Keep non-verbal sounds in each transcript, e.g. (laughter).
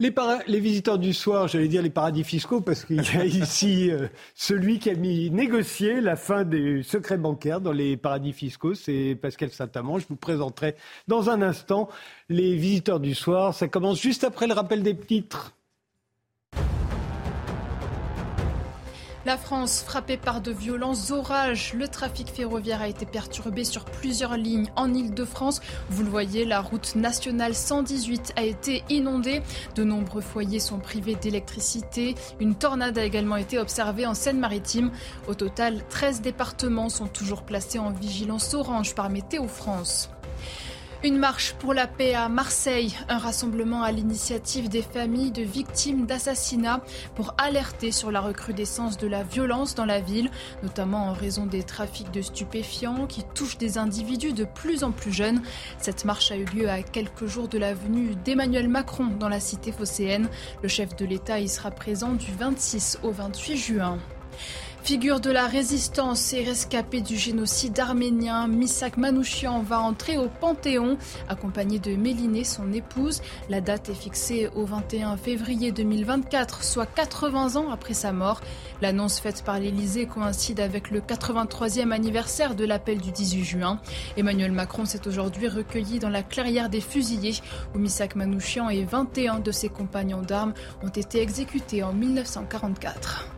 Les, les, visiteurs du soir, j'allais dire les paradis fiscaux, parce qu'il y a (laughs) ici euh, celui qui a mis négocier la fin des secrets bancaires dans les paradis fiscaux, c'est Pascal Saint-Amand. Je vous présenterai dans un instant les visiteurs du soir. Ça commence juste après le rappel des titres. La France frappée par de violents orages. Le trafic ferroviaire a été perturbé sur plusieurs lignes en Ile-de-France. Vous le voyez, la route nationale 118 a été inondée. De nombreux foyers sont privés d'électricité. Une tornade a également été observée en Seine-Maritime. Au total, 13 départements sont toujours placés en vigilance orange par Météo France. Une marche pour la paix à Marseille, un rassemblement à l'initiative des familles de victimes d'assassinats pour alerter sur la recrudescence de la violence dans la ville, notamment en raison des trafics de stupéfiants qui touchent des individus de plus en plus jeunes. Cette marche a eu lieu à quelques jours de la venue d'Emmanuel Macron dans la cité phocéenne. Le chef de l'État y sera présent du 26 au 28 juin. Figure de la résistance et rescapé du génocide arménien, Misak Manouchian va entrer au Panthéon, accompagné de Mélinée, son épouse. La date est fixée au 21 février 2024, soit 80 ans après sa mort. L'annonce faite par l'Élysée coïncide avec le 83e anniversaire de l'appel du 18 juin. Emmanuel Macron s'est aujourd'hui recueilli dans la clairière des fusillés, où Misak Manouchian et 21 de ses compagnons d'armes ont été exécutés en 1944.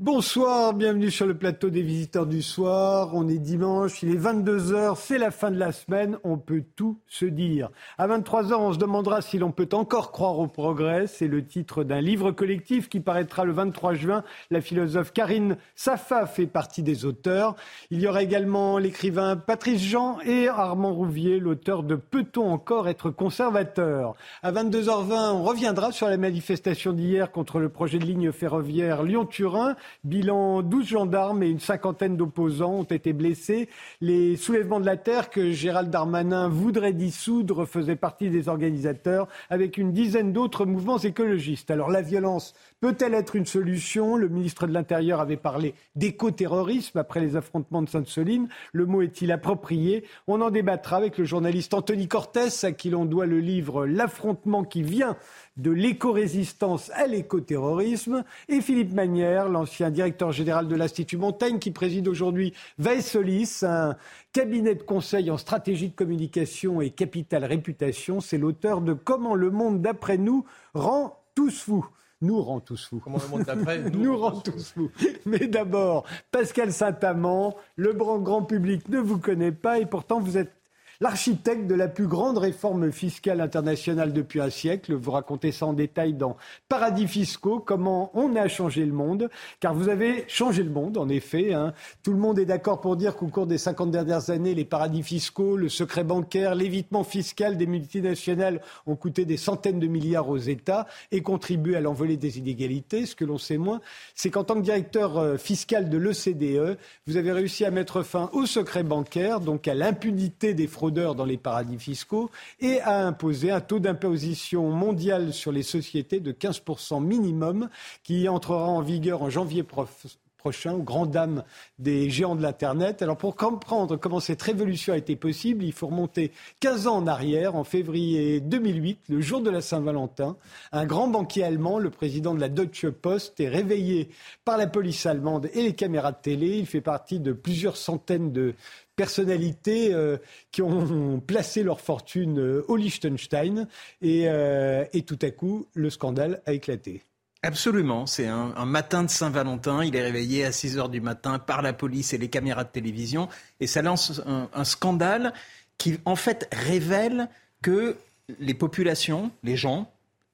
Bonsoir, bienvenue sur le plateau des visiteurs du soir. On est dimanche, il est 22h, c'est la fin de la semaine, on peut tout se dire. À 23h, on se demandera si l'on peut encore croire au progrès. C'est le titre d'un livre collectif qui paraîtra le 23 juin. La philosophe Karine Safa fait partie des auteurs. Il y aura également l'écrivain Patrice Jean et Armand Rouvier, l'auteur de Peut-on encore être conservateur? À 22h20, on reviendra sur la manifestation d'hier contre le projet de ligne ferroviaire Lyon-Turin. Bilan 12 gendarmes et une cinquantaine d'opposants ont été blessés. Les soulèvements de la terre que Gérald Darmanin voudrait dissoudre faisaient partie des organisateurs avec une dizaine d'autres mouvements écologistes. Alors la violence peut-elle être une solution? Le ministre de l'Intérieur avait parlé d'écoterrorisme après les affrontements de Sainte-Soline. Le mot est-il approprié? On en débattra avec le journaliste Anthony Cortès à qui l'on doit le livre L'affrontement qui vient de l'éco-résistance à l'écoterrorisme, et Philippe Manière, l'ancien directeur général de l'Institut Montaigne, qui préside aujourd'hui Solis, un cabinet de conseil en stratégie de communication et capital réputation. C'est l'auteur de Comment le monde d'après nous rend tous fous nous rend tous fous. Comment le monde d'après (laughs) nous, nous rend tous fous. Mais d'abord, Pascal Saint-Amand, le grand, grand public ne vous connaît pas et pourtant vous êtes L'architecte de la plus grande réforme fiscale internationale depuis un siècle, vous racontez ça en détail dans Paradis fiscaux, comment on a changé le monde, car vous avez changé le monde, en effet. Hein. Tout le monde est d'accord pour dire qu'au cours des 50 dernières années, les paradis fiscaux, le secret bancaire, l'évitement fiscal des multinationales ont coûté des centaines de milliards aux États et contribué à l'envolée des inégalités. Ce que l'on sait moins, c'est qu'en tant que directeur euh, fiscal de l'OCDE, vous avez réussi à mettre fin au secret bancaire, donc à l'impunité des fraudes dans les paradis fiscaux et a imposé un taux d'imposition mondial sur les sociétés de 15% minimum qui entrera en vigueur en janvier prochain aux grandes dames des géants de l'Internet. Alors pour comprendre comment cette révolution a été possible, il faut remonter 15 ans en arrière, en février 2008, le jour de la Saint-Valentin. Un grand banquier allemand, le président de la Deutsche Post, est réveillé par la police allemande et les caméras de télé. Il fait partie de plusieurs centaines de personnalités euh, qui ont placé leur fortune euh, au Liechtenstein euh, et, tout à coup, le scandale a éclaté. Absolument, c'est un, matin de Saint-Valentin, il est réveillé à 6 heures du matin par la police et les caméras de télévision, et ça lance un, scandale qui en fait révèle que les populations, les gens,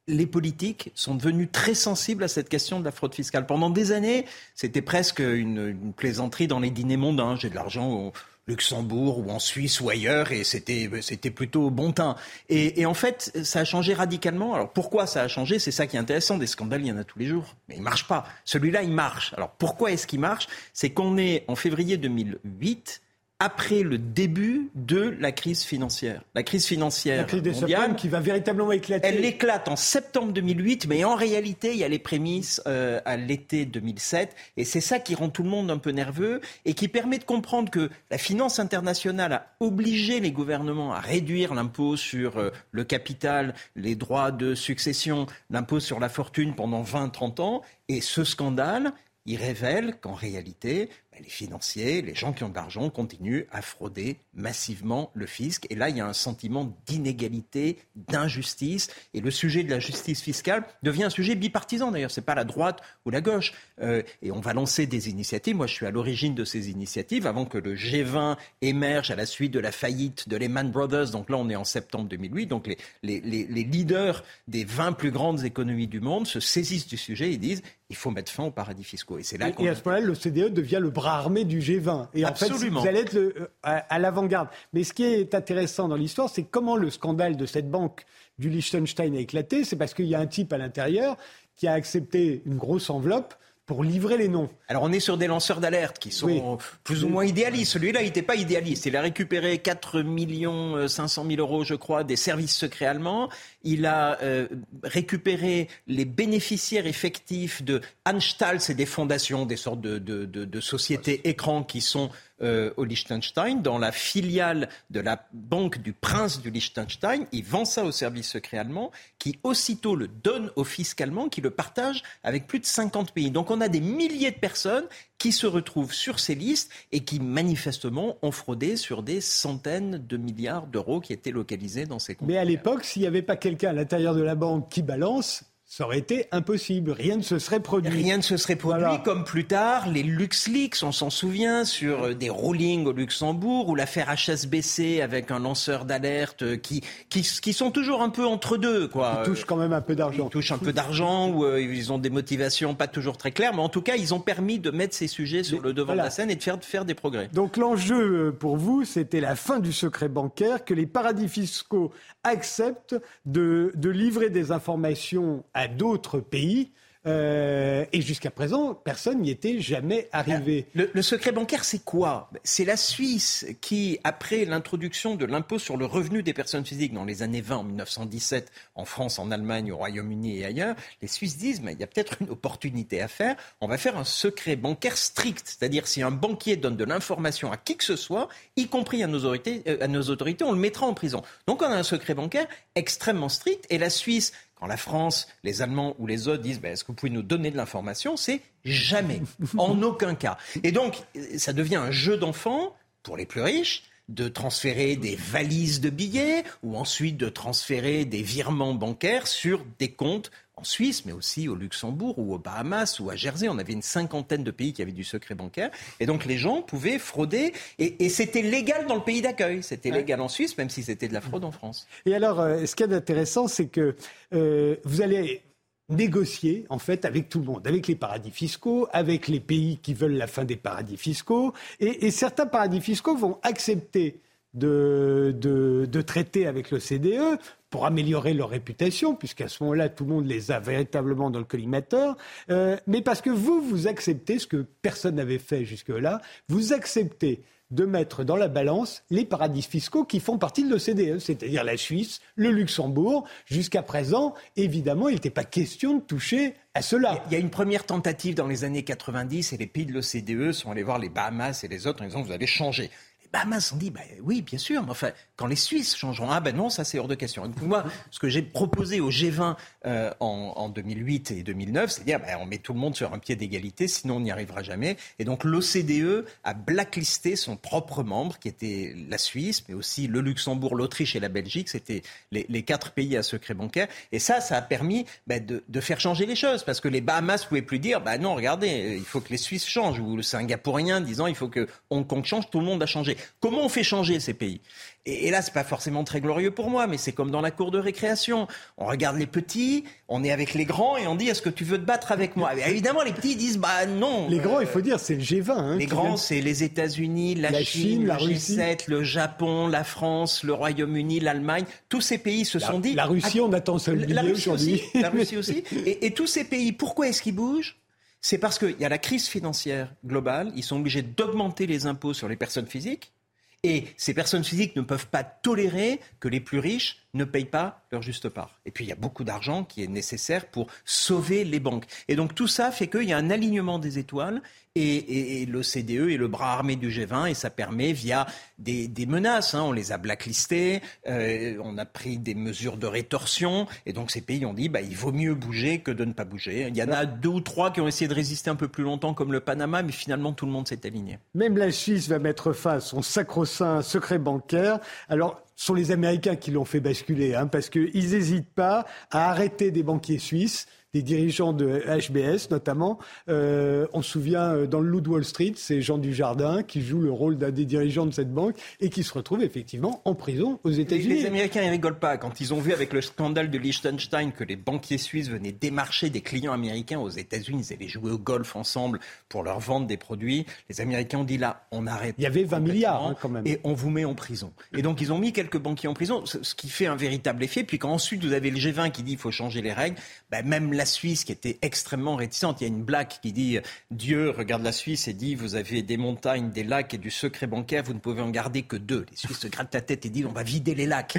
les politiques sont devenus très sensibles à cette question de la fraude fiscale. Pendant des années, c'était presque une, plaisanterie dans les dîners mondains. J'ai de l'argent Luxembourg ou en Suisse ou ailleurs et c'était c'était plutôt bon teint. Et, en fait, ça a changé radicalement. Alors pourquoi ça a changé? C'est ça qui est intéressant. Des scandales, il y en a tous les jours, mais il marche pas. Celui-là, il marche. Alors pourquoi est-ce qu'il marche? C'est qu'on est en février 2008 après le début de la crise financière. La crise financière la crise des mondiale, qui va véritablement éclater. Elle éclate en septembre 2008, mais en réalité, il y a les prémices euh, à l'été 2007, et c'est ça qui rend tout le monde un peu nerveux et qui permet de comprendre que la finance internationale a obligé les gouvernements à réduire l'impôt sur euh, le capital, les droits de succession, l'impôt sur la fortune pendant 20-30 ans, et ce scandale, il révèle qu'en réalité, les financiers, les gens qui ont de l'argent continuent à frauder massivement le fisc. Et là, il y a un sentiment d'inégalité, d'injustice. Et le sujet de la justice fiscale devient un sujet bipartisan. D'ailleurs, ce n'est pas la droite ou la gauche. Euh, et on va lancer des initiatives. Moi, je suis à l'origine de ces initiatives avant que le G20 émerge à la suite de la faillite de Lehman Brothers. Donc là, on est en septembre 2008. Donc les, les leaders des 20 plus grandes économies du monde se saisissent du sujet et disent il faut mettre fin aux paradis fiscaux. Et c'est là et, et à ce moment-là, le CDE devient le bras armé du G20. Et en fait, vous allez être le, euh, à, l'avant-garde. Mais ce qui est intéressant dans l'histoire, c'est comment le scandale de cette banque du Liechtenstein a éclaté. C'est parce qu'il y a un type à l'intérieur qui a accepté une grosse enveloppe pour livrer les noms. Alors on est sur des lanceurs d'alerte qui sont plus ou moins idéalistes. Celui-là, il n'était pas idéaliste. Il a récupéré 4 millions 500 000 euros, je crois, des services secrets allemands. Il a euh, récupéré les bénéficiaires effectifs de Anstalt, c'est des fondations, des sortes de, de, de, de sociétés écrans qui sont euh, au Liechtenstein, dans la filiale de la banque du prince du Liechtenstein. Il vend ça au service secret allemand, qui aussitôt le donne au fisc allemand, qui le partage avec plus de 50 pays. Donc on a des milliers de personnes qui se retrouvent sur ces listes et qui manifestement ont fraudé sur des centaines de milliards d'euros qui étaient localisés dans ces comptes. Mais à l'époque, s'il n'y avait pas quelqu'un à l'intérieur de la banque qui balance, ça aurait été impossible. Rien ne se serait produit. Rien ne se serait produit, comme plus tard les LuxLeaks, on s'en souvient, sur euh, des rulings au Luxembourg, ou l'affaire HSBC avec un lanceur d'alerte euh, qui, qui, qui, sont toujours un peu entre deux. Quoi. Ils touchent quand même un peu d'argent. Ils touchent un peu d'argent, ou euh, ils ont des motivations pas toujours très claires, mais en tout cas, ils ont permis de mettre ces sujets sur le devant de la scène et de faire, de faire des progrès. Donc l'enjeu pour vous, c'était la fin du secret bancaire, que les paradis fiscaux acceptent de, de livrer des informations à d'autres pays euh, et jusqu'à présent, personne n'y était jamais arrivé. Le, secret bancaire, c'est quoi? C'est la Suisse qui, après l'introduction de l'impôt sur le revenu des personnes physiques dans les années 20, en 1917, en France, en Allemagne, au Royaume-Uni et ailleurs, les Suisses disent, mais il y a peut-être une opportunité à faire. On va faire un secret bancaire strict, c'est-à-dire si un banquier donne de l'information à qui que ce soit, y compris à nos autorités, euh, à nos autorités, on le mettra en prison. Donc on a un secret bancaire extrêmement strict et la Suisse quand la France, les Allemands ou les autres disent ben, est-ce que vous pouvez nous donner de l'information C'est jamais, en (laughs) aucun cas. Et donc, ça devient un jeu d'enfant pour les plus riches de transférer des valises de billets ou ensuite de transférer des virements bancaires sur des comptes en Suisse, mais aussi au Luxembourg ou aux Bahamas ou à Jersey. On avait une cinquantaine de pays qui avaient du secret bancaire. Et donc les gens pouvaient frauder. Et, c'était légal dans le pays d'accueil. C'était légal en Suisse, même si c'était de la fraude en France. Et alors, euh, ce qui est intéressant, c'est que euh, vous allez négocier en fait avec tout le monde, avec les paradis fiscaux, avec les pays qui veulent la fin des paradis fiscaux, et, certains paradis fiscaux vont accepter de, traiter avec le CDE pour améliorer leur réputation, puisqu'à ce moment-là, tout le monde les a véritablement dans le collimateur, euh, mais parce que vous, vous acceptez ce que personne n'avait fait jusque-là, vous acceptez de mettre dans la balance les paradis fiscaux qui font partie de l'OCDE, c'est-à-dire la Suisse, le Luxembourg. Jusqu'à présent, évidemment, il n'était pas question de toucher à cela. Il y a une première tentative dans les années 90 et les pays de l'OCDE sont allés voir les Bahamas et les autres en disant vous allez Bahamas ont dit, bah, oui, bien sûr, mais enfin, quand les Suisses changeront, ah ben non, ça c'est hors de question. moi, ce que j'ai proposé au G20 euh, en, 2008 et 2009, c'est dire, bah, on met tout le monde sur un pied d'égalité, sinon on n'y arrivera jamais. Et donc l'OCDE a blacklisté son propre membre, qui était la Suisse, mais aussi le Luxembourg, l'Autriche et la Belgique. C'était les, quatre pays à secret bancaire. Et ça, ça a permis bah, de, de, faire changer les choses, parce que les Bahamas ne pouvaient plus dire, bah non, regardez, il faut que les Suisses changent, ou le Singapourien disant, il faut que Hong Kong change, tout le monde a changé. Comment on fait changer ces pays? Et, là, c'est pas forcément très glorieux pour moi, mais c'est comme dans la cour de récréation. On regarde les petits, on est avec les grands et on dit est-ce que tu veux te battre avec moi? Évidemment, les petits disent bah non. Les grands, il faut dire, c'est le G20. Hein, les grands, c'est les États-Unis, la, Chine, la le G7, le Japon, la France, le Royaume-Uni, l'Allemagne. Tous ces pays se sont dit. La Russie, on attend ça la Russie aussi. (laughs) La Russie aussi. Et, et tous ces pays, pourquoi est-ce qu'ils bougent? C'est parce qu'il y a la crise financière globale, ils sont obligés d'augmenter les impôts sur les personnes physiques, Et ces personnes physiques ne peuvent pas tolérer que les plus riches ne payent pas leur juste part. Et puis il y a beaucoup d'argent qui est nécessaire pour sauver les banques. Et donc tout ça fait qu'il y a un alignement des étoiles et, et, l'OCDE est le bras armé du G20 et ça permet via des, menaces, hein, on les a blacklistés, euh, on a pris des mesures de rétorsion et donc ces pays ont dit bah, il vaut mieux bouger que de ne pas bouger. Il y en a deux ou trois qui ont essayé de résister un peu plus longtemps comme le Panama mais finalement tout le monde s'est aligné. Même la Suisse va mettre fin à son sacro-saint secret bancaire. Alors sont les Américains qui l'ont fait basculer, hein, parce qu'ils n'hésitent pas à arrêter des banquiers suisses des dirigeants de HBS notamment. Euh, on se souvient euh, dans le loup de Wall Street, c'est Jean Dujardin qui joue le rôle d'un des dirigeants de cette banque et qui se retrouve effectivement en prison aux États-Unis. Les Américains ne rigolent pas quand ils ont vu avec le scandale de Liechtenstein que les banquiers suisses venaient démarcher des clients américains aux États-Unis, ils allaient jouer au golf ensemble pour leur vendre des produits. Les Américains ont dit là, on arrête. Il y avait 20 milliards hein, quand même. Et on vous met en prison. Et donc ils ont mis quelques banquiers en prison, ce qui fait un véritable effet. Puis quand ensuite vous avez le G20 qui dit il faut changer les règles, ben même la Suisse qui était extrêmement réticente. Il y a une blague qui dit Dieu regarde la Suisse et dit vous avez des montagnes, des lacs et du secret bancaire, vous ne pouvez en garder que deux. Les Suisses se grattent la tête et disent on va vider les lacs.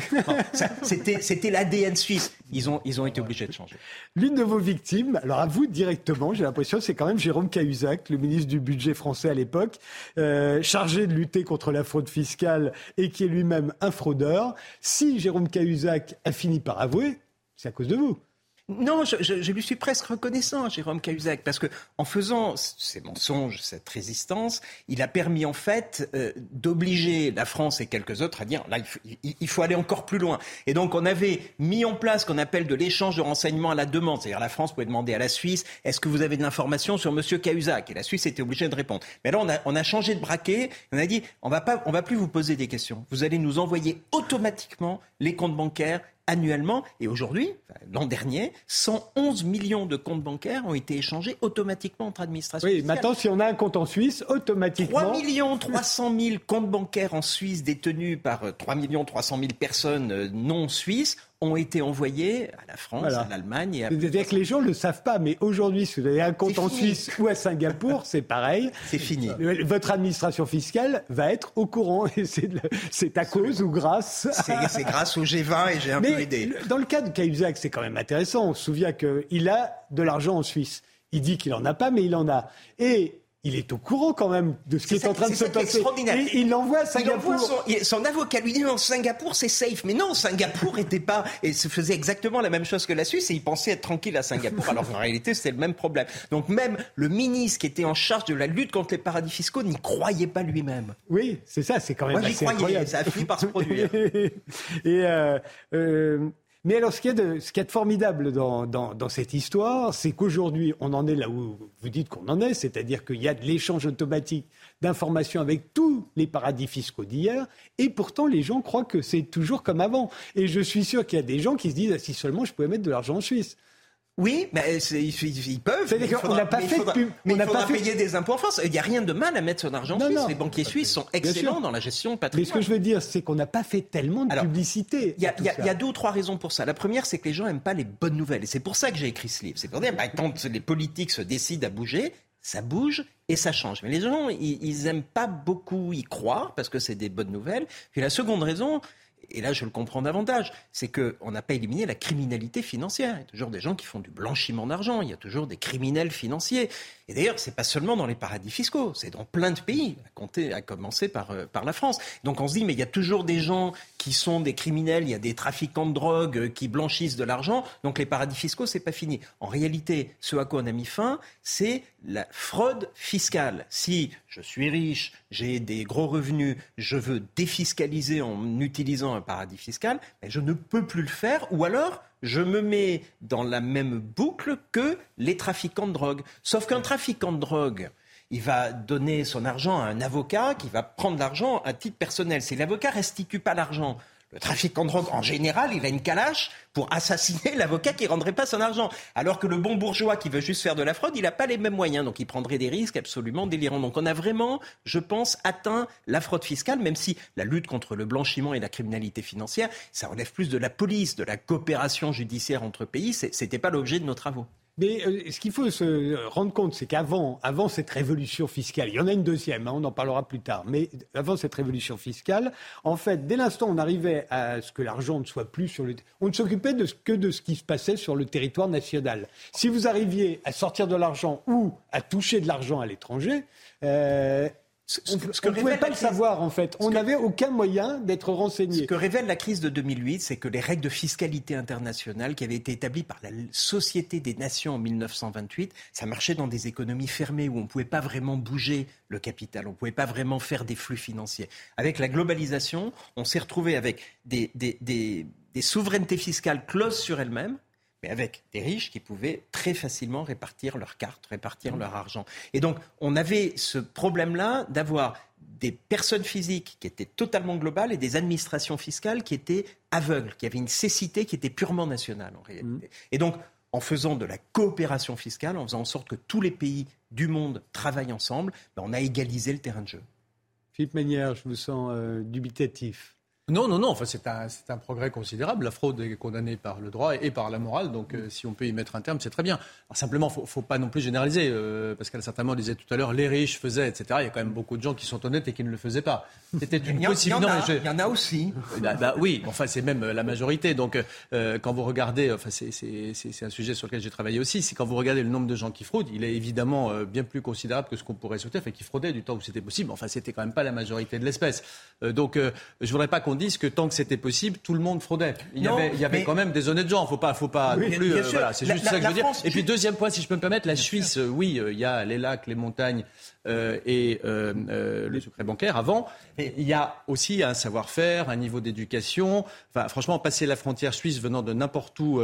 C'était l'ADN suisse. Ils ont, ils ont été obligés de changer. L'une de vos victimes, alors à vous directement, j'ai l'impression, c'est quand même Jérôme Cahuzac, le ministre du budget français à l'époque, euh, chargé de lutter contre la fraude fiscale et qui est lui-même un fraudeur. Si Jérôme Cahuzac a fini par avouer, c'est à cause de vous. Non, je, lui suis presque reconnaissant, Jérôme Cahuzac, parce que en faisant ces mensonges, cette résistance, il a permis en fait euh, d'obliger la France et quelques autres à dire là, il faut, aller encore plus loin. Et donc, on avait mis en place ce qu'on appelle de l'échange de renseignements à la demande, c'est-à-dire la France pouvait demander à la Suisse est-ce que vous avez de l'information sur Monsieur Cahuzac? Et la Suisse était obligée de répondre. Mais là, on a, on a changé de braquet. On a dit on va pas, on va plus vous poser des questions. Vous allez nous envoyer automatiquement les comptes bancaires annuellement. Et aujourd'hui, l'an dernier, 111 millions de comptes bancaires ont été échangés automatiquement entre administrations. Oui, maintenant, si on a un compte en Suisse, automatiquement. 3 millions 300 000 comptes bancaires en Suisse détenus par 3 millions 300 000 personnes euh, non suisses ont été envoyés à la France, à l'Allemagne. À... C'est-à-dire que les gens ne le savent pas, mais aujourd'hui, si vous avez un compte en Suisse ou à Singapour, (laughs) c'est pareil. C'est fini. Votre administration fiscale va être au courant. (laughs) C'est à cause ou grâce. (laughs) C'est grâce au G20 et j'ai un peu aidé. Dans le cas de Cahuzac, c'est quand même intéressant. On se souvient qu'il a de l'argent en Suisse. Il dit qu'il n'en a pas, mais il en a. Et il est au courant quand même de ce qui est, en train de se passer. Et il l'envoie à Singapour. son, avocat lui dit non, Singapour c'est safe. Mais non, Singapour n'était pas et se faisait exactement la même chose que la Suisse et il pensait être tranquille à Singapour. Alors qu'en réalité c'était le même problème. Donc même le ministre qui était en charge de la lutte contre les paradis fiscaux n'y croyait pas lui-même. Oui, c'est ça, c'est quand même Moi, assez croyais, Ça a fini par se produire. (laughs) et euh, euh, mais alors, ce qui est de, ce qui est formidable dans cette histoire, c'est qu'aujourd'hui, on en est là où vous dites qu'on en est, c'est-à-dire qu'il y a de l'échange automatique d'informations avec tous les paradis fiscaux d'hier, et pourtant les gens croient que c'est toujours comme avant. Et je suis sûr qu'il y a des gens qui se disent, ah, si seulement je pouvais mettre de l'argent en Suisse. Oui, mais ils, ils, peuvent. Mais il faudra, n'a pas fait mais il faudra payer des impôts en France. Il n'y a rien de mal à mettre son argent en Suisse. Les banquiers suisses sont excellents dans la gestion patrimoine. Mais ce que je veux dire, c'est qu'on n'a pas fait tellement de publicité. Il y, a deux ou trois raisons pour ça. La première, c'est que les gens n'aiment pas les bonnes nouvelles. Et c'est pour ça que j'ai écrit ce livre. C'est pour dire, bah, quand les politiques se décident à bouger, ça bouge et ça change. Mais les gens, ils n'aiment pas beaucoup y croire parce que c'est des bonnes nouvelles. Puis la seconde raison, et là je le comprends davantage, c'est qu'on n'a pas éliminé la criminalité financière. Il y a toujours des gens qui font du blanchiment d'argent, il y a toujours des criminels financiers. Et d'ailleurs, c'est pas seulement dans les paradis fiscaux, c'est dans plein de pays, à, compter, à commencer par, euh, par la France. Donc on se dit, mais il y a toujours des gens qui sont des criminels, il y a des trafiquants de drogue euh, qui blanchissent de l'argent, donc les paradis fiscaux, c'est pas fini. En réalité, ce à quoi on a mis fin, c'est la fraude fiscale. Si je suis riche, j'ai des gros revenus, je veux défiscaliser en utilisant un paradis fiscal, mais je ne peux plus le faire, ou alors je me mets dans la même boucle que les trafiquants de drogue. Sauf qu'un trafiquant de drogue, il va donner son argent à un avocat qui va prendre l'argent à titre personnel. Si l'avocat restitue pas l'argent, le trafiquant de drogue, en général, il a une calache pour assassiner (laughs) l'avocat qui rendrait pas son argent. Alors que le bon bourgeois qui veut juste faire de la fraude, il n'a pas les mêmes moyens. Donc il prendrait des risques absolument délirants. Donc on a vraiment, je pense, atteint la fraude fiscale, même si la lutte contre le blanchiment et la criminalité financière, ça relève plus de la police, de la coopération judiciaire entre pays. Ce n'était pas l'objet de nos travaux. Mais euh, ce qu'il faut se rendre compte, c'est qu'avant avant cette révolution fiscale, il y en a une deuxième, hein, on en parlera plus tard, mais avant cette révolution fiscale, en fait, dès l'instant où on arrivait à ce que l'argent ne soit plus sur le... On ne s'occupait de, que de ce qui se passait sur le territoire national. Si vous arriviez à sortir de l'argent ou à toucher de l'argent à l'étranger, euh, on ne pouvait pas le savoir, en fait. On n'avait aucun moyen d'être renseigné. Ce que révèle la crise de 2008, c'est que les règles de fiscalité internationale qui avaient été établies par la Société des Nations en 1928, ça marchait dans des économies fermées où on ne pouvait pas vraiment bouger le capital, on ne pouvait pas vraiment faire des flux financiers. Avec la globalisation, on s'est retrouvé avec des, des, des, des souverainetés fiscales closes sur elles-mêmes avec des riches qui pouvaient très facilement répartir leurs cartes, répartir mmh. leur argent. Et donc, on avait ce problème-là d'avoir des personnes physiques qui étaient totalement globales et des administrations fiscales qui étaient aveugles, qui avaient une cécité qui était purement nationale en réalité. Mmh. Et donc, en faisant de la coopération fiscale, en faisant en sorte que tous les pays du monde travaillent ensemble, ben, on a égalisé le terrain de jeu. Philippe Ménière, je vous sens euh, dubitatif. Non, non, non. Enfin, c'est un, un, progrès considérable. La fraude est condamnée par le droit et, par la morale. Donc, euh, si on peut y mettre un terme, c'est très bien. Alors, simplement, faut, faut pas non plus généraliser. Euh, Pascal certainement disait tout à l'heure, les riches faisaient, etc. Il y a quand même beaucoup de gens qui sont honnêtes et qui ne le faisaient pas. C'était (laughs) une possibilité. Il, y en a aussi. Bah, bah, oui, enfin, c'est même la majorité. Donc, euh, quand vous regardez, enfin, c'est un sujet sur lequel j'ai travaillé aussi. C'est quand vous regardez le nombre de gens qui fraudent, il est évidemment euh, bien plus considérable que ce qu'on pourrait souhaiter. Enfin, qui fraudaient du temps où c'était possible. Enfin, c'était quand même pas la majorité de l'espèce. donc, je voudrais pas qu'on dise que tant que c'était possible, tout le monde fraudait. Il y avait, il y avait quand même des honnêtes gens. Faut pas, faut pas non plus. Euh, voilà, c'est juste ça que je veux dire. Et puis deuxième point, si je peux me permettre, la Suisse, euh, oui, euh, il y a les lacs, les montagnes euh, et euh, le secret bancaire avant. il y a aussi un savoir-faire, un niveau d'éducation. Enfin, franchement, passer la frontière suisse venant de n'importe où,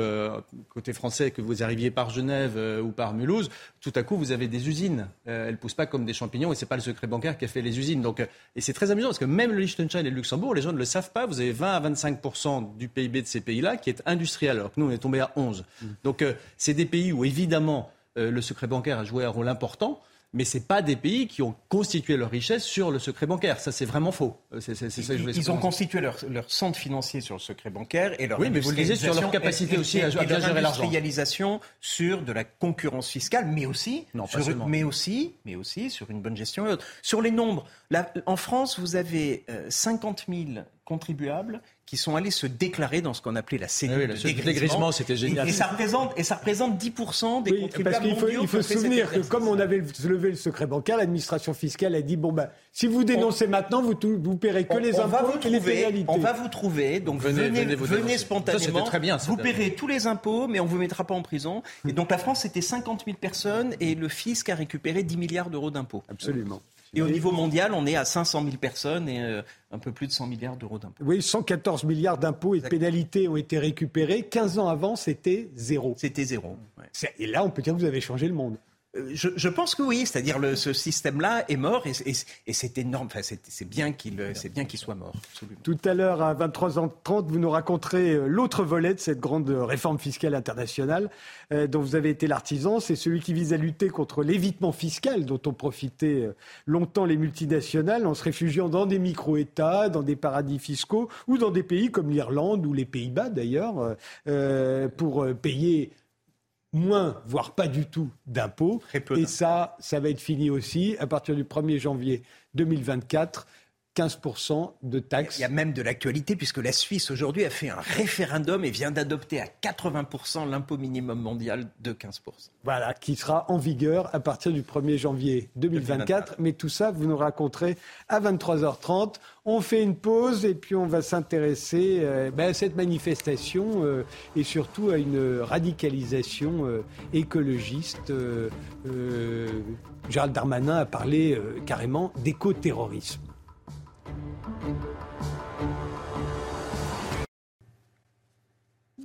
côté français, que vous arriviez par Genève ou par Mulhouse, tout à coup, vous avez des usines. elles poussent pas comme des champignons et c'est pas le secret bancaire qui a fait les usines. Donc, et c'est très amusant parce que même le Liechtenstein et le Luxembourg, les gens ne le savent pas. Vous avez 20 à 25% du PIB de ces pays-là qui est industriel, alors que nous, on est tombé à 11. Mmh. Donc, c'est des pays où, évidemment, le secret bancaire a joué un rôle important mais ce pas des pays qui ont constitué leur richesse sur le secret bancaire. Ça, c'est vraiment faux. Euh, ça ils ont constitué leur, leur, centre financier sur le secret bancaire et leur oui, mais vous le sur leur capacité aussi à, bien gérer l'argent. industrialisation sur de la concurrence fiscale, mais aussi, non, sur, mais aussi, mais aussi sur une bonne gestion et. Sur les nombres, là, en France, vous avez 50 euh, 000 contribuables qui sont allés se déclarer dans ce qu'on appelait la cellule ah oui, de dégrissement. c'était génial. Et, ça représente, et ça représente 10% des oui, contribuables parce qu'il faut, il faut se souvenir que comme on avait levé le secret bancaire, l'administration fiscale a dit bon ben si vous dénoncez maintenant, vous vous paierez que les impôts et les pénalités. On va vous trouver, donc venez, venez, venez, spontanément. très bien, vous paierez tous les impôts, mais on vous mettra pas en prison. Et donc la France c'était 50 000 personnes et le fisc a récupéré 10 milliards d'euros d'impôts. Absolument. Et au niveau mondial, on est à 500 000 personnes et euh, un peu plus de 100 milliards d'euros d'impôts. Oui, 114 milliards d'impôts et de pénalités ont été récupérés. 15 ans avant, c'était zéro. C'était zéro. Et là, on peut dire que vous avez changé le monde. Euh, je, pense que oui, c'est-à-dire ce système-là est mort et, c'est énorme. Enfin, c'est bien qu'il soit mort. Tout à l'heure à 23h30, vous nous raconterez euh, l'autre volet de cette grande réforme fiscale internationale euh, dont vous avez été l'artisan. C'est celui qui vise à lutter contre l'évitement fiscal dont ont profité longtemps les multinationales en se réfugiant dans des micro-États, dans des paradis fiscaux ou dans des pays comme l'Irlande ou les Pays-Bas d'ailleurs pour payer moins, voire pas du tout d'impôts. Et ça, ça va être fini aussi à partir du 1er janvier 2024. 15% de taxes. Il y a même de l'actualité puisque la Suisse aujourd'hui a fait un référendum et vient d'adopter à 80% l'impôt minimum mondial de 15%. Voilà, qui sera en vigueur à partir du 1er janvier 2024. Mais tout ça, vous nous raconterez à 23h30. On fait une pause et puis on va s'intéresser euh, ben, à cette manifestation euh, et surtout à une radicalisation euh, écologiste. Gérald Darmanin a parlé carrément d'éco-terrorisme.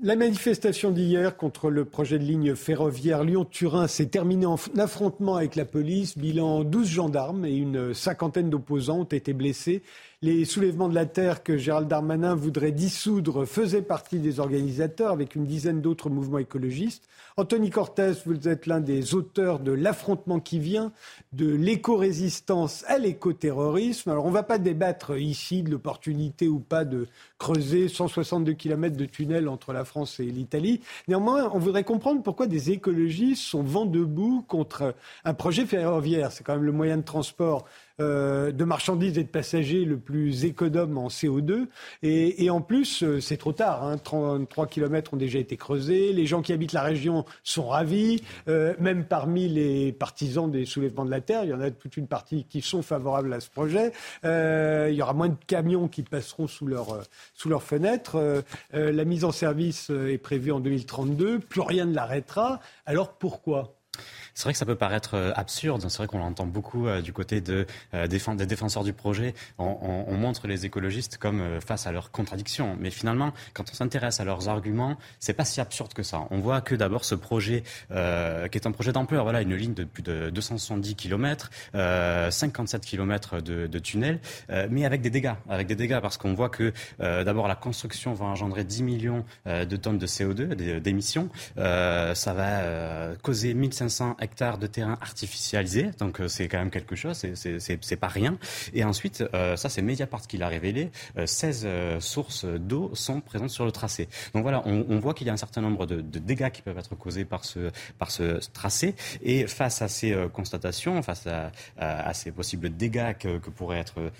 La manifestation d'hier contre le projet de ligne ferroviaire Lyon-Turin s'est terminée en affrontement avec la police. Bilan 12 gendarmes et une cinquantaine d'opposants ont été blessés. Les soulèvements de la terre que Gérald Darmanin voudrait dissoudre faisaient partie des organisateurs avec une dizaine d'autres mouvements écologistes. Anthony Cortez, vous êtes l'un des auteurs de L'affrontement qui vient, de l'éco-résistance à l'éco-terrorisme. Alors on ne va pas débattre ici de l'opportunité ou pas de creuser 162 km de tunnels entre la France et l'Italie. Néanmoins, on voudrait comprendre pourquoi des écologistes sont vent debout contre un projet ferroviaire. C'est quand même le moyen de transport euh, de marchandises et de passagers le plus économe en CO2. Et, en plus, euh, c'est trop tard. Hein, 33 km ont déjà été creusés. Les gens qui habitent la région sont ravis. Euh, même parmi les partisans des soulèvements de la Terre, il y en a toute une partie qui sont favorables à ce projet. il y aura moins de camions qui passeront sous sous leurs fenêtres. la mise en service est prévue en 2032. Plus rien ne l'arrêtera. Alors pourquoi? C'est vrai que ça peut paraître euh, absurde. C'est vrai qu'on l'entend beaucoup euh, du côté euh, des défenseurs du projet. On, on, montre les écologistes comme face à leurs contradictions. Mais finalement, quand on s'intéresse à leurs arguments, c'est pas si absurde que ça. On voit que d'abord ce projet, qui est un projet d'ampleur, voilà, une ligne de plus de 270 km, euh, 57 km de, de tunnel, euh, mais avec des dégâts, avec des dégâts, parce qu'on voit que d'abord la construction va engendrer 10 millions de tonnes de CO2 d'émissions. ça va causer 1500 hectares de terrain artificialisé, donc euh, c'est quand même quelque chose, c'est pas rien. Et ensuite, euh, ça c'est Mediapart qui l'a révélé, 16 euh, sources d'eau sont présentes sur le tracé. Donc voilà, on, voit qu'il y a un certain nombre de, dégâts qui peuvent être causés par ce, par ce tracé. Et face à ces constatations, face à, ces possibles dégâts que, que pourraient être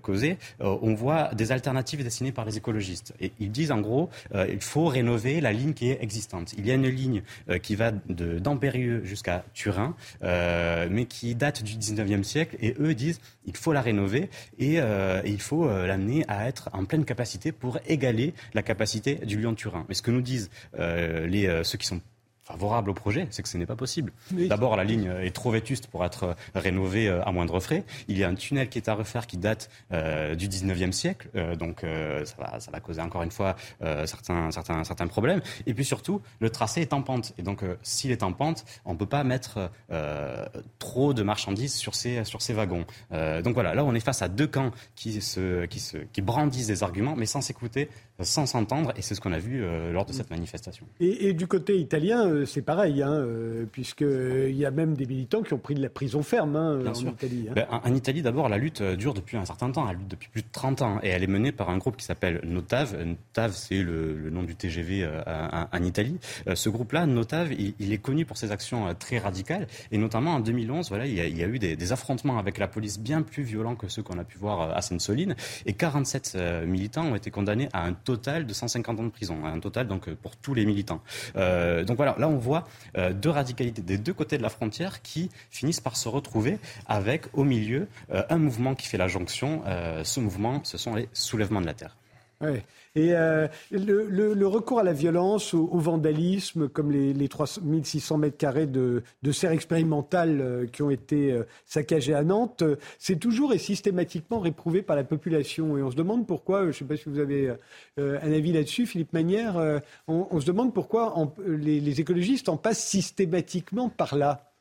causés, on voit des alternatives dessinées par les écologistes. Et ils disent en gros, il faut rénover la ligne qui est existante. Il y a une ligne qui va d'Ambérieux jusqu'à Turin, euh, mais qui date du 19e siècle. Et eux disent il faut la rénover et, euh, il faut euh, l'amener à être en pleine capacité pour égaler la capacité du Lyon-Turin. Mais ce que nous disent les, ceux qui sont favorable au projet, c'est que ce n'est pas possible. D'abord, la ligne est trop vétuste pour être rénovée euh, à moindre frais. Il y a un tunnel qui est à refaire qui date euh, du 19e siècle, euh, donc ça, va, ça, va, causer encore une fois certains, certains, certains problèmes. Et puis surtout, le tracé est en pente. Et donc, s'il est en pente, on ne peut pas mettre trop de marchandises sur ces, sur ces wagons. donc voilà, là, on est face à deux camps qui, se, qui, se, qui brandissent des arguments, mais sans s'écouter, sans s'entendre. Et c'est ce qu'on a vu lors de cette manifestation. Et, et du côté italien, c'est pareil, hein, euh, puisqu'il y a même des militants qui ont pris de la prison ferme hein, en Italie. Hein. Ben, en, Italie, d'abord, la lutte euh, dure depuis un certain temps. Elle lutte depuis plus de 30 ans. Et elle est menée par un groupe qui s'appelle Notav. Notav, c'est le, nom du TGV euh, en, Italie. ce groupe-là, Notav, il, est connu pour ses actions très radicales. Et notamment en 2011, voilà, il y a, eu des, affrontements avec la police bien plus violents que ceux qu'on a pu voir à Sainte-Soline. Et 47 militants ont été condamnés à un total de 150 ans de prison. Un total, donc, pour tous les militants. donc voilà, là, on voit euh, deux radicalités des deux côtés de la frontière qui finissent par se retrouver avec au milieu euh, un mouvement qui fait la jonction. Euh, ce mouvement, ce sont les soulèvements de la terre. Et euh, le, recours à la violence, au, vandalisme, comme les, les 3600 mètres carrés de, serre expérimentale euh, qui ont été euh, saccagés à Nantes, c'est toujours et systématiquement réprouvé par la population. Et on se demande pourquoi, je ne sais pas si vous avez un avis là-dessus, Philippe Manière, on, se demande pourquoi les, les écologistes en passent systématiquement par là.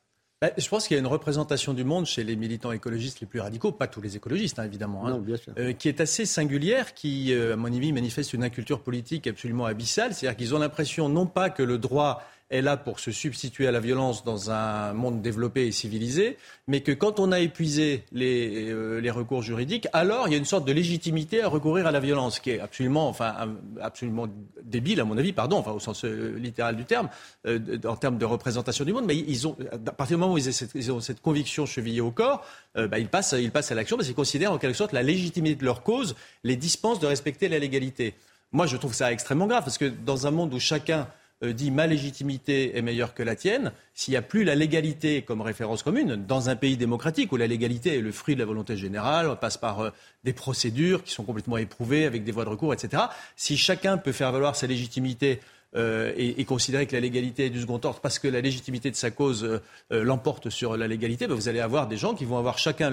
Bah, je pense qu'il y a une représentation du monde chez les militants écologistes les plus radicaux, pas tous les écologistes hein, évidemment, hein, euh, qui est assez singulière, qui, euh, à mon avis, manifeste une inculture politique absolument abyssale. C'est-à-dire qu'ils ont l'impression non pas que le droit est là pour se substituer à la violence dans un monde développé et civilisé, mais que quand on a épuisé les, euh, recours juridiques, alors il y a une sorte de légitimité à recourir à la violence, qui est absolument, enfin, absolument débile à mon avis, pardon, enfin au sens euh, littéral du terme, euh, en termes de représentation du monde. Mais ils ont, à partir du moment où ils, cette, ont cette conviction chevillée au corps, bah, ils passent, ils passent à l'action parce qu'ils considèrent en quelque sorte la légitimité de leur cause les dispense de respecter la légalité. Moi, je trouve ça extrêmement grave parce que dans un monde où chacun dit ma légitimité est meilleure que la tienne, s'il n'y a plus la légalité comme référence commune, dans un pays démocratique où la légalité est le fruit de la volonté générale, on passe par euh, des procédures qui sont complètement éprouvées avec des voies de recours, etc. Si chacun peut faire valoir sa légitimité euh, et, considérer que la légalité est du second ordre parce que la légitimité de sa cause l'emporte sur la légalité, ben vous allez avoir des gens qui vont avoir chacun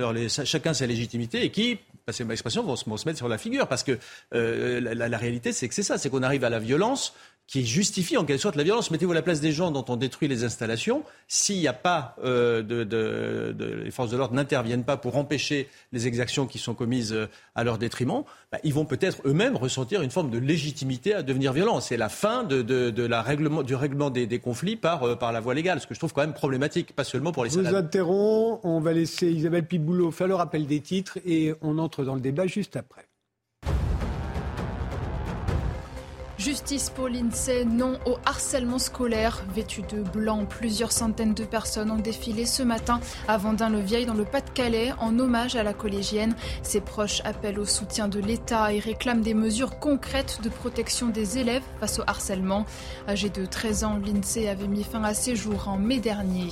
sa légitimité et qui, passez ma expression, vont se, mettre sur la figure. Parce que la, la, réalité, c'est que c'est ça, c'est qu'on arrive à la violence qui justifie en quelque sorte la violence. Mettez-vous à la place des gens dont on détruit les installations. S'il n'y a pas euh, de, de, de, les forces de l'ordre n'interviennent pas pour empêcher les exactions qui sont commises euh, à leur détriment, bah, ils vont peut-être eux-mêmes ressentir une forme de légitimité à devenir violents. C'est la fin de, de, la règlement, du règlement des, des conflits par, euh, par la voie légale, ce que je trouve quand même problématique, pas seulement pour les Vous interromps, on va laisser Isabelle Piboulot faire le rappel des titres et on entre dans le débat juste après. Justice pour l'INSEE, non au harcèlement scolaire. Vêtu de blanc, plusieurs centaines de personnes ont défilé ce matin à Vendin-le-Vieil dans le Pas-de-Calais en hommage à la collégienne. Ses proches appellent au soutien de l'État et réclament des mesures concrètes de protection des élèves face au harcèlement. Âgé de 13 ans, l'INSEE avait mis fin à ses jours en mai dernier.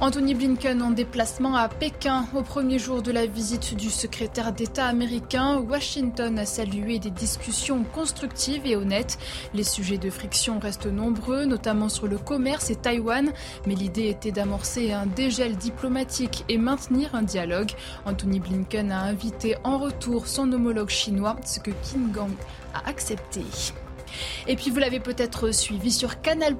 Anthony Blinken en déplacement à Pékin. Au premier jour de la visite du secrétaire d'État américain, Washington a salué des discussions constructives et honnêtes. Les sujets de friction restent nombreux, notamment sur le commerce et Taïwan, mais l'idée était d'amorcer un dégel diplomatique et maintenir un dialogue. Anthony Blinken a invité en retour son homologue chinois, ce que Kim Gang a accepté. Et puis vous l'avez peut-être suivi sur Canal+,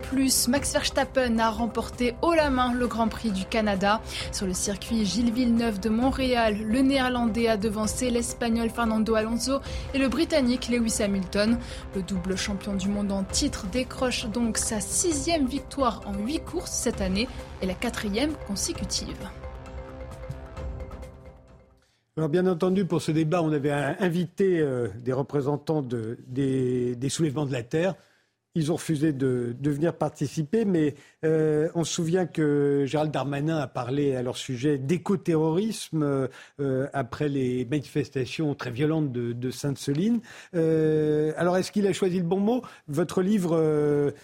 Max Verstappen a remporté haut la main le Grand Prix du Canada. Sur le circuit Gilles Villeneuve de Montréal, le Néerlandais a devancé l'Espagnol Fernando Alonso et le Britannique Lewis Hamilton. Le double champion du monde en titre décroche donc sa sixième victoire en huit courses cette année et la quatrième consécutive. Alors bien entendu, pour ce débat, on avait invité euh, des représentants des, soulèvements de la Terre. Ils ont refusé de, venir participer, mais euh, on se souvient que Gérald Darmanin a parlé à leur sujet d'écoterrorisme euh, après les manifestations très violentes de, Sainte-Soline. alors, est-ce qu'il a choisi le bon mot? Votre livre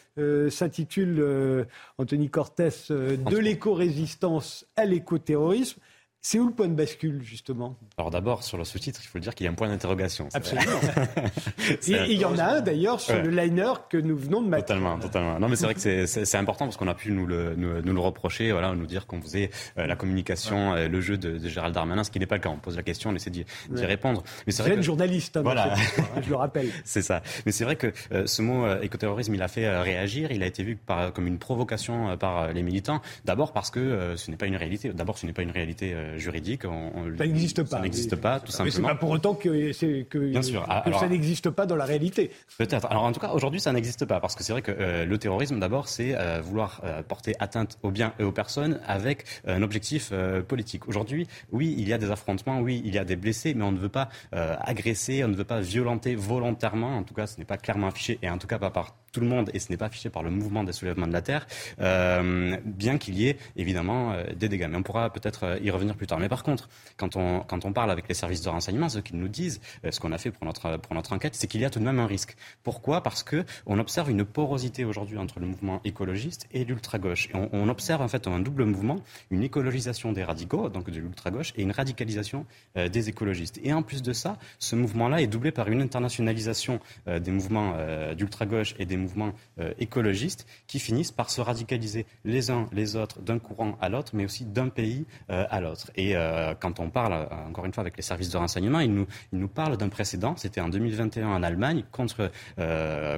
s'intitule, Anthony Cortès, De l'éco-résistance à l'écoterrorisme. C'est où le point de bascule, justement? Alors d'abord, sur le sous-titre, il faut le dire qu'il y a un point d'interrogation. Absolument. (laughs) il y en a un, d'ailleurs, sur le liner que nous venons de mettre. Totalement, totalement. Non, mais c'est vrai que c'est important parce qu'on a pu nous le, nous, le reprocher, voilà, nous dire qu'on faisait euh, la communication, euh, le jeu de, Gérald Darmanin, ce qui n'est pas le cas. On pose la question, on essaie d'y répondre. Mais c'est vrai que... journaliste, hein, voilà. Hein, je le rappelle. (laughs) c'est ça. Mais c'est vrai que euh, ce mot écoterrorisme, il a fait réagir. Il a été vu par, comme une provocation par les militants. D'abord parce que ce n'est pas une réalité. D'abord, ce n'est pas une réalité juridique. ça n'existe pas. Ça n'existe pas, tout simplement. Mais c'est pas pour autant que, que, Bien sûr. que ça n'existe pas dans la réalité. Peut-être. Alors en tout cas, aujourd'hui, ça n'existe pas parce que c'est vrai que euh, le terrorisme, d'abord, c'est euh, vouloir euh, porter atteinte aux biens et aux personnes avec un objectif politique. Aujourd'hui, oui, il y a des affrontements, oui, il y a des blessés, mais on ne veut pas agresser, on ne veut pas violenter volontairement. En tout cas, ce n'est pas clairement affiché et en tout cas pas par tout le monde, et ce n'est pas affiché par le mouvement des soulèvements de la Terre, euh, bien qu'il y ait évidemment euh, des dégâts. Mais on pourra peut-être euh, y revenir plus tard. Mais par contre, quand on, quand on parle avec les services de renseignement, ce qu'ils nous disent, ce qu'on a fait pour notre, pour notre enquête, c'est qu'il y a tout de même un risque. Pourquoi? Parce qu'on observe une porosité aujourd'hui entre le mouvement écologiste et l'ultra-gauche. Et on, observe en fait un double mouvement, une écologisation des radicaux, donc de l'ultra-gauche, et une radicalisation des écologistes. Et en plus de ça, ce mouvement-là est doublé par une internationalisation des mouvements d'ultra-gauche et des mouvements euh, écologistes qui finissent par se radicaliser les uns les autres d'un courant à l'autre, mais aussi d'un pays euh, à l'autre. Et euh, quand on parle, encore une fois, avec les services de renseignement, ils nous, ils nous parlent d'un précédent. C'était en 2021 en Allemagne contre,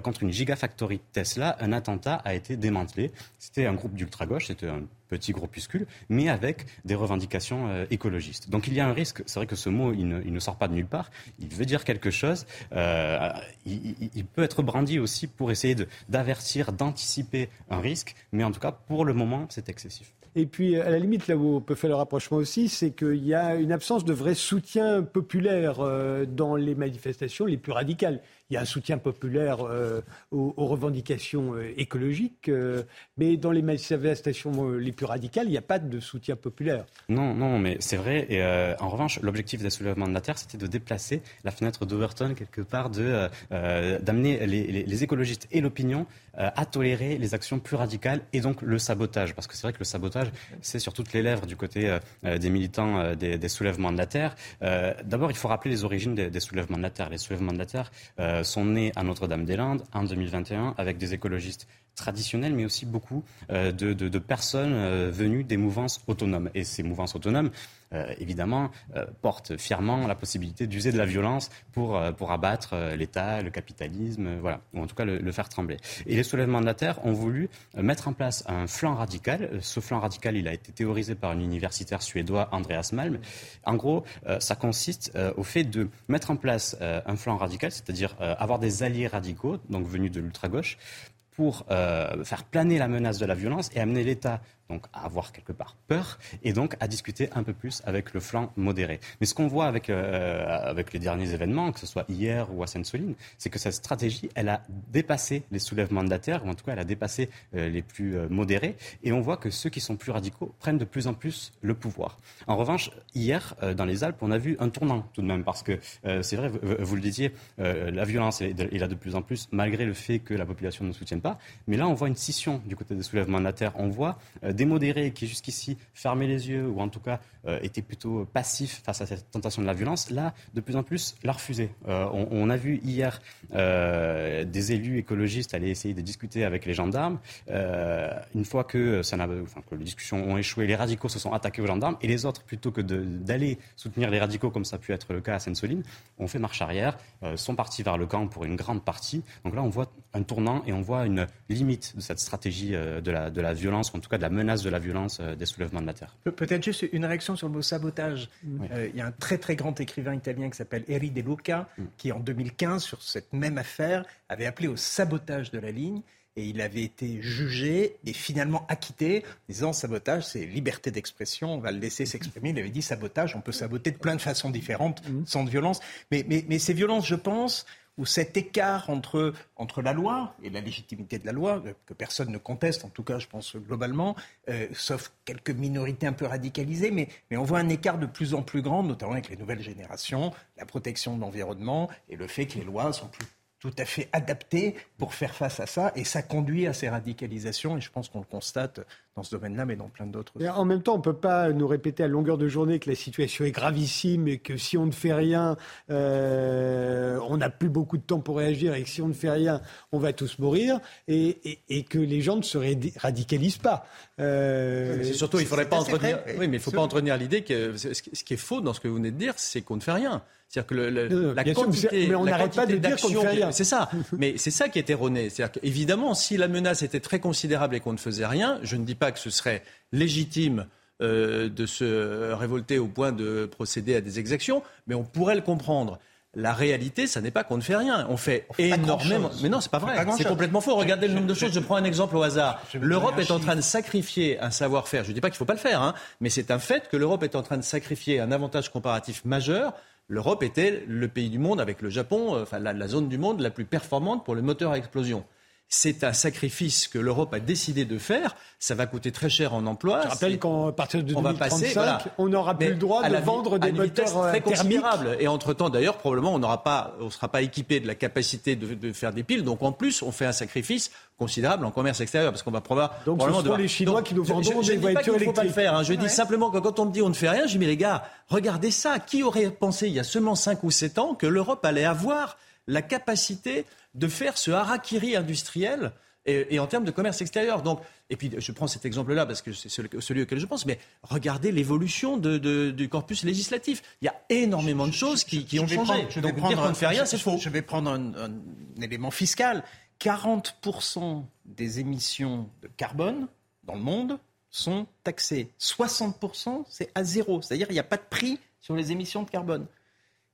contre une gigafactory Tesla. Un attentat a été démantelé. C'était un groupe d'ultra-gauche, c'était petit groupuscule, mais avec des revendications euh, écologistes. Donc il y a un risque, c'est vrai que ce mot, il ne, sort pas de nulle part, il veut dire quelque chose, euh, il, peut être brandi aussi pour essayer d'avertir, d'anticiper un risque, mais en tout cas, pour le moment, c'est excessif. Et puis, à la limite, là où on peut faire le rapprochement aussi, c'est qu'il y a une absence de vrai soutien populaire euh, dans les manifestations les plus radicales il y a un soutien populaire euh, aux, revendications euh, écologiques, euh, mais dans les manifestations les plus radicales, il n'y a pas de soutien populaire. Non, non, mais c'est vrai. Et en revanche, l'objectif des soulèvements de la Terre, c'était de déplacer la fenêtre d'Overton quelque part, de d'amener les, écologistes et l'opinion à tolérer les actions plus radicales et donc le sabotage. Parce que c'est vrai que le sabotage, c'est sur toutes les lèvres du côté des militants des, soulèvements de la Terre. D'abord, il faut rappeler les origines des, des, soulèvements de la Terre. Les soulèvements de la Terre sont nés à Notre-Dame-des-Landes en 2021 avec des écologistes traditionnels, mais aussi beaucoup euh, de, personnes euh, venues des mouvances autonomes. Et ces mouvances autonomes, euh, évidemment, portent fièrement la possibilité d'user de la violence pour, pour abattre l'État, le capitalisme, voilà, ou en tout cas le, faire trembler. Et les soulèvements de la Terre ont voulu mettre en place un flanc radical. Ce flanc radical, il a été théorisé par un universitaire suédois, Andreas Malm. En gros, ça consiste au fait de mettre en place un flanc radical, c'est-à-dire avoir des alliés radicaux, donc venus de l'ultra-gauche, pour faire planer la menace de la violence et amener l'État donc à avoir quelque part peur et donc à discuter un peu plus avec le flanc modéré. Mais ce qu'on voit avec, euh, avec les derniers événements, que ce soit hier ou à Sainte-Soline, c'est que cette stratégie, elle a dépassé les soulèvements de la terre, ou en tout cas elle a dépassé euh, les plus euh, modérés, et on voit que ceux qui sont plus radicaux prennent de plus en plus le pouvoir. En revanche, hier, dans les Alpes, on a vu un tournant tout de même, parce que c'est vrai, vous, le disiez, la violence est là de plus en plus, malgré le fait que la population ne soutienne pas, mais là on voit une scission du côté des soulèvements de la terre, on voit modérés qui jusqu'ici fermaient les yeux ou en tout cas euh, étaient plutôt passifs face à cette tentation de la violence, là, de plus en plus, la refuser. Euh, on, a vu hier euh, des élus écologistes aller essayer de discuter avec les gendarmes. une fois que, que les discussions ont échoué, les radicaux se sont attaqués aux gendarmes et les autres, plutôt que d'aller soutenir les radicaux comme ça a pu être le cas à Sainte-Soline, ont fait marche arrière, sont partis vers le camp pour une grande partie. Donc là, on voit un tournant et on voit une limite de cette stratégie de la, de la violence, ou en tout cas de la menace de la violence euh, des soulèvements de la terre. Peut-être juste une réaction sur le mot sabotage. Euh, il y a un très très grand écrivain italien qui s'appelle Eri De Luca, mm. qui en 2015, sur cette même affaire, avait appelé au sabotage de la ligne et il avait été jugé et finalement acquitté, disant sabotage, c'est liberté d'expression, on va le laisser s'exprimer. Il avait dit sabotage, on peut saboter de plein de façons différentes, mm. sans violence. Mais, mais, mais ces violences, je pense, où cet écart entre, entre la loi et la légitimité de la loi, euh, que personne ne conteste, en tout cas je pense globalement, euh, sauf quelques minorités un peu radicalisées, mais, mais on voit un écart de plus en plus grand, notamment avec les nouvelles générations, la protection de l'environnement et le fait que les lois sont plus tout à fait adaptées pour faire face à ça. Et ça conduit à ces radicalisations. Et je pense qu'on le constate dans ce domaine-là, mais dans plein d'autres. En même temps, on ne peut pas nous répéter à longueur de journée que la situation est gravissime et que si on ne fait rien, euh, on n'a plus beaucoup de temps pour réagir et que si on ne fait rien, on va tous mourir et, et, que les gens ne se radicalisent pas. Euh, c'est surtout, il ne faudrait pas entretenir. Oui, mais il ne faut pas entretenir l'idée que ce qui est faux dans ce que vous venez de dire, c'est qu'on ne fait rien. C'est-à-dire que le, la quantité, mais on n'arrête pas de dire qu'on ne fait rien. C'est ça. (laughs) mais c'est ça qui est erroné. C'est-à-dire qu'évidemment, si la menace était très considérable et qu'on ne faisait rien, je ne dis pas que ce serait légitime euh, de se révolter au point de procéder à des exactions, mais on pourrait le comprendre. La réalité, ça n'est pas qu'on ne fait rien. On fait, énormément. Mais non, c'est pas vrai. C'est complètement faux. Regardez le nombre de choses. Je prends un exemple au hasard. L'Europe est en train de sacrifier un savoir-faire. Je ne dis pas qu'il ne faut pas le faire, hein, mais c'est un fait que l'Europe est en train de sacrifier un avantage comparatif majeur l'Europe était le pays du monde, avec le Japon, euh, enfin la, zone du monde la plus performante pour le moteur à explosion. C'est un sacrifice que l'Europe a décidé de faire. Ça va coûter très cher en emploi. Je rappelle qu'à partir de 2035, on n'aura plus le droit de vendre des moteurs euh, très considérable. Et entre-temps, d'ailleurs, probablement, on n'aura pas, on sera pas équipé de la capacité de, faire des piles. Donc, en plus, on fait un sacrifice considérable en commerce extérieur, parce qu'on va probablement. Donc, ce sont les Chinois qui nous vendront des voitures électriques. Pas le faire. Hein. Je dis simplement que quand on me dit on ne fait rien, je dis mais les gars, regardez ça. Qui aurait pensé il y a seulement 5 ou 7 ans que l'Europe allait avoir la capacité de faire ce harakiri industriel et, en termes de commerce extérieur. Donc, et puis je prends cet exemple-là parce que c'est celui auquel je pense, mais regardez l'évolution du corpus législatif. Il y a énormément de choses qui, ont changé. je Donc dire qu'on ne fait rien, c'est faux. Je vais prendre un, un élément fiscal. 40% des émissions de carbone dans le monde sont taxées. 60% c'est à zéro. C'est-à-dire qu'il n'y a pas de prix sur les émissions de carbone.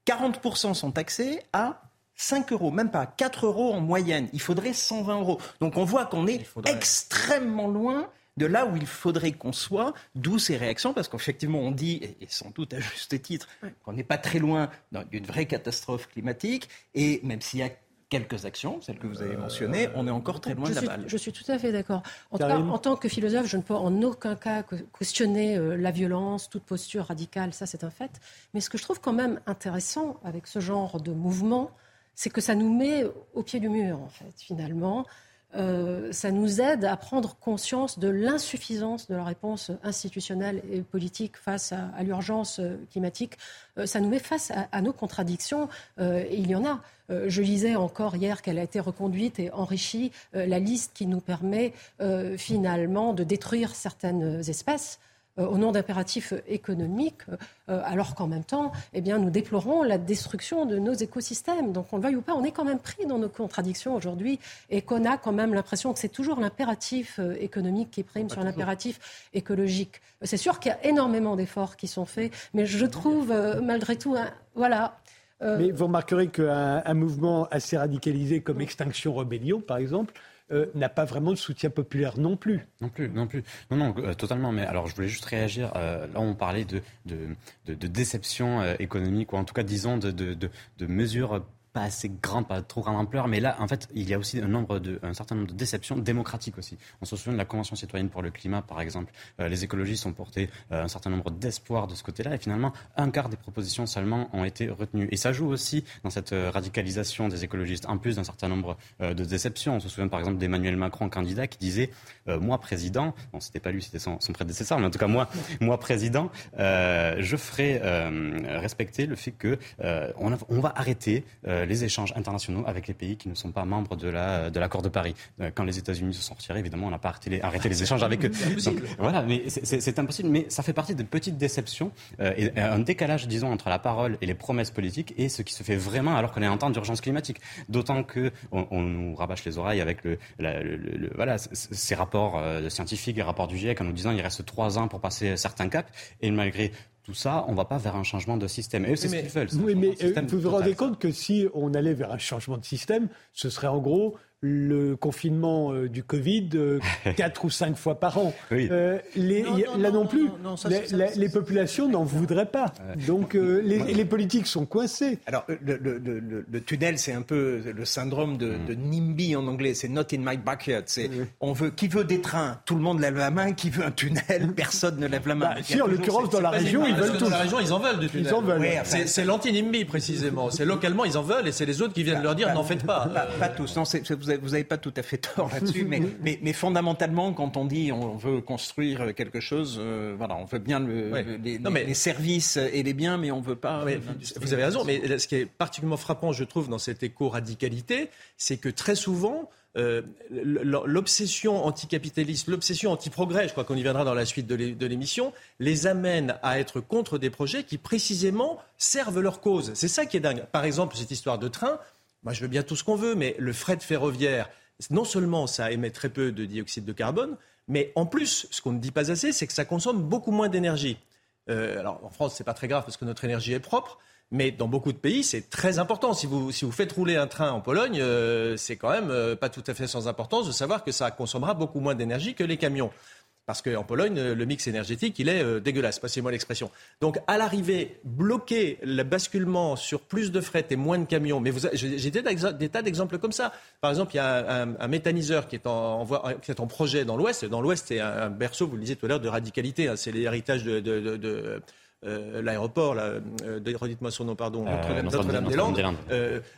40% sont taxés à 5 euros, même pas 4 euros en moyenne. Il faudrait 120 euros. Donc on voit qu'on est extrêmement loin de là où il faudrait qu'on soit, d'où ces réactions, parce qu'effectivement on dit, et sans doute à juste titre, qu'on n'est pas très loin d'une vraie catastrophe climatique, et même s'il y a quelques actions, celles que vous avez mentionnées, on est encore très loin de la balle. Je suis tout à fait d'accord. En, en, tant que philosophe, je ne peux en aucun cas questionner euh, la violence, toute posture radicale, ça c'est un fait. Mais ce que je trouve quand même intéressant avec ce genre de mouvement, c'est que ça nous met au pied du mur, en fait, finalement. Euh, ça nous aide à prendre conscience de l'insuffisance de la réponse institutionnelle et politique face à, l'urgence euh, climatique. Euh, ça nous met face à, nos contradictions, et il y en a. je lisais encore hier qu'elle a été reconduite et enrichie, la liste qui nous permet finalement de détruire certaines espèces. Euh, au nom d'impératifs économiques, euh, alors qu'en même temps, eh bien, nous déplorons la destruction de nos écosystèmes. Donc, on le veuille ou pas, on est quand même pris dans nos contradictions aujourd'hui et qu'on a quand même l'impression que c'est toujours l'impératif euh, économique qui prime sur l'impératif écologique. C'est sûr qu'il y a énormément d'efforts qui sont faits, mais je trouve malgré tout, voilà. Mais vous remarquerez qu'un un mouvement assez radicalisé comme Extinction Rebellion, par exemple, euh, n'a pas vraiment de soutien populaire non plus. Non plus, non plus. Non, non, euh, totalement. Mais alors, je voulais juste réagir. là, on parlait de, de, déception économique, ou en tout cas, disons, de, de mesures pas assez grande, pas trop grande ampleur, mais là, en fait, il y a aussi un, certain nombre de déceptions démocratiques aussi. On se souvient de la Convention citoyenne pour le climat, par exemple. Euh, les écologistes ont porté euh, un certain nombre d'espoirs de ce côté-là, et finalement, un quart des propositions seulement ont été retenues. Et ça joue aussi dans cette euh, radicalisation des écologistes, en plus d'un certain nombre de déceptions. On se souvient, par exemple, d'Emmanuel Macron, candidat, qui disait Moi, président, bon, c'était pas lui, c'était son, prédécesseur, mais en tout cas, moi, (laughs) moi président, je ferai respecter le fait que on, va arrêter les échanges internationaux avec les pays qui ne sont pas membres de la de l'accord de Paris. Euh, quand les États-Unis se sont retirés, évidemment, on n'a pas arrêté les, arrêté les échanges avec eux. (laughs) voilà, mais c'est impossible. Mais ça fait partie de petites déceptions euh, et un décalage, disons, entre la parole et les promesses politiques et ce qui se fait vraiment alors qu'on est en temps d'urgence climatique. D'autant que on, nous rabâche les oreilles avec le, le, voilà ces rapports euh, scientifiques, les rapports du GIEC en nous disant il reste trois ans pour passer certains caps et malgré tout ça, on ne va pas vers un changement de système. Et c'est ce qu'ils veulent. Oui, mais euh, vous vous rendez compte que si on allait vers un changement de système, ce serait en gros le confinement euh, du Covid euh, (laughs) quatre ou cinq fois par an. Euh, les, là non, plus, les, populations n'en voudraient pas. Donc les, politiques sont coincés. Alors le, tunnel, c'est un peu le syndrome de, mm. NIMBY en anglais. C'est not in my backyard. C'est on veut qui veut des trains, tout le monde lève la main. Qui veut un tunnel, (laughs) personne ne lève la main. Bah, si en l'occurrence dans la région, ils veulent tout. Dans la région, ils en veulent du tunnel. c'est l'anti-NIMBY précisément. C'est localement, ils en veulent et c'est les autres qui viennent leur dire n'en faites pas. Pas, tous. Non, vous n'avez pas tout à fait tort là-dessus, (laughs) mais, mais, fondamentalement, quand on dit on veut construire quelque chose, euh, voilà, on veut bien les, services et les biens, mais on ne veut pas. vous avez raison, mais ce qui est particulièrement frappant, je trouve, dans cette éco-radicalité, c'est que très souvent, euh, l'obsession anticapitaliste, l'obsession anti-progrès, je crois qu'on y viendra dans la suite de l'émission, les amène à être contre des projets qui précisément servent leur cause. C'est ça qui est dingue. Par exemple, cette histoire de train, moi, je veux bien tout ce qu'on veut, mais le fret ferroviaire, non seulement ça émet très peu de dioxyde de carbone, mais en plus, ce qu'on ne dit pas assez, c'est que ça consomme beaucoup moins d'énergie. Euh, alors, en France, ce n'est pas très grave parce que notre énergie est propre, mais dans beaucoup de pays, c'est très important. Si vous, si vous faites rouler un train en Pologne, euh, c'est quand même euh, pas tout à fait sans importance de savoir que ça consommera beaucoup moins d'énergie que les camions. Parce qu'en Pologne, le mix énergétique, il est euh, dégueulasse, passez-moi l'expression. Donc, à l'arrivée, bloquer le basculement sur plus de fret et moins de camions. Mais j'ai des tas d'exemples comme ça. Par exemple, il y a un, méthaniseur qui est en, projet dans l'Ouest. Dans l'Ouest, c'est un, berceau, vous le disiez tout à l'heure, de radicalité. Hein. C'est l'héritage de, de euh, l'aéroport, euh, redites-moi son nom, pardon, euh, Notre-Dame-des-Landes.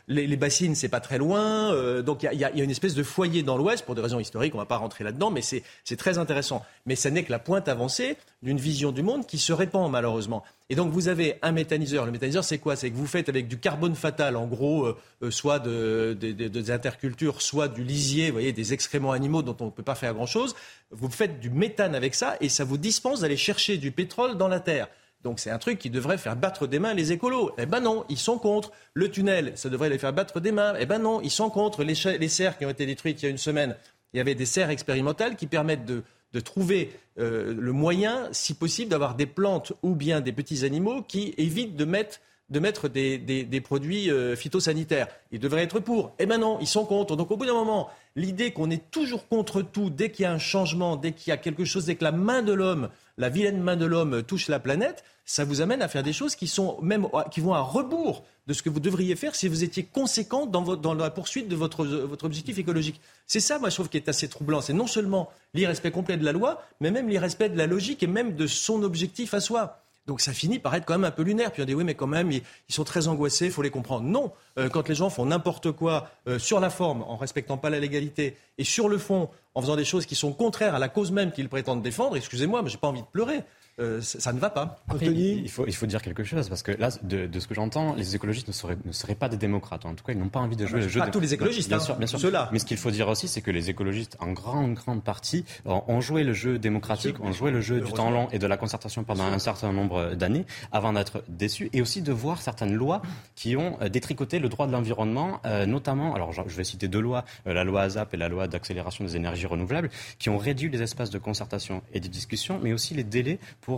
les, les, bassines, c'est pas très loin. Donc il y, y, a une espèce de foyer dans l'Ouest, pour des raisons historiques, on va pas rentrer là-dedans, mais c'est très intéressant. Mais ça n'est que la pointe avancée d'une vision du monde qui se répand malheureusement. Et donc vous avez un méthaniseur. Le méthaniseur, c'est quoi? C'est que vous faites avec du carbone fatal, en gros, soit de, de, de, des intercultures, soit du lisier, vous voyez, des excréments animaux dont on ne peut pas faire grand-chose. Vous faites du méthane avec ça et ça vous dispense d'aller chercher du pétrole dans la terre. Donc c'est un truc qui devrait faire battre des mains les écolos. Eh ben non, ils sont contre. Le tunnel, ça devrait les faire battre des mains. Eh ben non, ils sont contre. Les, serres qui ont été détruites il y a une semaine, il y avait des serres expérimentales qui permettent de, trouver euh, le moyen, si possible, d'avoir des plantes ou bien des petits animaux qui évitent de mettre de mettre des, produits euh, phytosanitaires. Ils devraient être pour. Eh ben non, ils sont contre. Donc au bout d'un moment, l'idée qu'on est toujours contre tout dès qu'il y a un changement, dès qu'il y a quelque chose, dès que la main de l'homme, la vilaine main de l'homme touche la planète, ça vous amène à faire des choses qui sont même qui vont à rebours de ce que vous devriez faire si vous étiez conséquent dans, dans la poursuite de votre, votre objectif écologique. C'est ça, moi, je trouve, qui est assez troublant. C'est non seulement l'irrespect complet de la loi, mais même l'irrespect de la logique et même de son objectif à soi. Donc ça finit par être quand même un peu lunaire. Puis on dit oui, mais quand même, ils, sont très angoissés, il faut les comprendre. Non, euh, quand les gens font n'importe quoi euh, sur la forme, en respectant pas la légalité, et sur le fond, en faisant des choses qui sont contraires à la cause même qu'ils prétendent défendre, excusez-moi, mais j'ai pas envie de pleurer. Euh, ça ne va pas. il, faut, il faut dire quelque chose, parce que là, de, de ce que j'entends, les écologistes ne seraient, ne seraient pas des démocrates. En tout cas, ils n'ont pas envie de jouer le jeu. Pas tous les écologistes, bien, hein, sûr, bien sûr. Ceux-là. Mais ce qu'il faut dire aussi, c'est que les écologistes, en grande, grande partie, ont joué le jeu démocratique, ont joué le jeu du temps long et de la concertation pendant un certain nombre d'années, avant d'être déçus, et aussi de voir certaines lois qui ont euh, détricoté le droit de l'environnement, euh, notamment, alors je vais citer deux lois, la loi ASAP et la loi d'accélération des énergies renouvelables, qui ont réduit les espaces de concertation et de discussion, mais aussi les délais pour,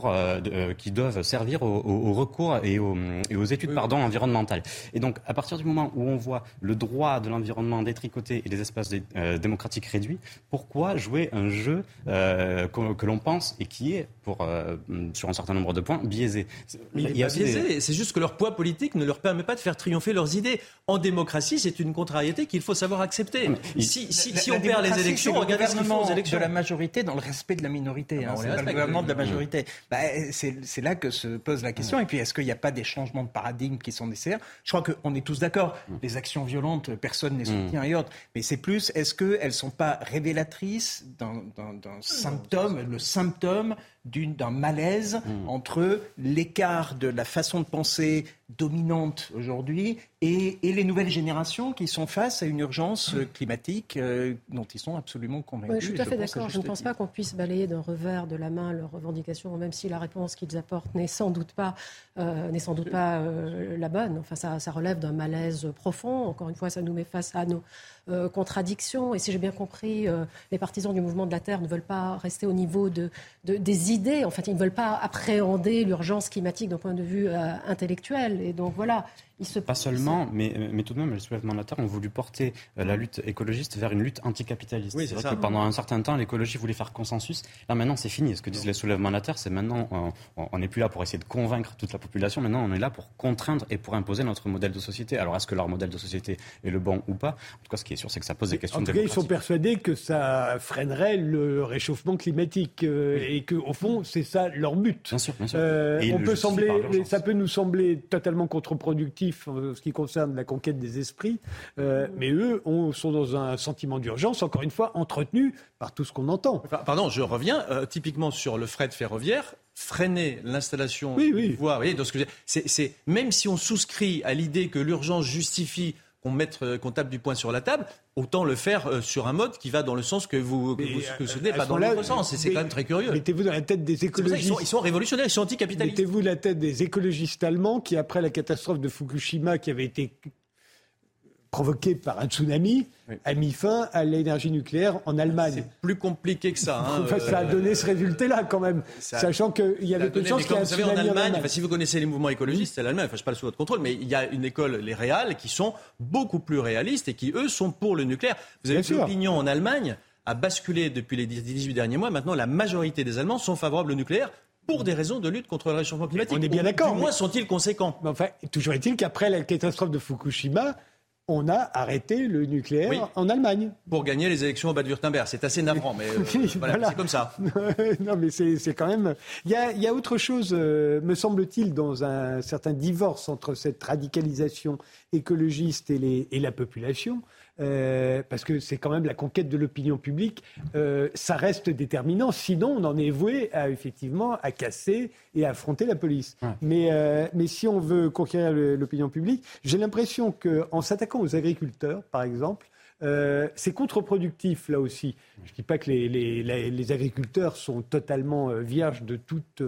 qui doivent servir au, recours et aux, et aux études pardon, environnementales. Et donc, à partir du moment où on voit le droit de l'environnement détricoté et les espaces démocratiques réduits, pourquoi jouer un jeu que, que l'on pense et qui est, pour, sur un certain nombre de points, biaisé? Il, y a biaisé, c'est juste que leur poids politique ne leur permet pas de faire triompher leurs idées. En démocratie, c'est une contrariété qu'il faut savoir accepter. si, si, on perd les élections, regardez ce qu'ils font aux élections. de la majorité dans le respect de la minorité. Ah bah, hein, c'est le gouvernement de la majorité. Bah, c'est là que se pose la question. Et puis, est-ce qu'il n'y a pas des changements de paradigme qui sont nécessaires? Je crois qu'on est tous d'accord. Mm. Les actions violentes, personne n'est soutient mm. et autres. Mais c'est plus, est-ce qu'elles ne sont pas révélatrices d'un symptôme, le symptôme d'un malaise mm. entre l'écart de la façon de penser dominante aujourd'hui et, les nouvelles générations qui sont face à une urgence euh, climatique euh, dont ils sont absolument convaincus. je suis tout à fait d'accord. Je ne pense pas qu'on puisse balayer d'un revers de la main leurs revendications, même si la réponse qu'ils apportent n'est sans doute pas, euh, n'est sans doute pas la bonne. Enfin, ça, ça relève d'un malaise profond. Encore une fois, ça nous met face à nos contradictions. Et si j'ai bien compris, les partisans du mouvement de la Terre ne veulent pas rester au niveau de, de des En fait, ils ne veulent pas appréhender l'urgence climatique d'un point de vue intellectuel. Et donc voilà, pas seulement, mais, mais tout de même, les soulèvements de la Terre ont voulu porter euh, la lutte écologiste vers une lutte anticapitaliste. c'est vrai que pendant un certain temps, l'écologie voulait faire consensus. Là, maintenant, c'est fini. Ce que disent les soulèvements de la Terre, c'est maintenant, on n'est plus là pour essayer de convaincre toute la population. Maintenant, on est là pour contraindre et pour imposer notre modèle de société. Alors, est-ce que leur modèle de société est le bon ou pas? En tout cas, ce qui est sûr, c'est que ça pose des questions. En tout cas, ils sont persuadés que ça freinerait le réchauffement climatique euh, et que, au fond, c'est ça leur but. Bien sûr, bien sûr. Euh, on peut sembler, ça peut nous sembler totalement contre-productif en ce qui concerne la conquête des esprits, euh, mais eux sont dans un sentiment d'urgence, encore une fois, entretenu par tout ce qu'on entend. pardon, je reviens euh, typiquement sur le fret ferroviaire freiner l'installation oui, oui. voie. c'est, même si on souscrit à l'idée que l'urgence justifie qu'on mette, euh, qu'on tape du poing sur la table, autant le faire euh, sur un mode qui va dans le sens que vous, que vous soutenez, pas dans l'autre sens. Et c'est quand même très curieux. Mettez-vous dans la tête des écologistes. ils, sont, révolutionnaires, ils sont anticapitalistes. Mettez-vous la tête des écologistes allemands qui, après la catastrophe de Fukushima, qui avait été provoquée par un tsunami, a mis fin à l'énergie nucléaire en Allemagne. C'est plus compliqué que ça. Hein, (laughs) ça a donné ce résultat-là quand même, sachant qu'il y avait peu de chances qu'il y ait un tsunami en Allemagne. si vous connaissez les mouvements écologistes, c'est l'Allemagne, enfin, je pas sous votre contrôle, mais il y a une école, les réals, qui sont beaucoup plus réalistes et qui, eux, sont pour le nucléaire. Vous avez vu l'opinion en Allemagne a basculé depuis les 18 derniers mois. Maintenant, la majorité des Allemands sont favorables au nucléaire pour des raisons de lutte contre le réchauffement climatique. On est bien d'accord. Du moins, sont-ils conséquents Enfin, toujours est-il qu'après la catastrophe de Fukushima, on a arrêté le nucléaire en Allemagne. Pour gagner les élections au Bade-Württemberg. C'est assez navrant, mais euh, (laughs) c'est comme ça. (laughs) non, mais c'est quand même. Il y a, autre chose, euh, me semble-t-il, dans un certain divorce entre cette radicalisation écologiste et la population. Euh, parce que c'est quand même la conquête de l'opinion publique, euh, ça reste déterminant. Sinon, on en est voué à effectivement à casser et à affronter la police. Mais, euh, mais si on veut conquérir l'opinion publique, j'ai l'impression qu'en s'attaquant aux agriculteurs, par exemple, c'est contre-productif là aussi. Je ne dis pas que les, les, les, agriculteurs sont totalement vierges de toute,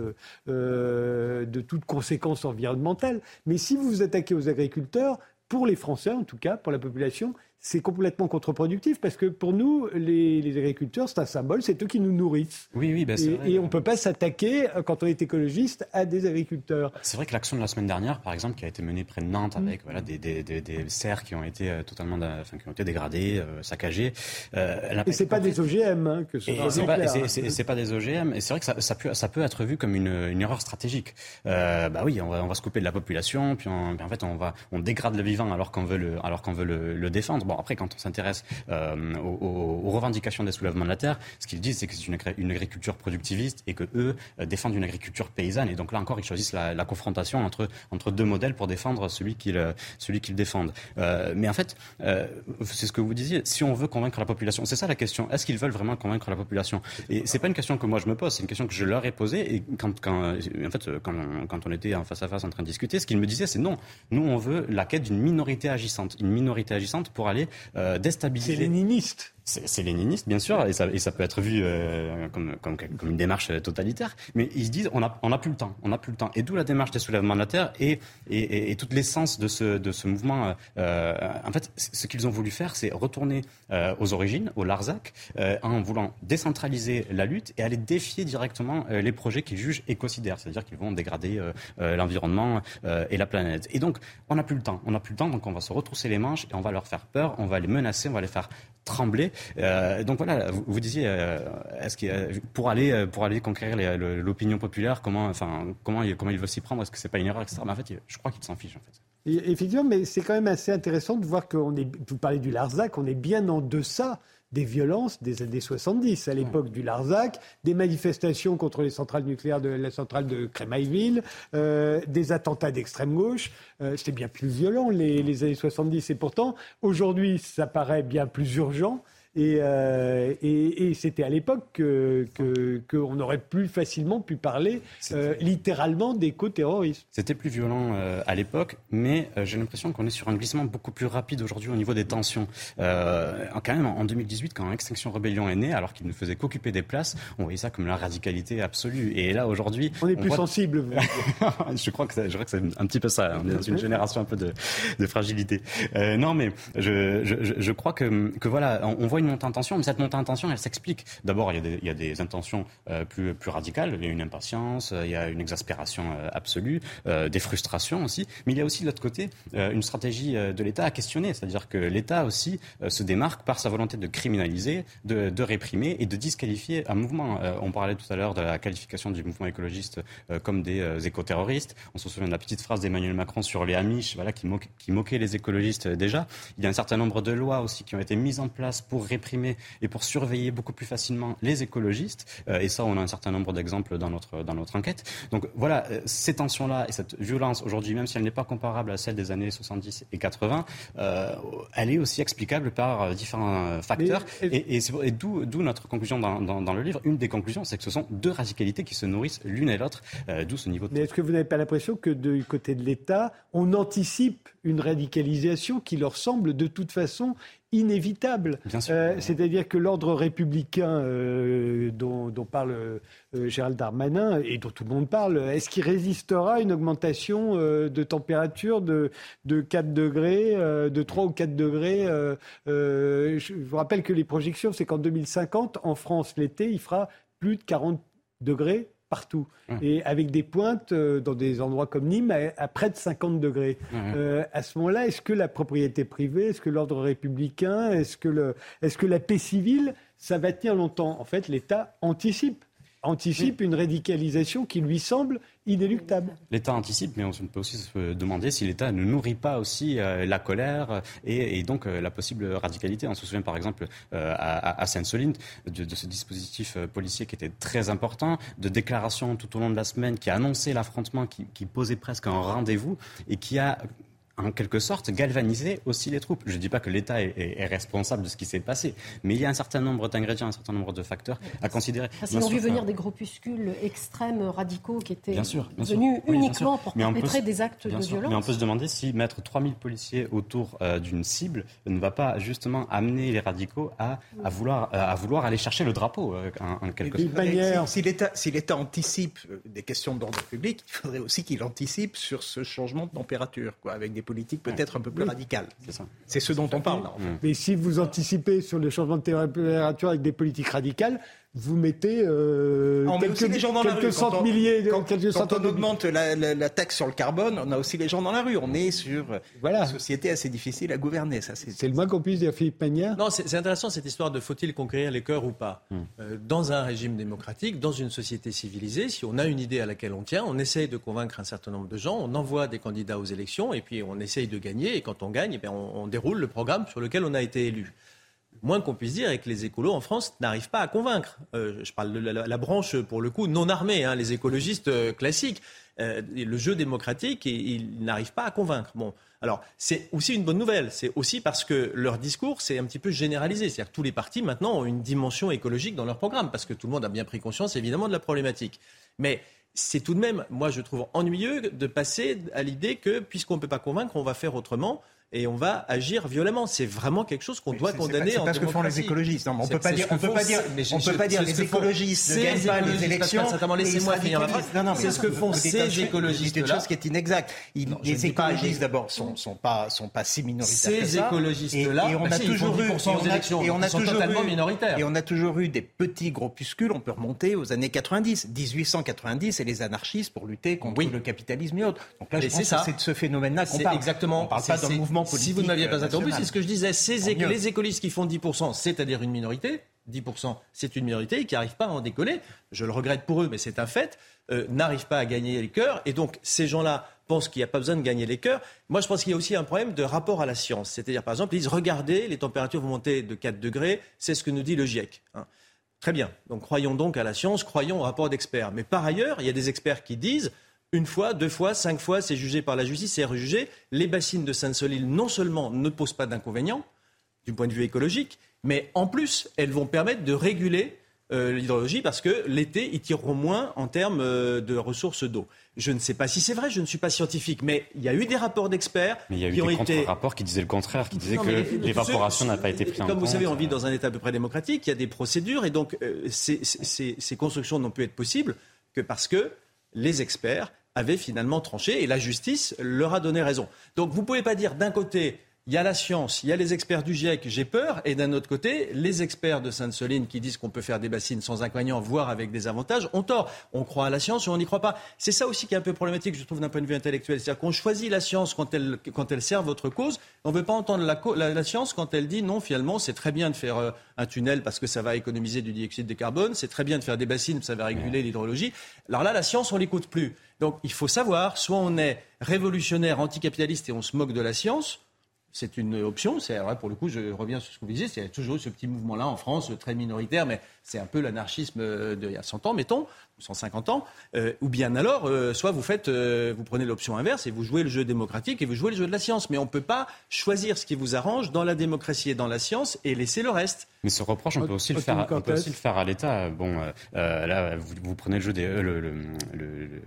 de toute conséquence environnementale, mais si vous vous attaquez aux agriculteurs, pour les Français en tout cas, pour la population, c'est complètement contre-productif parce que pour nous, les, agriculteurs, c'est un symbole, c'est eux qui nous nourrissent. Oui, oui, bah, et, et, on ne peut pas s'attaquer, euh, quand on est écologiste, à des agriculteurs. C'est vrai que l'action de la semaine dernière, par exemple, qui a été menée près de Nantes avec voilà, des, des, des, serres qui ont été euh, totalement enfin, qui ont été dégradées, euh, saccagées. Euh, et c'est pas des OGM hein, que ce c'est pas, c'est, pas des OGM. Et c'est vrai que ça, ça, peut, ça peut être vu comme une, une erreur stratégique. Euh, bah oui, on va, on va se couper de la population, puis, en fait on va on dégrade le vivant alors qu'on veut le alors qu'on veut le, le défendre. Bon, après, quand on s'intéresse euh, aux, revendications des soulèvements de la terre, ce qu'ils disent, c'est que c'est une, agriculture productiviste et que eux euh, défendent une agriculture paysanne. Et donc là encore, ils choisissent la, confrontation entre, entre deux modèles pour défendre celui qu'ils euh, celui qu'ils défendent. mais en fait, c'est ce que vous disiez. Si on veut convaincre la population, c'est ça la question. Est-ce qu'ils veulent vraiment convaincre la population? Et c'est pas une question que moi je me pose, c'est une question que je leur ai posée. Et quand, en fait, quand on était en face à face en train de discuter, ce qu'ils me disaient, c'est non. Nous, on veut la quête d'une minorité agissante, une minorité agissante pour aller euh, déstabiliser. C'est léniniste. C'est léniniste, bien sûr, et ça, peut être vu euh, comme, une démarche totalitaire, mais ils se disent on n'a a plus le temps, on n'a plus le temps. Et d'où la démarche des soulèvements de la Terre et, toute l'essence de ce, mouvement. Euh, en fait, ce qu'ils ont voulu faire, c'est retourner euh, aux origines, au Larzac, euh, en voulant décentraliser la lutte et aller défier directement les projets qu'ils jugent écocidaires, c'est-à-dire qu'ils vont dégrader l'environnement et la planète. Et donc, on n'a plus le temps, on n'a plus le temps, donc on va se retrousser les manches et on va leur faire peur, on va les menacer, on va les faire trembler. Euh, donc voilà, vous, vous disiez, euh, est-ce que pour aller pour aller conquérir l'opinion populaire, comment enfin comment il, comment il veut s'y prendre? Est-ce que c'est pas une erreur, etc. Mais en fait, je crois qu'il s'en fiche en fait. effectivement, mais c'est quand même assez intéressant de voir qu'on est. Vous parlez du Larzac, on est bien en deçà des violences des années 70, à l'époque du Larzac, des manifestations contre les centrales nucléaires de la centrale de Crémailleville, euh, des attentats d'extrême gauche. Euh, C'était bien plus violent les, les années 70 et pourtant, aujourd'hui, ça paraît bien plus urgent. Euh, et, et, c'était à l'époque qu'on que, aurait plus facilement pu parler euh, littéralement d'éco-terrorisme. C'était plus violent euh, à l'époque, mais j'ai l'impression qu'on est sur un glissement beaucoup plus rapide aujourd'hui au niveau des tensions. quand même, en 2018, quand Extinction Rebellion est né, alors qu'il ne faisait qu'occuper des places, on voyait ça comme la radicalité absolue. Et là, aujourd'hui... On est plus sensible. (laughs) je crois que c'est un petit peu ça. On est dans une génération un peu de, de fragilité. non, mais je, je, je, crois que, que voilà, on voit une montée en tension, mais cette montée en tension, elle s'explique. D'abord, il, il, y a des intentions euh, plus, plus radicales, il y a une impatience, euh, il y a une exaspération euh, absolue, des frustrations aussi, mais il y a aussi de l'autre côté une stratégie de l'État à questionner, c'est-à-dire que l'État aussi se démarque par sa volonté de criminaliser, de, de, réprimer et de disqualifier un mouvement. on parlait tout à l'heure de la qualification du mouvement écologiste comme des éco-terroristes. On se souvient de la petite phrase d'Emmanuel Macron sur les Amish, voilà, qui, moquait, qui moquait les écologistes déjà. Il y a un certain nombre de lois aussi qui ont été mises en place pour réprimer et pour surveiller beaucoup plus facilement les écologistes. Euh, et ça, on a un certain nombre d'exemples dans notre, dans notre enquête. Donc voilà, euh, ces tensions-là et cette violence aujourd'hui, même si elle n'est pas comparable à celle des années 70 et 80, euh, elle est aussi explicable par différents facteurs. et, et, d'où notre conclusion dans, dans, le livre. Une des conclusions, c'est que ce sont deux radicalités qui se nourrissent l'une et l'autre, d'où ce niveau de... Mais est-ce que vous n'avez pas l'impression que du côté de l'État, on anticipe une radicalisation qui leur semble de toute façon inévitable. Euh, c'est-à-dire que l'ordre républicain euh, dont, parle euh, Gérald Darmanin et dont tout le monde parle, est-ce qu'il résistera à une augmentation de température de, de 4 degrés, de 3 ou 4 degrés Je vous rappelle que les projections, c'est qu'en 2050, en France, l'été, il fera plus de 40 degrés partout. Mmh. Et avec des pointes euh, dans des endroits comme Nîmes à, près de 50 degrés. Mmh. Euh, à ce moment-là, est-ce que la propriété privée, est-ce que l'ordre républicain, est-ce que, le, est-ce que la paix civile, ça va tenir longtemps? En fait, l'État anticipe anticipe une radicalisation qui lui semble inéluctable. L'État anticipe, mais on peut aussi se demander si l'État ne nourrit pas aussi euh, la colère et, donc euh, la possible radicalité. On se souvient par exemple euh, à, à Sainte-Soline de, ce dispositif policier qui était très important, de déclarations tout au long de la semaine qui annonçait l'affrontement, qui, qui posait presque un rendez-vous et qui a en quelque sorte, galvaniser aussi les troupes. Je ne dis pas que l'État est, responsable de ce qui s'est passé, mais il y a un certain nombre d'ingrédients, un certain nombre de facteurs à considérer. Parce qu'ils ont vu venir des groupuscules extrêmes radicaux qui étaient venus uniquement pour perpétrer des actes de violence. Mais on peut se demander si mettre 3000 policiers autour euh, d'une cible ne va pas justement amener les radicaux à, à vouloir, euh, à vouloir aller chercher le drapeau, euh, en, quelque sorte. Si, si l'État anticipe des questions d'ordre public, il faudrait aussi qu'il anticipe sur ce changement de température, quoi, avec des politique peut-être un peu plus radicale. C'est ce dont on parle. Mais si vous anticipez sur le changement de température avec des politiques radicales, vous mettez euh, quelques, les gens dans la rue. centaines milliers, quand, quelques quand on augmente la, la, taxe sur le carbone, on a aussi les gens dans la rue. On est sur voilà. une société assez difficile à gouverner. Ça, c'est, le moins qu'on puisse dire, Philippe Pagnard. Non, c'est, intéressant cette histoire de faut-il conquérir les cœurs ou pas. Hmm. Euh, dans un régime démocratique, dans une société civilisée, si on a une idée à laquelle on tient, on essaye de convaincre un certain nombre de gens, on envoie des candidats aux élections et puis on essaye de gagner. Et quand on gagne, eh on, on déroule le programme sur lequel on a été élu moins qu'on puisse dire est que les écolos en France n'arrivent pas à convaincre. Euh, je parle de la, branche, pour le coup, non armée, hein, les écologistes euh, classiques. Euh, le jeu démocratique, ils n'arrivent pas à convaincre. Bon, alors c'est aussi une bonne nouvelle. C'est aussi parce que leur discours c'est un petit peu généralisé. C'est-à-dire que tous les partis maintenant ont une dimension écologique dans leur programme parce que tout le monde a bien pris conscience évidemment de la problématique. Mais c'est tout de même, moi je trouve ennuyeux de passer à l'idée que puisqu'on ne peut pas convaincre, on va faire autrement. Et on va agir violemment. C'est vraiment quelque chose qu'on doit condamner C'est pas ce que font les écologistes. Non, on peut pas dire, on peut pas dire, on peut pas dire les écologistes ne gagnent pas les élections. Laissez-moi finir ma phrase. C'est ce que font ces écologistes. C'est une chose qui est inexacte. Les écologistes d'abord sont sont pas sont pas si minoritaires. Ces écologistes-là, et on a toujours eu et on a toujours eu et on a toujours eu des petits groupuscules. On peut remonter aux années 90, 1890 et les anarchistes pour lutter contre le capitalisme et autres. Donc là, c'est ça. C'est de ce phénomène-là qu'on parle. Exactement. On parle pas d'un mouvement si vous ne m'aviez pas interrompu, c'est ce que je disais. Ces les écolistes qui font 10%, c'est-à-dire une minorité, 10%, c'est une minorité, et qui n'arrivent pas à en décoller, je le regrette pour eux, mais c'est un fait, euh, n'arrivent pas à gagner les cœurs. Et donc, ces gens-là pensent qu'il n'y a pas besoin de gagner les cœurs. Moi, je pense qu'il y a aussi un problème de rapport à la science. C'est-à-dire, par exemple, ils disent, regardez, les températures vont monter de 4 degrés, c'est ce que nous dit le GIEC. Hein. Très bien. Donc, croyons donc à la science, croyons au rapport d'experts. Mais par ailleurs, il y a des experts qui disent, une fois, deux fois, cinq fois, c'est jugé par la justice, c'est rejugé. Les bassines de Sainte-Solile, non seulement ne posent pas d'inconvénients du point de vue écologique, mais en plus, elles vont permettre de réguler euh, l'hydrologie parce que l'été, ils tireront moins en termes euh, de ressources d'eau. Je ne sais pas si c'est vrai, je ne suis pas scientifique, mais il y a eu des rapports d'experts qui ont été... il y a eu des rapports qui disaient le contraire, qui disaient que l'évaporation n'a pas été prise en compte. Comme vous savez, on vit dans un État à peu près démocratique, il y a des procédures, et donc euh, ces, ces constructions n'ont pu être possibles que parce que les experts avaient finalement tranché et la justice leur a donné raison. Donc vous ne pouvez pas dire d'un côté il y a la science, il y a les experts du GIEC, j'ai peur, et d'un autre côté, les experts de Sainte-Soline qui disent qu'on peut faire des bassines sans inconvénients, voire avec des avantages, ont tort. On croit à la science ou on n'y croit pas. C'est ça aussi qui est un peu problématique, je trouve, d'un point de vue intellectuel. C'est-à-dire qu'on choisit la science quand elle, quand elle sert votre cause, on ne veut pas entendre la, la, science quand elle dit non, finalement, c'est très bien de faire euh, un tunnel parce que ça va économiser du dioxyde de carbone, c'est très bien de faire des bassines, ça va réguler l'hydrologie. Alors là, la science, on l'écoute plus. Donc il faut savoir, soit on est révolutionnaire, anticapitaliste et on se moque de la science, c'est une option. C'est vrai, pour le coup, je reviens sur ce que vous disiez. Il y a toujours ce petit mouvement-là en France, très minoritaire, mais c'est un peu l'anarchisme d'il y a 100 ans, mettons, ou 150 ans. Euh, ou bien alors, euh, soit vous faites, euh, vous prenez l'option inverse et vous jouez le jeu démocratique et vous jouez le jeu de la science. Mais on ne peut pas choisir ce qui vous arrange dans la démocratie et dans la science et laisser le reste. Mais ce reproche, on peut aussi, le faire, on peut aussi le faire à l'État. Bon, là, vous, prenez le, jeu des, le, le,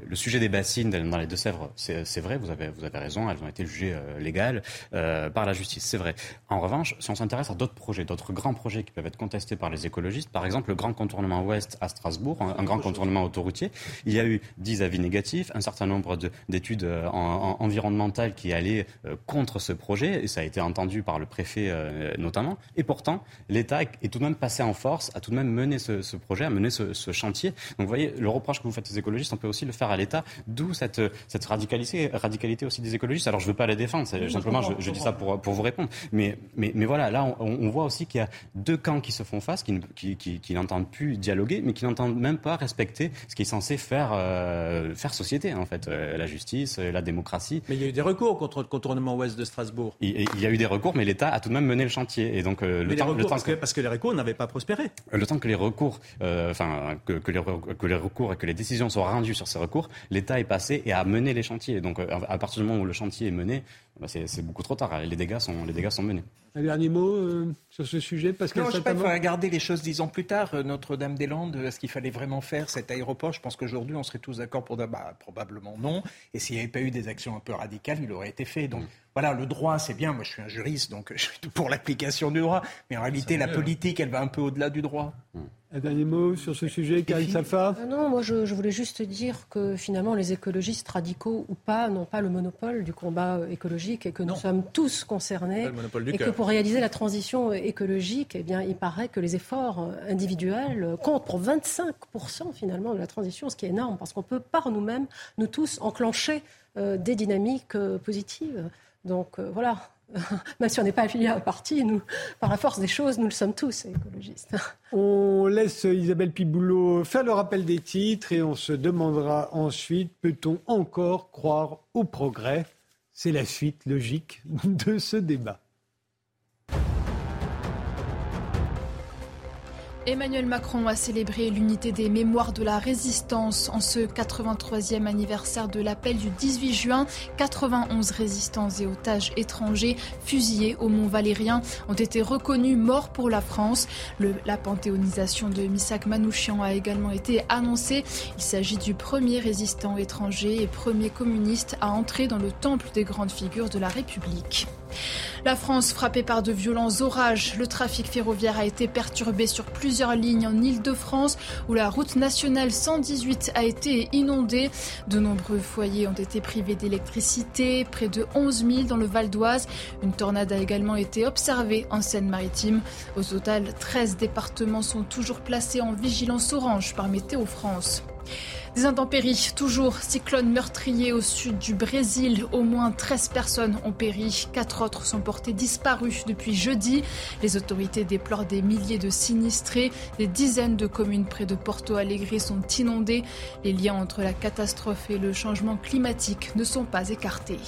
le, sujet des bassines dans les Deux-Sèvres. C'est vrai, vous avez, vous avez raison, elles ont été jugées légales par la justice, c'est vrai. En revanche, si on s'intéresse à d'autres projets, d'autres grands projets qui peuvent être contestés par les écologistes, par exemple le grand contournement ouest à Strasbourg, un, grand contournement autoroutier. Il y a eu 10 avis négatifs, un certain nombre d'études euh, environnementales qui allaient euh, contre ce projet, et ça a été entendu par le préfet euh, notamment. Et pourtant, l'État est tout de même passé en force, a tout de même mené ce, projet, a mené ce, chantier. Donc vous voyez, le reproche que vous faites aux écologistes, on peut aussi le faire à l'État, d'où cette, cette radicalité, radicalité aussi des écologistes. Alors je ne veux pas la défendre, simplement je, dis ça pour, pour vous répondre. Mais, mais, mais voilà, là on, voit aussi qu'il y a deux camps qui se font face, qui, qui, qui, qui n'entendent plus dialoguer, mais qui n'entendent même pas respecter ce qui est censé faire, euh, faire société, en fait, euh, la justice, euh, la démocratie. Mais il y a eu des recours contre le contournement ouest de Strasbourg. Il, il y a eu des recours, mais l'État a tout de même mené le chantier. Et donc, le, temps, le temps, parce, que, parce que les recours n'avaient pas prospéré. Le temps que les recours, enfin, que, que, les, que les recours et que les décisions soient rendues sur ces recours, l'État est passé et a mené les chantiers. Donc, à partir du moment où le chantier est mené, bah, c'est beaucoup trop tard. Les dégâts sont, les dégâts sont menés. Un dernier mot euh, sur ce sujet parce Non, je pense regarder les choses dix ans plus tard. Euh, Notre-Dame-des-Landes, est-ce qu'il fallait vraiment faire cet aéroport? Je pense qu'aujourd'hui, on serait tous d'accord pour dire bah, probablement non. Et s'il n'y avait pas eu des actions un peu radicales, il aurait été fait. Donc mm. Voilà, le droit, c'est bien. Moi, je suis un juriste, donc (laughs) je suis pour l'application du droit. Mais en réalité, la politique, elle va un peu au-delà du droit. Mm. Un dernier mot sur ce sujet, Karine Safa ah Non, moi je, voulais juste dire que finalement les écologistes radicaux ou pas n'ont pas le monopole du combat écologique et que nous sommes tous concernés et que pour réaliser la transition écologique, eh bien, il paraît que les efforts individuels comptent pour 25% finalement de la transition, ce qui est énorme parce qu'on peut par nous-mêmes, nous tous, enclencher euh, des dynamiques euh, positives. Donc euh, voilà, (laughs) même si on n'est pas affilié à un parti, nous, par la force des choses, nous le sommes tous, écologistes. (laughs) On laisse Isabelle Piboulot faire le rappel des titres et on se demandera ensuite, peut-on encore croire au progrès? C'est la suite logique (laughs) de ce débat. Emmanuel Macron a célébré l'unité des mémoires de la résistance en ce 83e anniversaire de l'appel du 18 juin. 91 résistants et otages étrangers fusillés au Mont Valérien ont été reconnus morts pour la France. la panthéonisation de Missak Manouchian a également été annoncée. Il s'agit du premier résistant étranger et premier communiste à entrer dans le temple des grandes figures de la République. La France frappée par de violents orages. Le trafic ferroviaire a été perturbé sur plusieurs lignes en Ile-de-France où la route nationale 118 a été inondée. De nombreux foyers ont été privés d'électricité, près de 11 000 dans le Val d'Oise. Une tornade a également été observée en Seine-Maritime. Au total, 13 départements sont toujours placés en vigilance orange par Météo France. Des intempéries, toujours. Cyclone meurtrier au sud du Brésil. Au moins 13 personnes ont péri. Quatre autres sont portées disparues depuis jeudi. Les autorités déplorent des milliers de sinistrés. Des dizaines de communes près de Porto Alegre sont inondées. Les liens entre la catastrophe et le changement climatique ne sont pas écartés.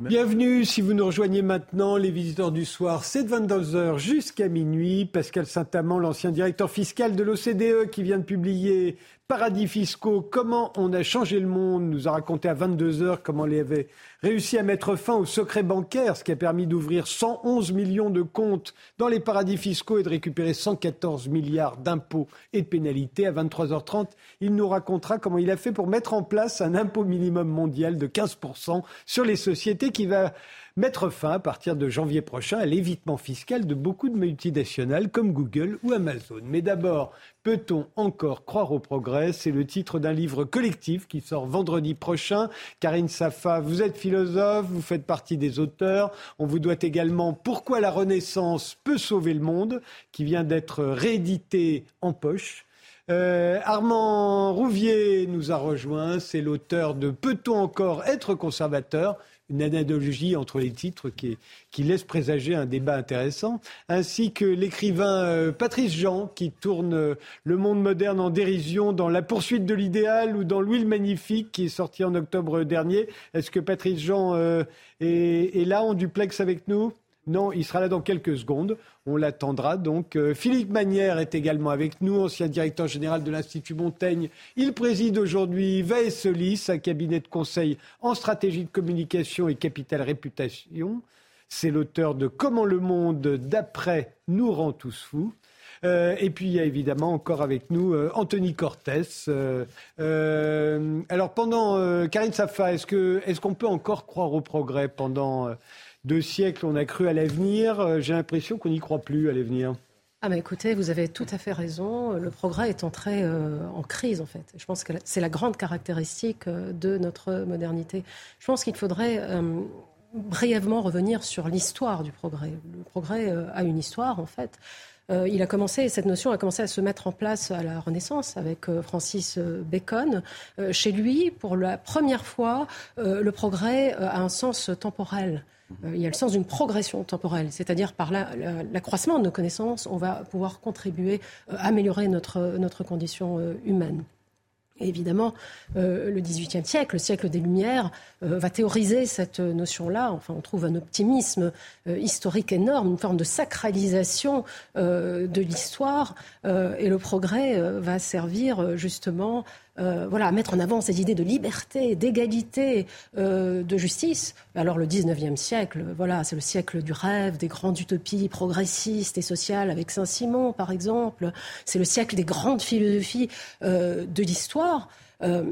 Bienvenue si vous nous rejoignez maintenant, les visiteurs du soir, c'est de 22h jusqu'à minuit. Pascal Saint-Amand, l'ancien directeur fiscal de l'OCDE qui vient de publier Paradis fiscaux, comment on a changé le monde, nous a raconté à 22h comment il avait réussi à mettre fin au secret bancaire, ce qui a permis d'ouvrir 111 millions de comptes dans les paradis fiscaux et de récupérer 114 milliards d'impôts et de pénalités. À 23h30, il nous racontera comment il a fait pour mettre en place un impôt minimum mondial de 15% sur les sociétés qui va mettre fin à partir de janvier prochain à l'évitement fiscal de beaucoup de multinationales comme Google ou Amazon. Mais d'abord, Peut-on encore croire au progrès? C'est le titre d'un livre collectif qui sort vendredi prochain. Karine Safa, vous êtes philosophe, vous faites partie des auteurs. On vous doit également Pourquoi la Renaissance peut sauver le monde, qui vient d'être réédité en poche. Euh, Armand Rouvier nous a rejoint, c'est l'auteur de Peut-on encore être conservateur? Une analogie entre les titres qui, laisse présager un débat intéressant, ainsi que l'écrivain euh, Patrice Jean qui tourne euh, le monde moderne en dérision dans La poursuite de l'idéal ou dans Louis le Magnifique qui est sorti en octobre dernier. Est-ce que Patrice Jean euh, est, là en duplex avec nous? Non, il sera là dans quelques secondes. On l'attendra donc. Euh, Philippe Manière est également avec nous, ancien directeur général de l'Institut Montaigne. Il préside aujourd'hui Vaesolis, un cabinet de conseil en stratégie de communication et capital réputation. C'est l'auteur de Comment le monde d'après nous rend tous fous. Euh, et puis il y a évidemment encore avec nous euh, Anthony Cortès. alors pendant Karine Safa, est-ce qu'on peut encore croire au progrès pendant deux siècles, on a cru à l'avenir. Euh, j'ai l'impression qu'on n'y croit plus à l'avenir. Ah mais écoutez, vous avez tout à fait raison. Le progrès est entré euh, en crise en fait. Je pense que c'est la grande caractéristique euh, de notre modernité. Je pense qu'il faudrait brièvement revenir sur l'histoire du progrès. Le progrès a une histoire en fait. il a commencé, cette notion a commencé à se mettre en place à la Renaissance avec Francis Bacon. chez lui, pour la première fois, le progrès a un sens temporel. Euh, il y a le sens d'une progression temporelle, c'est-à-dire par l'accroissement de nos connaissances, on va pouvoir contribuer à euh, améliorer notre, notre condition euh, humaine. évidemment, le XVIIIe siècle, le siècle des Lumières, va théoriser cette notion-là. Enfin, on trouve un optimisme historique énorme, une forme de sacralisation de l'histoire, et le progrès va servir justement euh, voilà, mettre en avant ces idées de liberté, d'égalité, euh, de justice. Alors le 19e siècle, voilà, c'est le siècle du rêve, des grandes utopies progressistes et sociales avec Saint-Simon, par exemple. C'est le siècle des grandes philosophies euh, de l'histoire. Euh,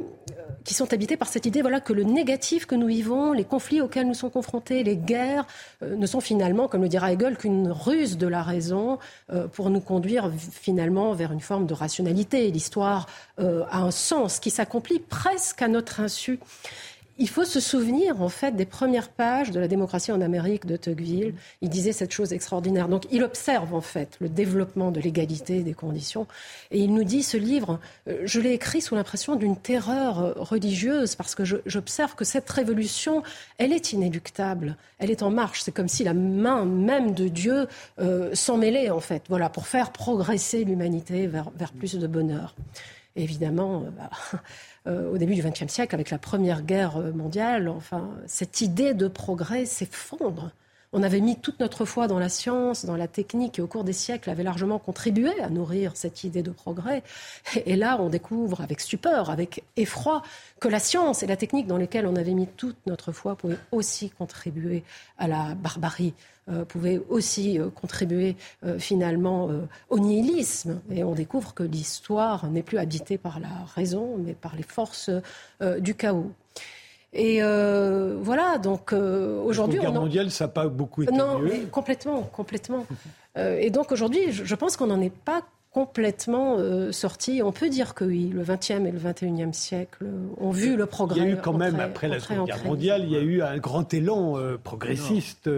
qui sont habités par cette idée voilà, que le négatif que nous vivons, les conflits auxquels nous sommes confrontés, les guerres, euh, ne sont finalement, comme le dira Hegel, qu'une ruse de la raison euh, pour nous conduire finalement vers une forme de rationalité. L'histoire a un sens qui s'accomplit presque à notre insu il faut se souvenir en fait des premières pages de la démocratie en Amérique de Tocqueville. Il disait cette chose extraordinaire. Donc il observe en fait le développement de l'égalité des conditions et il nous dit ce livre, euh, je l'ai écrit sous l'impression d'une terreur euh, religieuse parce que j'observe que cette révolution, elle est inéluctable, elle est en marche. C'est comme si la main même de Dieu euh, s'en mêlait en fait, voilà, pour faire progresser l'humanité vers, vers, plus de bonheur. Évidemment, bah, (laughs) euh, au début du XXe siècle, avec la Première Guerre mondiale, enfin, cette idée de progrès s'effondre. On avait mis toute notre foi dans la science, dans la technique, et au cours des siècles avait largement contribué à nourrir cette idée de progrès. Et là, on découvre avec stupeur, avec effroi, que la science et la technique dans lesquelles on avait mis toute notre foi pouvaient aussi contribuer à la barbarie, euh, pouvaient aussi euh, contribuer euh, finalement au nihilisme. Et on découvre que l'histoire n'est plus habitée par la raison, mais par les forces du chaos. Et voilà, donc aujourd'hui. La guerre mondiale, ça n'a pas beaucoup été non, mieux. complètement, complètement. et donc aujourd'hui, je, pense qu'on n'en est pas complètement euh, sorti. On peut dire que oui, le XXe et le XXIe siècle ont vu le progrès. Il y a eu quand même, après la Seconde Guerre mondiale, il y a eu un grand élan euh, progressiste.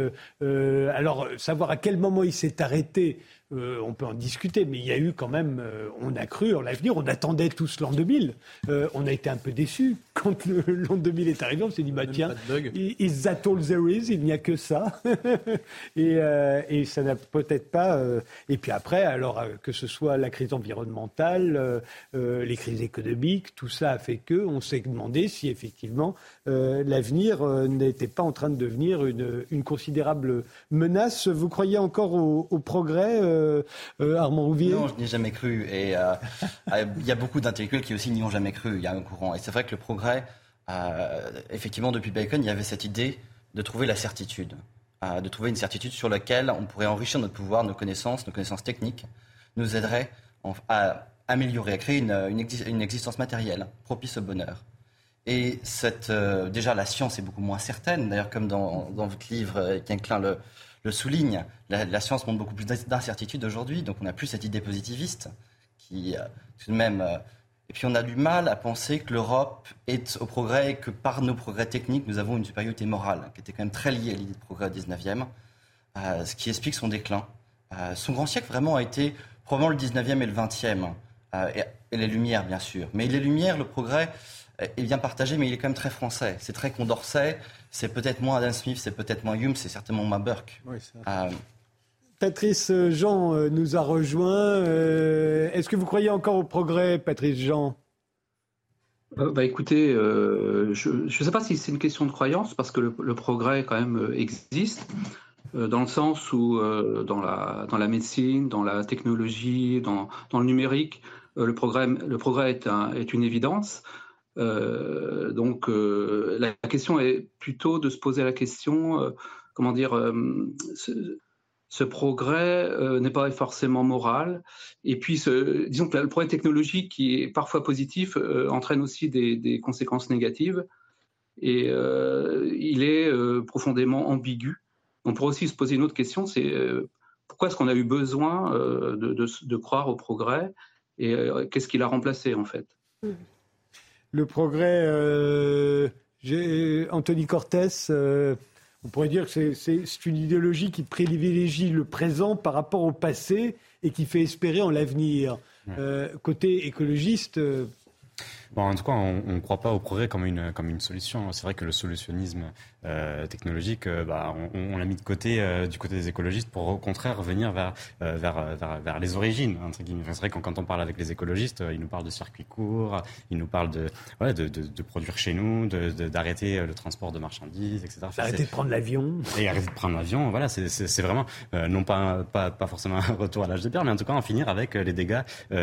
Euh, alors, savoir à quel moment il s'est arrêté, euh, on peut en discuter, mais il y a eu quand même, euh, on a cru en l'avenir, on attendait tous l'an 2000. Euh, on a été un peu déçus (laughs) quand l'an 2000 est arrivé. On s'est dit, bah tiens, is that all there is? Il n'y a que ça. (laughs) et, ça n'a peut-être pas. et puis après, alors que ce soit la crise environnementale, les crises économiques, tout ça a fait que on s'est demandé si effectivement l'avenir n'était pas en train de devenir une, considérable menace. Vous croyez encore au, au progrès euh, euh, Armand Rouvier Non, je n'ai jamais cru. Et euh, il y a beaucoup d'intellectuels qui aussi n'y ont jamais cru. Il y a un courant. Et c'est vrai que le progrès, effectivement, depuis Bacon, il y avait cette idée de trouver la certitude. de trouver une certitude sur laquelle on pourrait enrichir notre pouvoir, nos connaissances, nos connaissances techniques, nous aiderait à améliorer, à créer une, existence matérielle propice au bonheur. Et déjà, la science est beaucoup moins certaine. D'ailleurs, comme dans, votre livre, qui inclut le, le souligne. La, science montre beaucoup plus d'incertitudes aujourd'hui, donc on n'a plus cette idée positiviste qui, euh, tout de même. Euh, et puis on a du mal à penser que l'Europe est au progrès et que par nos progrès techniques, nous avons une supériorité morale, qui était quand même très liée à l'idée de progrès au 19e, euh, ce qui explique son déclin. son grand siècle vraiment a été probablement le 19e et le 20e, et, et, les Lumières bien sûr. Mais les Lumières, le progrès est bien partagé, mais il est quand même très français. C'est très Condorcet, c'est peut-être moins Adam Smith, c'est peut-être moins Hume, c'est certainement moins Burke. Euh, Patrice Jean euh, nous a rejoint. Euh, est-ce que vous croyez encore au progrès, Patrice Jean? Bah écoutez, je ne sais pas si c'est une question de croyance parce que le, progrès quand même existe dans le sens où dans, la, dans la médecine, dans la technologie, dans, dans le numérique, le progrès, le progrès est, un, est une évidence. Euh, donc euh, la question est plutôt de se poser la question, euh, comment dire, ce, progrès n'est pas forcément moral. Et puis, disons que le progrès technologique, qui est parfois positif, entraîne aussi des, conséquences négatives. Et il est profondément ambigu. On pourrait aussi se poser une autre question, c'est pourquoi est-ce qu'on a eu besoin de, croire au progrès et qu'est-ce qui l'a remplacé en fait? Mmh le progrès. Euh, Anthony Cortès, euh, on pourrait dire que c'est une idéologie qui privilégie le présent par rapport au passé et qui fait espérer en l'avenir. Euh, côté écologiste, Bon, en tout cas, on ne croit pas au progrès comme une, comme une solution. C'est vrai que le solutionnisme euh, technologique, euh, bah, on, on l'a mis de côté euh, du côté des écologistes pour au contraire revenir vers, vers, vers, vers, les origines. Entre guillemets. c'est vrai que quand on parle avec les écologistes, ils nous parlent de circuits courts, ils nous parlent de, ouais, de, de, de, produire chez nous, d'arrêter le transport de marchandises, etc. arrêter de prendre l'avion. Et arrêter de prendre l'avion, voilà, c'est vraiment, non pas, pas, pas forcément un (laughs) retour à l'âge de pierre, mais en tout cas en finir avec les dégâts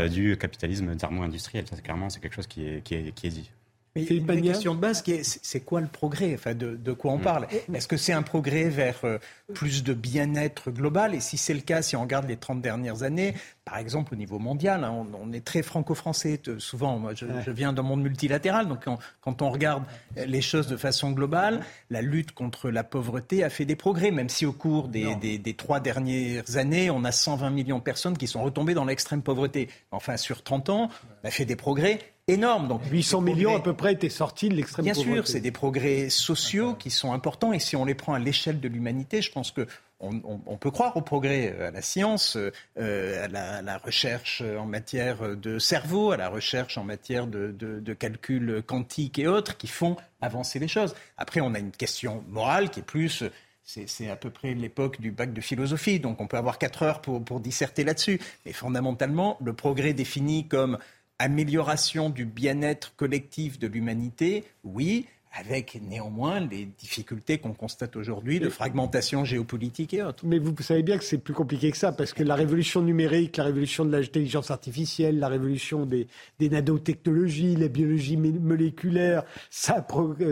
du capitalisme thermo-industriel. Clairement, c'est quelque chose qui est qui est, dit. Mais une question de base, c'est quoi le progrès enfin, de, quoi on mm. parle? Est-ce que c'est un progrès vers euh, plus de bien-être global? Et si c'est le cas, si on regarde les 30 dernières années, par exemple au niveau mondial, hein, on, est très franco-français. Souvent, moi, je, viens d'un monde multilatéral, donc quand, on regarde les choses de façon globale, la lutte contre la pauvreté a fait des progrès, même si au cours des, des trois dernières années, on a 120 millions de personnes qui sont retombées dans l'extrême pauvreté. Enfin, sur 30 ans, on a fait des progrès énorme. Donc 800 millions à peu près étaient sortis de l'extrême pauvreté. Bien sûr, c'est des progrès sociaux qui sont importants et si on les prend à l'échelle de l'humanité, je pense que on, peut croire au progrès, euh, à la science, euh, à, la, recherche en matière de cerveau, à la recherche en matière de, de, calcul quantique et autres qui font avancer les choses. Après, on a une question morale qui est plus c'est à peu près l'époque du bac de philosophie, donc on peut avoir quatre heures pour, pour disserter là-dessus. Mais fondamentalement, le progrès défini comme amélioration du bien-être collectif de l'humanité, oui, avec néanmoins les difficultés qu'on constate aujourd'hui de fragmentation géopolitique et autres. Mais vous savez bien que c'est plus compliqué que ça, parce que la révolution numérique, la révolution de l'intelligence artificielle, la révolution des, nanotechnologies, la biologie moléculaire, ça,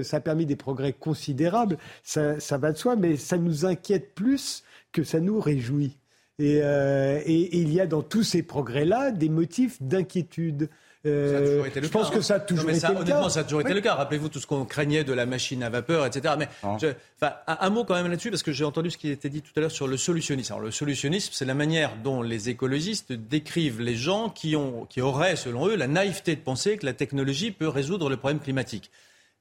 ça a permis des progrès considérables, ça, ça va de soi, mais ça nous inquiète plus que ça nous réjouit. Et, et, il y a dans tous ces progrès-là des motifs d'inquiétude. Euh, je pense que ça a toujours été le cas. Honnêtement, ça a toujours été le cas. Rappelez-vous tout ce qu'on craignait de la machine à vapeur, etc. Mais un, mot quand même là-dessus, parce que j'ai entendu ce qui était dit tout à l'heure sur le solutionnisme. Alors, le solutionnisme, c'est la manière dont les écologistes décrivent les gens qui, ont, qui auraient, selon eux, la naïveté de penser que la technologie peut résoudre le problème climatique.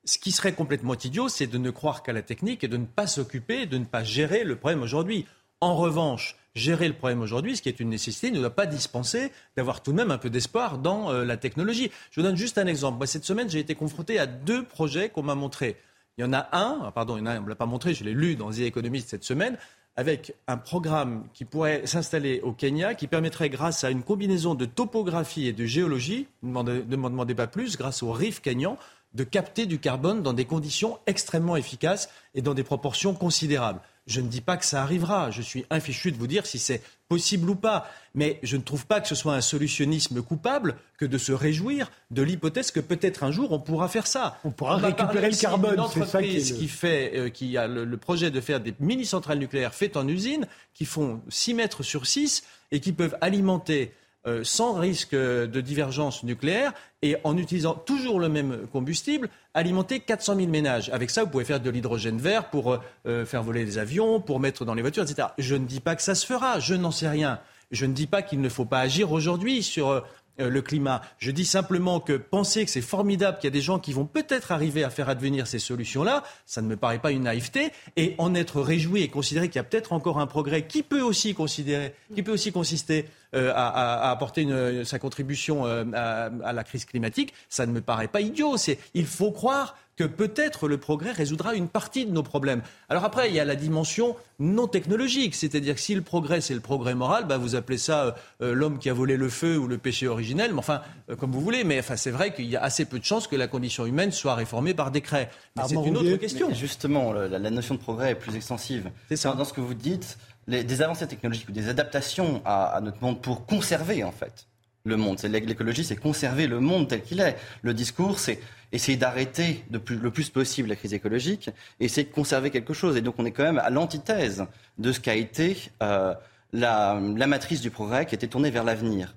Ce qui serait complètement idiot, c'est de ne croire qu'à la technique et de ne pas s'occuper, de ne pas gérer le problème aujourd'hui. En revanche, gérer le problème aujourd'hui, ce qui est une nécessité, ne doit pas dispenser d'avoir tout de même un peu d'espoir dans euh, la technologie. Je vous donne juste un exemple. Moi, cette semaine, j'ai été confronté à deux projets qu'on m'a montrés. Il y en a un, ah, pardon, il y en a on ne l'a pas montré, je l'ai lu dans The Economist cette semaine, avec un programme qui pourrait s'installer au Kenya, qui permettrait, grâce à une combinaison de topographie et de géologie, ne m'en demandez pas plus, grâce au Rift Kenyan, de capter du carbone dans des conditions extrêmement efficaces et dans des proportions considérables. Je ne dis pas que ça arrivera. Je suis infichu de vous dire si c'est possible ou pas. Mais je ne trouve pas que ce soit un solutionnisme coupable que de se réjouir de l'hypothèse que peut-être un jour on pourra faire ça. On pourra récupérer le carbone. Une entreprise qui, fait, euh, qui a le, projet de faire des mini-centrales nucléaires faites en usine, qui font 6 mètres sur 6 et qui peuvent alimenter euh, sans risque de divergence nucléaire et en utilisant toujours le même combustible, alimenter 400 000 ménages. Avec ça, vous pouvez faire de l'hydrogène vert pour euh, euh, faire voler des avions, pour mettre dans les voitures, etc. Je ne dis pas que ça se fera, je n'en sais rien. Je ne dis pas qu'il ne faut pas agir aujourd'hui sur euh, le climat. Je dis simplement que penser que c'est formidable qu'il y a des gens qui vont peut-être arriver à faire advenir ces solutions-là, ça ne me paraît pas une naïveté. Et en être réjoui et considérer qu'il y a peut-être encore un progrès qui peut aussi considérer, qui peut aussi consister euh, à, apporter sa contribution euh, à, la crise climatique, ça ne me paraît pas idiot. Il faut croire que peut-être le progrès résoudra une partie de nos problèmes. Alors après, il y a la dimension non technologique, c'est-à-dire que si le progrès c'est le progrès moral, bah vous appelez ça euh, euh, l'homme qui a volé le feu ou le péché originel, mais enfin euh, comme vous voulez. Mais enfin c'est vrai qu'il y a assez peu de chances que la condition humaine soit réformée par décret. Mais c'est une autre question. justement, la, notion de progrès est plus extensive. C'est ça. Dans ce que vous dites, les, des avancées technologiques ou des adaptations à, à notre monde pour conserver en fait le monde. L'écologie, c'est conserver le monde tel qu'il est. Le discours, c'est essayer d'arrêter le plus possible la crise écologique, essayer de conserver quelque chose. Et donc on est quand même à l'antithèse de ce qu'a été euh, la, matrice du progrès qui était tournée vers l'avenir.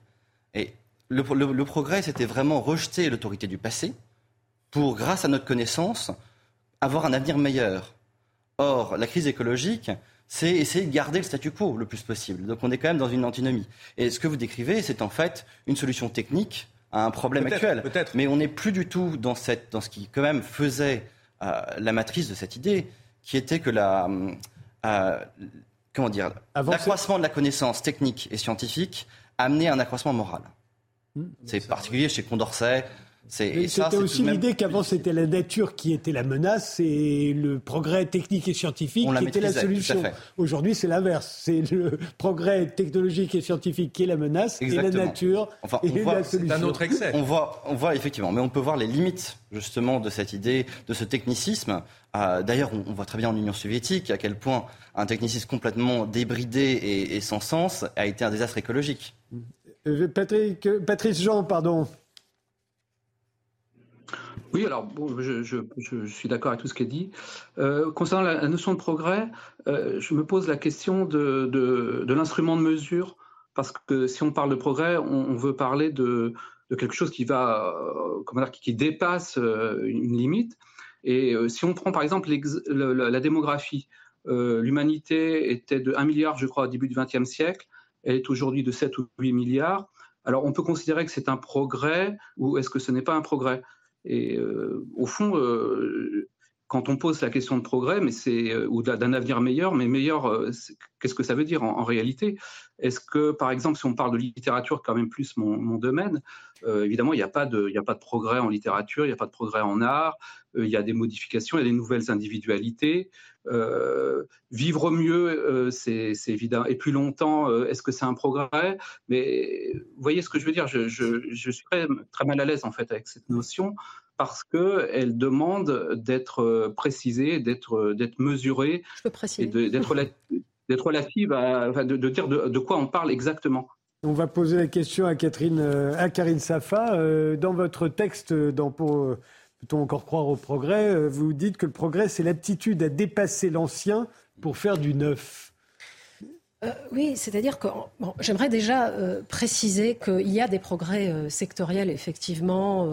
Et le progrès, c'était vraiment rejeter l'autorité du passé pour, grâce à notre connaissance, avoir un avenir meilleur. Or, la crise écologique, c'est essayer de garder le statu quo le plus possible. Donc on est quand même dans une antinomie. Et ce que vous décrivez, c'est en fait une solution technique à un problème actuel. Mais on n'est plus du tout dans, cette, dans ce qui quand même faisait euh, la matrice de cette idée, qui était que la, euh, comment dire, l'accroissement de la connaissance technique et scientifique amenait un accroissement moral. Hmm. C'est particulier chez Condorcet, c'était aussi l'idée qu'avant c'était la nature qui était la menace et le progrès technique et scientifique qui était la solution. Aujourd'hui c'est l'inverse, c'est le progrès technologique et scientifique qui est la menace et la nature enfin, est la solution. C'est un autre excès. On voit, on voit effectivement, mais on peut voir les limites justement de cette idée, de ce technicisme. Euh, d'ailleurs, on, voit très bien en Union soviétique à quel point un technicisme complètement débridé et, et sans sens a été un désastre écologique. Euh, Patrick, Patrice Jean, pardon. Oui, alors je, suis d'accord avec tout ce qui est dit. Euh, concernant la, notion de progrès, euh, je me pose la question de, l'instrument de mesure, parce que si on parle de progrès, on, veut parler de, quelque chose qui va, euh, dire, qui, dépasse une limite. Et si on prend par exemple la, démographie, l'humanité était de 1 milliard, je crois, au début du XXe siècle, elle est aujourd'hui de 7 ou 8 milliards. Alors on peut considérer que c'est un progrès ou est-ce que ce n'est pas un progrès? Et euh, au fond, euh, quand on pose la question de progrès, mais c'est euh, ou d'un avenir meilleur, mais meilleur, qu'est-ce que ça veut dire en, réalité? Est-ce que, par exemple, si on parle de littérature, quand même plus mon, domaine, évidemment, il n'y a pas de, il a pas de progrès en littérature, il n'y a pas de progrès en art, il y a des modifications, il y a des nouvelles individualités. vivre mieux, c'est évident, et plus longtemps, est-ce que c'est un progrès? Mais vous voyez ce que je veux dire je, je, suis très, très mal à l'aise en fait avec cette notion parce qu'elle demande d'être euh, précisée, d'être euh, d'être mesurée, et d'être relative à, enfin, de, dire de, quoi on parle exactement. On va poser la question à Catherine, euh, à Karine Safa. Dans votre texte, dans pour peut-on encore croire au progrès, vous dites que le progrès c'est l'aptitude à dépasser l'ancien pour faire du neuf. Euh, oui, c'est-à-dire que bon, j'aimerais déjà euh, préciser qu'il y a des progrès euh, sectoriels effectivement,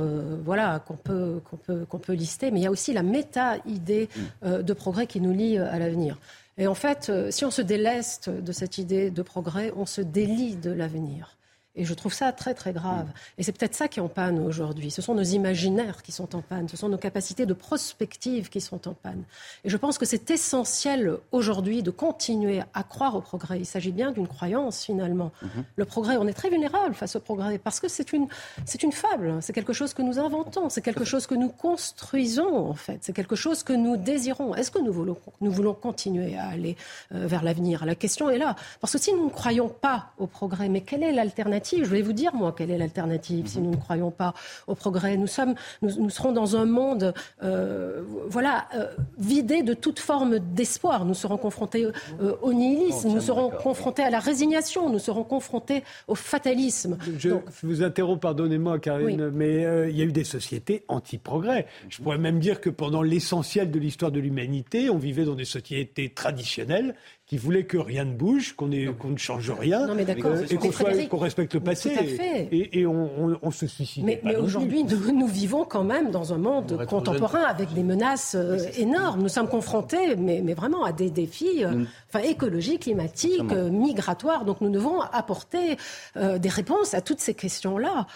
voilà qu'on peut qu'on peut qu'on peut lister, mais il y a aussi la méta-idée mm. de progrès qui nous lie à l'avenir. Et en fait, si on se déleste de cette idée de progrès, on se délie de l'avenir. Et je trouve ça très très grave. Et c'est peut-être ça qui est en panne aujourd'hui. Ce sont nos imaginaires qui sont en panne, ce sont nos capacités de prospective qui sont en panne. Et je pense que c'est essentiel aujourd'hui de continuer à croire au progrès. Il s'agit bien d'une croyance finalement. Mhm. Le progrès, on est très vulnérable face au progrès parce que c'est une, c'est une fable, c'est quelque chose que nous inventons, c'est quelque chose que nous construisons en fait, c'est quelque chose que nous désirons. Est-ce que nous voulons, nous voulons continuer à aller euh, vers l'avenir? La question est là. Parce que si nous ne croyons pas au progrès, mais quelle est l'alternative je vais vous dire, moi, quelle est l'alternative si nous ne croyons pas au progrès. Nous, sommes, nous, serons dans un monde euh, voilà, euh, vidé de toute forme d'espoir. Nous serons confrontés euh, au nihilisme, nous serons confrontés à la résignation, nous serons confrontés au fatalisme. Je vous interromps, pardonnez-moi, Karine, mais il y a eu des sociétés anti-progrès. Je pourrais même dire que pendant l'essentiel de l'histoire de l'humanité, on vivait dans des sociétés traditionnelles qui voulait que rien ne bouge, qu'on ne change rien, et qu'on respecte le passé. Et, on, se suicide. Mais, aujourd'hui, nous, vivons quand même dans un monde contemporain avec des menaces euh, énormes. Nous sommes confrontés, mais, vraiment, à des défis euh, enfin, écologiques, climatiques, euh, migratoires. Donc nous devons apporter des réponses à toutes ces questions-là.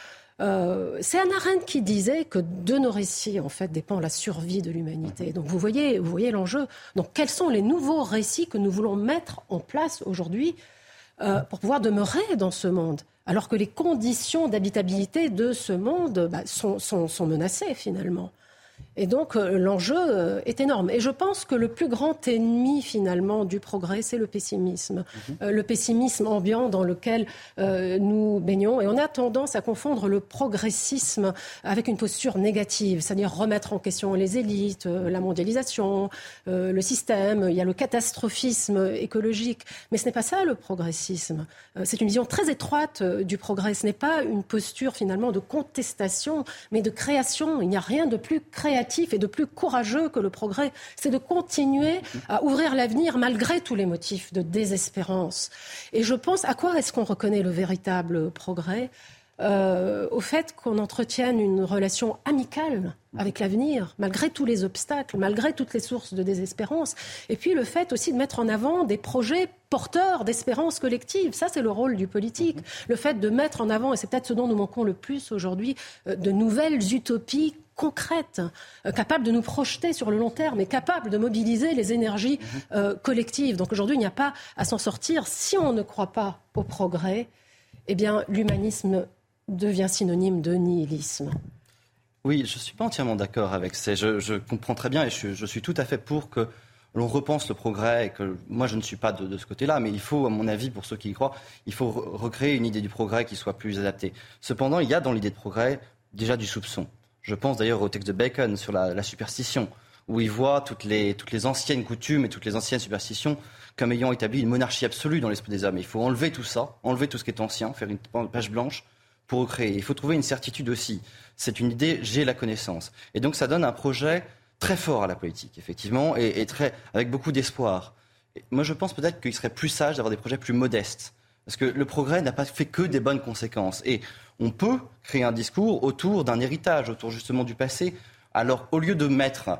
Euh, c'est Anna Arendt qui disait que de nos récits, en fait, dépend la survie de l'humanité. Donc vous voyez, vous voyez l'enjeu. Donc quels sont les nouveaux récits que nous voulons mettre en place aujourd'hui euh, pour pouvoir demeurer dans ce monde alors que les conditions d'habitabilité de ce monde bah, sont, sont menacées finalement. Et donc euh, l'enjeu euh, est énorme. Et je pense que le plus grand ennemi finalement du progrès, c'est le pessimisme. Mhm. Euh, le pessimisme ambiant dans lequel nous baignons. Et on a tendance à confondre le progressisme avec une posture négative, c'est-à-dire remettre en question les élites, la mondialisation, le système. Il y a le catastrophisme écologique. Mais ce n'est pas ça le progressisme. c'est une vision très étroite du progrès. Ce n'est pas une posture finalement de contestation, mais de création. Il n'y a rien de plus créatif et de plus courageux que le progrès, c'est de continuer à ouvrir l'avenir malgré tous les motifs de désespérance. Et je pense, à quoi est-ce qu'on reconnaît le véritable progrès? Euh, au fait qu'on entretienne une relation amicale avec l'avenir, malgré tous les obstacles, malgré toutes les sources de désespérance. Et puis le fait aussi de mettre en avant des projets porteurs d'espérance collective. Ça, c'est le rôle du politique. Le fait de mettre en avant, et c'est peut-être ce dont nous manquons le plus aujourd'hui, euh, de nouvelles utopies concrètes, euh, capables de nous projeter sur le long terme et capables de mobiliser les énergies euh, collectives. Donc aujourd'hui, il n'y a pas à s'en sortir. Si on ne croit pas au progrès, eh bien, l'humanisme devient synonyme de nihilisme. Oui, je ne suis pas entièrement d'accord avec ça. Je, comprends très bien et je, suis tout à fait pour que l'on repense le progrès et que moi je ne suis pas de, de ce côté-là, mais il faut, à mon avis, pour ceux qui y croient, il faut recréer une idée du progrès qui soit plus adaptée. Cependant, il y a dans l'idée de progrès déjà du soupçon. Je pense d'ailleurs au texte de Bacon sur la, superstition, où il voit toutes les, anciennes coutumes et toutes les anciennes superstitions comme ayant établi une monarchie absolue dans l'esprit des hommes. Il faut enlever tout ça, enlever tout ce qui est ancien, faire une page blanche pour recréer. Il faut trouver une certitude aussi. C'est une idée, j'ai la connaissance. Et donc ça donne un projet très fort à la politique, effectivement, et, très, avec beaucoup d'espoir. Moi, je pense peut-être qu'il serait plus sage d'avoir des projets plus modestes. Parce que le progrès n'a pas fait que des bonnes conséquences. Et on peut créer un discours autour d'un héritage, autour justement du passé. Alors, au lieu de mettre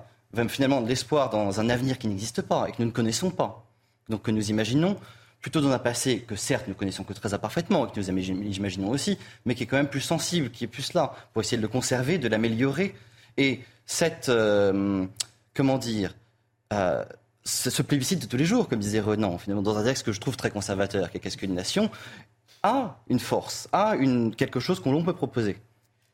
finalement de l'espoir dans un avenir qui n'existe pas et que nous ne connaissons pas, donc que nous imaginons, plutôt dans un passé que certes nous connaissons que très imparfaitement et que nous imaginons aussi, mais qui est quand même plus sensible, qui est plus là, pour essayer de le conserver, de l'améliorer. Et cette, euh, comment dire, euh, ce plébiscite de tous les jours, comme disait Renan, finalement, dans un texte que je trouve très conservateur, qui est Qu'est-ce qu'une nation? A une force, a une, quelque chose qu'on peut proposer.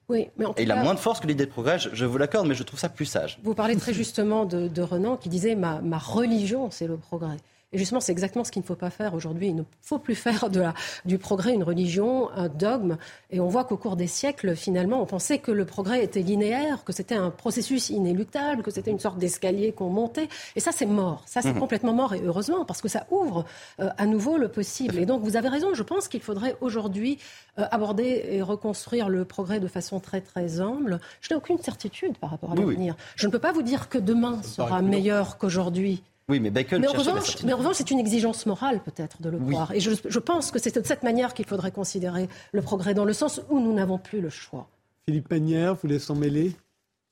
Oui, mais Et il a moins de force que l'idée de progrès, je, vous l'accorde, mais je trouve ça plus sage. Vous parlez très justement de, Renan qui disait ma, ma religion, c'est le progrès. Et justement, c'est exactement ce qu'il ne faut pas faire aujourd'hui. Il ne faut plus faire de la, du progrès une religion, un dogme. Et on voit qu'au cours des siècles, finalement, on pensait que le progrès était linéaire, que c'était un processus inéluctable, que c'était une sorte d'escalier qu'on montait. Et ça, c'est mort. Ça, c'est mmh. complètement mort. Et heureusement, parce que ça ouvre euh, à nouveau le possible. Et donc, vous avez raison. Je pense qu'il faudrait aujourd'hui euh, aborder et reconstruire le progrès de façon très, très humble. Je n'ai aucune certitude par rapport à l'avenir. Je ne peux pas vous dire que demain sera meilleur qu'aujourd'hui. Oui, mais Bacon. Mais en revanche, mais en revanche, c'est une exigence morale peut-être de le croire. Et je, je pense que c'est de cette manière qu'il faudrait considérer le progrès, dans le sens où nous n'avons plus le choix. Philippe Manière, vous voulez s'en mêler?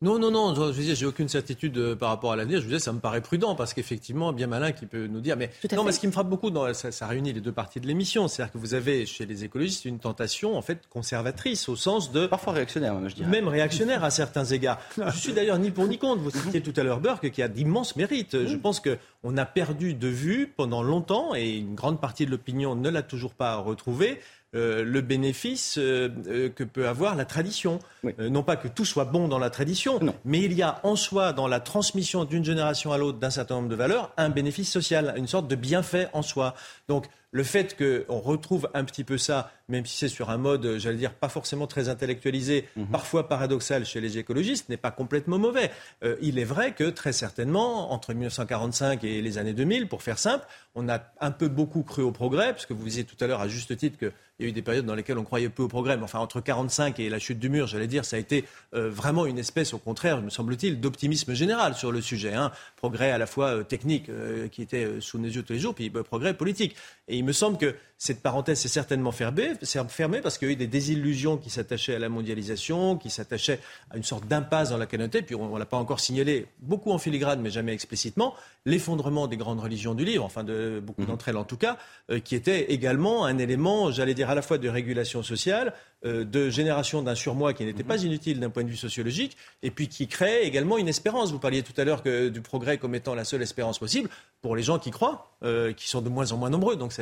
Non, non, non, je veux dire, j'ai aucune certitude euh, par rapport à l'avenir. Je vous disais, ça me paraît prudent parce qu'effectivement, bien malin qui peut nous dire. Mais non, mais ce qui me frappe beaucoup, dans, ça, ça réunit les deux parties de l'émission. C'est-à-dire que vous avez chez les écologistes une tentation en fait conservatrice au sens de parfois réactionnaire, je dirais. Même réactionnaire à certains égards. Je suis d'ailleurs ni pour ni contre. Vous (laughs) citiez tout à l'heure Burke qui a d'immenses mérites. Je pense que on a perdu de vue pendant longtemps et une grande partie de l'opinion ne l'a toujours pas retrouvé euh, le bénéfice euh, euh, que peut avoir la tradition. non pas que tout soit bon dans la tradition, mais il y a en soi, dans la transmission d'une génération à l'autre d'un certain nombre de valeurs, un bénéfice social, une sorte de bienfait en soi. Donc le fait qu'on retrouve un petit peu ça, même si c'est sur un mode, j'allais dire, pas forcément très intellectualisé, mhm. parfois paradoxal chez les écologistes, n'est pas complètement mauvais. Euh, il est vrai que très certainement, entre 1945 et les années 2000, pour faire simple, on a un peu beaucoup cru au progrès, parce que vous disiez tout à l'heure à juste titre qu'il y a eu des périodes dans lesquelles on croyait peu au progrès, mais enfin entre 45 et la chute du mur, j'allais dire, ça a été euh, vraiment une espèce, au contraire, me semble-t-il, d'optimisme général sur le sujet. Hein. Progrès à la fois euh, technique, qui était sous nos yeux tous les jours, puis progrès politique. Et il me semble que cette parenthèse s'est certainement fermée, parce qu'il y a eu des désillusions qui s'attachaient à la mondialisation, qui s'attachaient à une sorte d'impasse dans laquelle on était, puis on ne l'a pas encore signalé, beaucoup en filigrane, mais jamais explicitement, l'effondrement des grandes religions du livre, enfin de beaucoup mhm. d'entre elles en tout cas, euh, qui était également un élément, j'allais dire, à la fois de régulation sociale, euh, de génération d'un surmoi qui n'était mhm. pas inutile d'un point de vue sociologique, et puis qui crée également une espérance. Vous parliez tout à l'heure du progrès comme étant la seule espérance possible pour les gens qui croient, euh, qui sont de moins en moins nombreux. Donc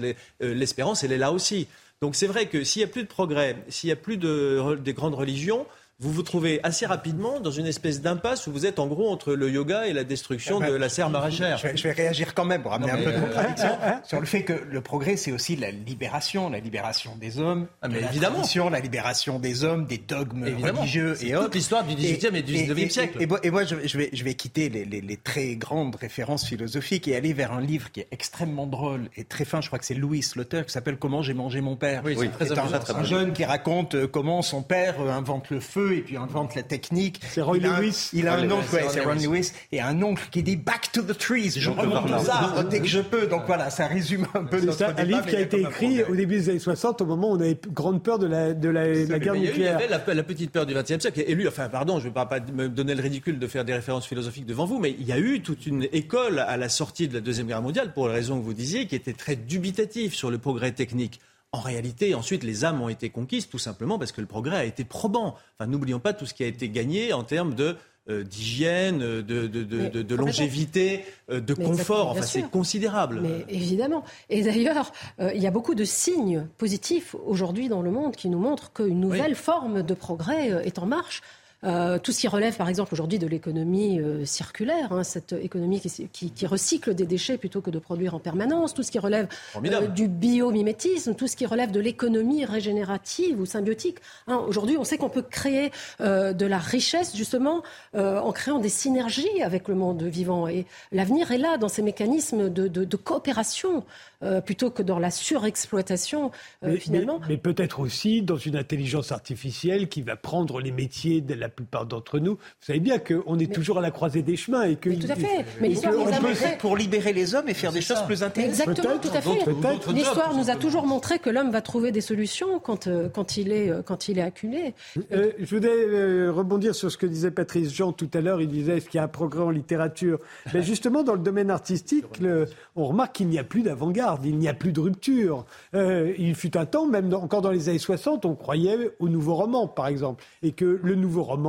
l'espérance elle est là aussi. Donc c'est vrai que s'il n'y a plus de progrès, s'il n'y a plus de, des grandes religions, vous vous trouvez assez rapidement dans une espèce d'impasse où vous êtes en gros entre le yoga et la destruction eh ben, de la serre maraîchère. Je vais, réagir quand même pour amener un peu de euh, contradiction sur le fait que le progrès, c'est aussi la libération, la libération des hommes, ah, mais la évidemment. la libération des hommes, des dogmes religieux et autres. toute l'histoire du XVIIIe et, et, du XIXe siècle. Et, moi, je, vais, je vais quitter les, les, les, très grandes références philosophiques et aller vers un livre qui est extrêmement drôle et très fin. Je crois que c'est Louis, l'auteur, qui s'appelle Comment j'ai mangé mon père. Oui, c'est très, un, un jeune qui raconte euh, comment son père euh, invente le feu et puis invente la technique. C'est Roy Lewis. il a un oncle, c'est Ron Lewis, et un oncle qui dit Back to the trees. Je remonte aux arbres dès que je peux. Donc voilà, ça résume un peu notre ça, Un livre qui a été écrit au début des années 60, au moment où on avait grande peur de la, de la, guerre nucléaire. Il y avait la, petite peur du XXe siècle. Et lui, enfin, pardon, je ne vais pas, pas me donner le ridicule de faire des références philosophiques devant vous, mais il y a eu toute une école à la sortie de la Deuxième Guerre mondiale, pour la raison que vous disiez, qui était très dubitative sur le progrès technique. En réalité, ensuite, les âmes ont été conquises tout simplement parce que le progrès a été probant. Enfin, n'oublions pas tout ce qui a été gagné en termes de euh, d'hygiène, de, de, de, de longévité, euh, de confort. Enfin, c'est considérable. Mais évidemment. Et d'ailleurs, euh, il y a beaucoup de signes positifs aujourd'hui dans le monde qui nous montrent qu'une nouvelle forme de progrès est en marche. Euh, tout ce qui relève, par exemple, aujourd'hui de l'économie euh, circulaire, hein, cette économie qui, qui, recycle des déchets plutôt que de produire en permanence, tout ce qui relève euh, du biomimétisme, tout ce qui relève de l'économie régénérative ou symbiotique. Hein, aujourd'hui, on sait qu'on peut créer de la richesse justement en créant des synergies avec le monde vivant. Et l'avenir est là dans ces mécanismes de, de, de coopération plutôt que dans la surexploitation finalement. Mais, peut-être aussi dans une intelligence artificielle qui va prendre les métiers de la plupart d'entre nous. Vous savez bien qu'on est toujours à la croisée des chemins et que. Mais tout à fait. Mais l'histoire nous a montré pour libérer les hommes et faire des choses plus intéressantes. Exactement, tout à fait. L'histoire nous a toujours montré que l'homme va trouver des solutions quand, euh, quand, il, est, euh, quand il est acculé. Euh, je voudrais rebondir sur ce que disait Patrice Jean tout à l'heure. Il disait est-ce qu'il y a un progrès en littérature? Mais (laughs) justement, dans le domaine artistique, on remarque qu'il n'y a plus d'avant-garde, il n'y a plus de rupture. il fut un temps, même encore dans les années 60, on croyait au nouveau roman, par exemple, et que le nouveau roman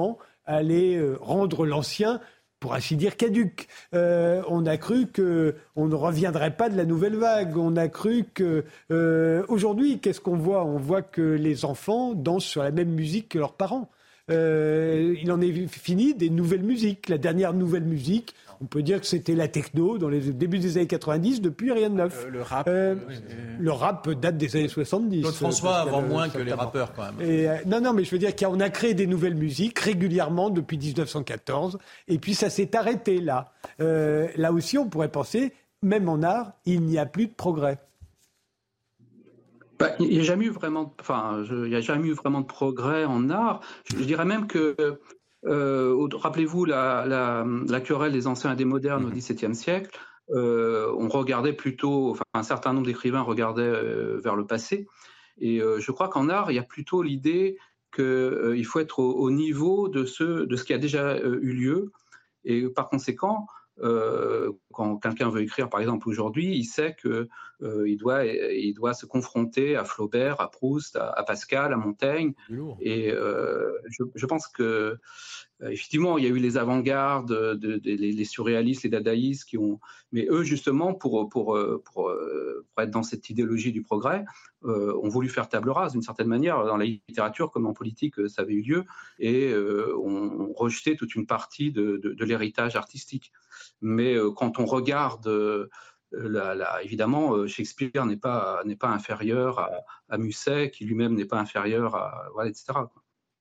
allait euh, rendre l'ancien pour ainsi dire, caduque. Euh, on a cru qu'on ne reviendrait pas de la nouvelle vague. On a cru que euh, aujourd'hui, qu'est-ce qu'on voit? On voit que les enfants dansent sur la même musique que leurs parents. il en est fini des nouvelles musiques. La dernière nouvelle musique, on peut dire que c'était la techno dans les débuts des années 90, depuis rien de neuf. Euh, le rap. Euh, le rap date des années 70. Claude François avant moins que les rappeurs quand même. Et, euh, non, non, mais je veux dire qu'on a créé des nouvelles musiques régulièrement depuis 1914, et puis ça s'est arrêté là. là aussi, on pourrait penser, même en art, il n'y a plus de progrès. Bah, il n'y a jamais eu vraiment, enfin, il n'y a jamais eu vraiment de progrès en art. je dirais même que euh, rappelez-vous la, querelle des anciens et des modernes au mhm. XVIIe siècle. on regardait plutôt, enfin un certain nombre d'écrivains regardaient vers le passé. Et je crois qu'en art, il y a plutôt l'idée qu'il faut être au, au, niveau de ce, de ce qui a déjà eu lieu. Et par conséquent, euh, quand quelqu'un veut écrire, par exemple, aujourd'hui, il sait qu'il euh, doit, il doit se confronter à Flaubert, à Proust, à, Pascal, à Montaigne. Et euh, je, pense que effectivement, il y a eu les avant-gardes, de, les, surréalistes, les dadaïstes qui ont. Mais eux, justement, pour, pour, pour, être dans cette idéologie du progrès, ont voulu faire table rase d'une certaine manière. Dans la littérature comme en politique, ça avait eu lieu. Et ont, rejeté toute une partie de, de l'héritage artistique. Mais euh, quand on regarde, euh, évidemment, euh, Shakespeare n'est pas, pas inférieur à, à Musset, qui lui-même n'est pas inférieur à, voilà, etc.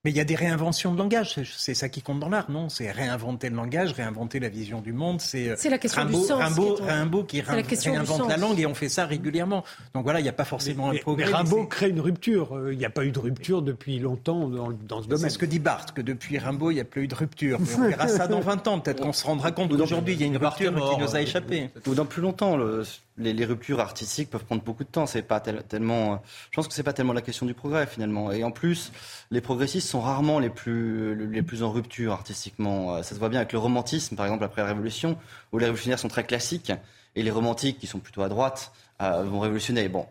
Mais il y a des réinventions de langage, c'est ça qui compte dans l'art, non? C'est réinventer le langage, réinventer la vision du monde. C'est la question Rimbaud, du sens. Rimbaud, qui, Rimbaud qui réinvente la langue et on fait ça régulièrement. Donc voilà, il n'y a pas forcément un progrès. Mais Rimbaud crée une rupture. Il n'y a pas eu de rupture depuis longtemps dans, dans ce domaine. C'est ce que dit Barthes, que depuis Rimbaud, il n'y a plus eu de rupture. Mais on verra ça dans (laughs) 20 ans. Peut-être qu'on se rendra compte qu'aujourd'hui, il y a une rupture qui nous a échappé. Ou dans plus longtemps, le, les, ruptures artistiques peuvent prendre beaucoup de temps. C'est pas tellement. Je pense que c'est pas tellement la question du progrès finalement. Et en plus, les progressistes sont rarement les plus les plus en rupture artistiquement. Euh, ça se voit bien avec le romantisme, par exemple après la Révolution, où les révolutionnaires sont très classiques et les romantiques, qui sont plutôt à droite, euh, vont révolutionner. Bon,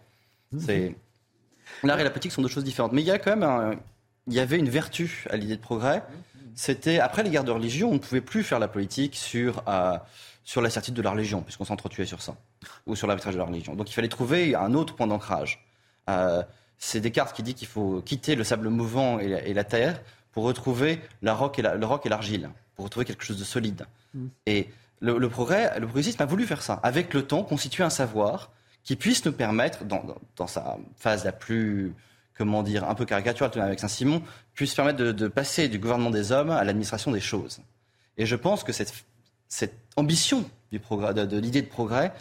c'est l'art et la politique sont deux choses différentes. Mais il y a quand même il y avait une vertu à l'idée de progrès. C'était après les guerres de religion, on ne pouvait plus faire la politique sur euh, sur la certitude de la religion, puisqu'on s'entretuait sur ça, ou sur l'arbitrage de la religion. Donc il fallait trouver un autre point d'ancrage. Euh, c'est Descartes qui dit qu'il faut quitter le sable mouvant et la, terre pour retrouver la roc et le roc et l'argile, pour retrouver quelque chose de solide. Mm. Et le, progrès, le progressisme a voulu faire ça, avec le temps, constituer un savoir qui puisse nous permettre, dans, sa phase la plus, comment dire, un peu caricaturale avec Saint-Simon, puisse permettre de, de passer du gouvernement des hommes à l'administration des choses. Et je pense que cette cette ambition de, l'idée de progrès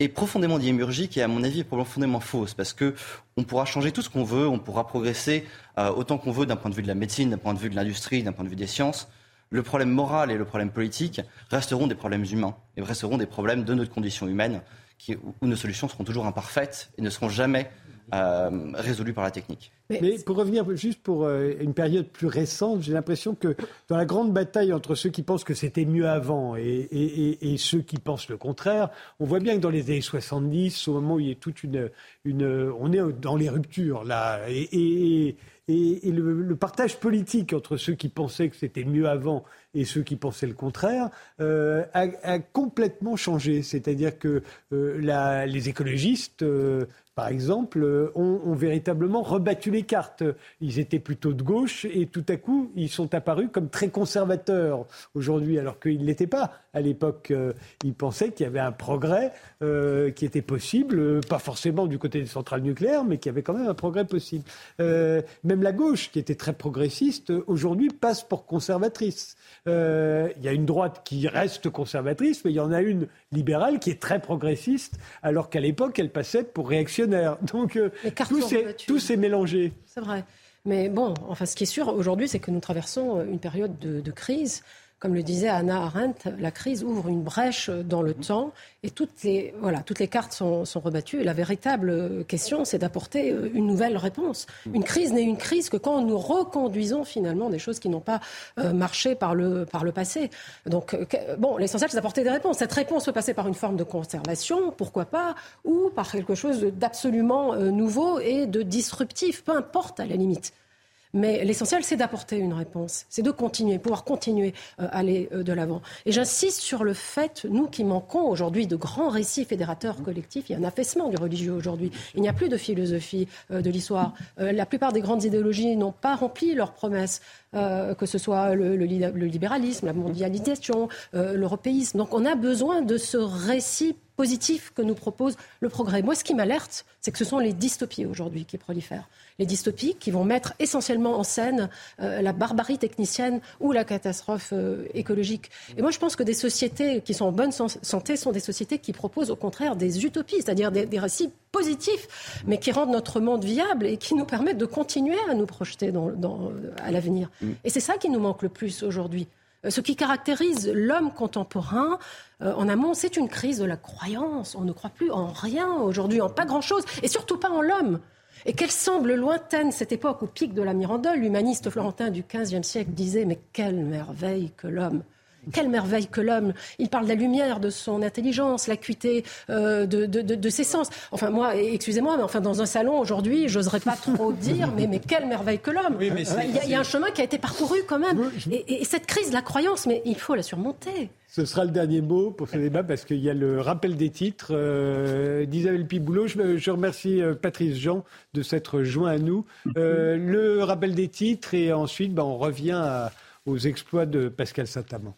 est profondément diémurgique et à mon avis profondément fausse parce que on pourra changer tout ce qu'on veut, on pourra progresser euh, autant qu'on veut d'un point de vue de la médecine, d'un point de vue de l'industrie, d'un point de vue des sciences. Le problème moral et le problème politique resteront des problèmes humains et resteront des problèmes de notre condition humaine qui, où nos solutions seront toujours imparfaites et ne seront jamais euh, résolu par la technique. Mais, pour revenir juste pour euh, une période plus récente, j'ai l'impression que dans la grande bataille entre ceux qui pensent que c'était mieux avant et, ceux qui pensent le contraire, on voit bien que dans les années 70, au moment où il y a toute une, une on est dans les ruptures là, et, le, partage politique entre ceux qui pensaient que c'était mieux avant et ceux qui pensaient le contraire euh, a, complètement changé. C'est-à-dire que les écologistes par exemple, euh, ont, véritablement rebattu les cartes. Ils étaient plutôt de gauche et tout à coup, ils sont apparus comme très conservateurs aujourd'hui, alors qu'ils ne l'étaient pas. À l'époque, euh, ils pensaient qu'il y avait un progrès euh, qui était possible, pas forcément du côté des centrales nucléaires, mais qu'il y avait quand même un progrès possible. même la gauche, qui était très progressiste, aujourd'hui passe pour conservatrice. Il y a une droite qui reste conservatrice, mais il y en a une libérale qui est très progressiste, alors qu'à l'époque, elle passait pour réactionnaire (laughs) donc euh, tout s'est mélangé. C'est vrai. Mais bon, enfin, ce qui est sûr aujourd'hui, c'est que nous traversons une période de crise comme le disait Anna Arendt, la crise ouvre une brèche dans le temps et toutes les, voilà, toutes les cartes sont, rebattues. Et la véritable question, c'est d'apporter euh, une nouvelle réponse. Une crise n'est une crise que quand nous reconduisons finalement des choses qui n'ont pas euh, marché par le, par le passé. Donc, euh, bon, l'essentiel, c'est d'apporter des réponses. Cette réponse peut passer par une forme de conservation, pourquoi pas, ou par quelque chose d'absolument nouveau et de disruptif, peu importe à la limite. Mais l'essentiel, c'est d'apporter une réponse, c'est de continuer, pouvoir continuer à euh, aller euh, de l'avant. Et j'insiste sur le fait, nous qui manquons aujourd'hui de grands récits fédérateurs collectifs, il y a un affaissement du religieux aujourd'hui. Il n'y a plus de philosophie euh, de l'histoire. la plupart des grandes idéologies n'ont pas rempli leurs promesses. que ce soit le, le libéralisme, la mondialisation, l'européisme. Donc on a besoin de ce récit positif que nous propose le progrès. Moi, ce qui m'alerte, c'est que ce sont les dystopies aujourd'hui qui prolifèrent. Les dystopies qui vont mettre essentiellement en scène euh, la barbarie technicienne ou la catastrophe euh, écologique. Et moi, je pense que des sociétés qui sont en bonne santé sont des sociétés qui proposent au contraire des utopies, c'est-à-dire des, des, récits positifs, mais qui rendent notre monde viable et qui nous permettent de continuer à nous projeter dans, dans, à l'avenir. Mm. Et c'est ça qui nous manque le plus aujourd'hui. Ce qui caractérise l'homme contemporain en amont, c'est une crise de la croyance. On ne croit plus en rien aujourd'hui, en pas grand-chose, et surtout pas en l'homme. Et qu'elle semble lointaine cette époque au pic de la Mirandole, l'humaniste florentin du XVe siècle disait Mais quelle merveille que l'homme quelle merveille que l'homme. Il parle de la lumière, de son intelligence, l'acuité euh, de, ses sens. Enfin, moi, excusez-moi, mais enfin, dans un salon aujourd'hui, j'oserais pas trop (laughs) dire, mais, mais quelle merveille que l'homme. il, y a, un chemin qui a été parcouru quand même. Et, cette crise de la croyance, mais il faut la surmonter. Ce sera le dernier mot pour ce débat parce qu'il y a le rappel des titres euh, d'Isabelle Piboulot. Je, remercie euh, Patrice Jean de s'être joint à nous. le rappel des titres et ensuite, ben, on revient aux exploits de Pascal Saint-Amand.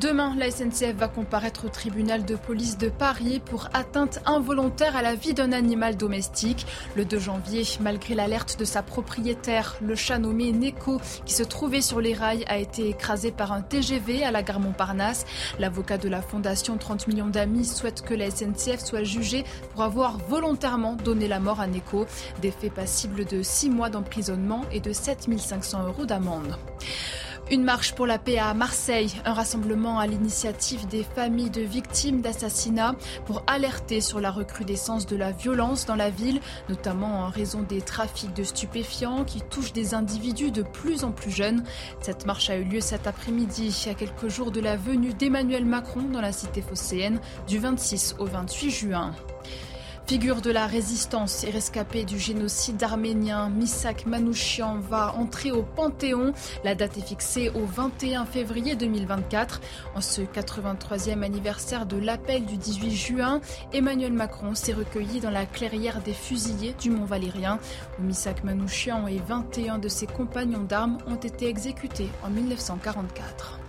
Demain, la SNCF va comparaître au tribunal de police de Paris pour atteinte involontaire à la vie d'un animal domestique. Le 2 janvier, malgré l'alerte de sa propriétaire, le chat nommé Neko, qui se trouvait sur les rails, a été écrasé par un TGV à la gare Montparnasse. L'avocat de la fondation 30 millions d'amis souhaite que la SNCF soit jugée pour avoir volontairement donné la mort à Neko. Des faits passibles de 6 mois d'emprisonnement et de 7500 euros d'amende. Une marche pour la paix à Marseille, un rassemblement à l'initiative des familles de victimes d'assassinats pour alerter sur la recrudescence de la violence dans la ville, notamment en raison des trafics de stupéfiants qui touchent des individus de plus en plus jeunes. Cette marche a eu lieu cet après-midi, à quelques jours de la venue d'Emmanuel Macron dans la cité phocéenne du 26 au 28 juin. Figure de la résistance et rescapé du génocide arménien, Misak Manouchian va entrer au Panthéon. La date est fixée au 21 février 2024. En ce 83e anniversaire de l'appel du 18 juin, Emmanuel Macron s'est recueilli dans la clairière des fusillés du Mont Valérien, où Misak Manouchian et 21 de ses compagnons d'armes ont été exécutés en 1944.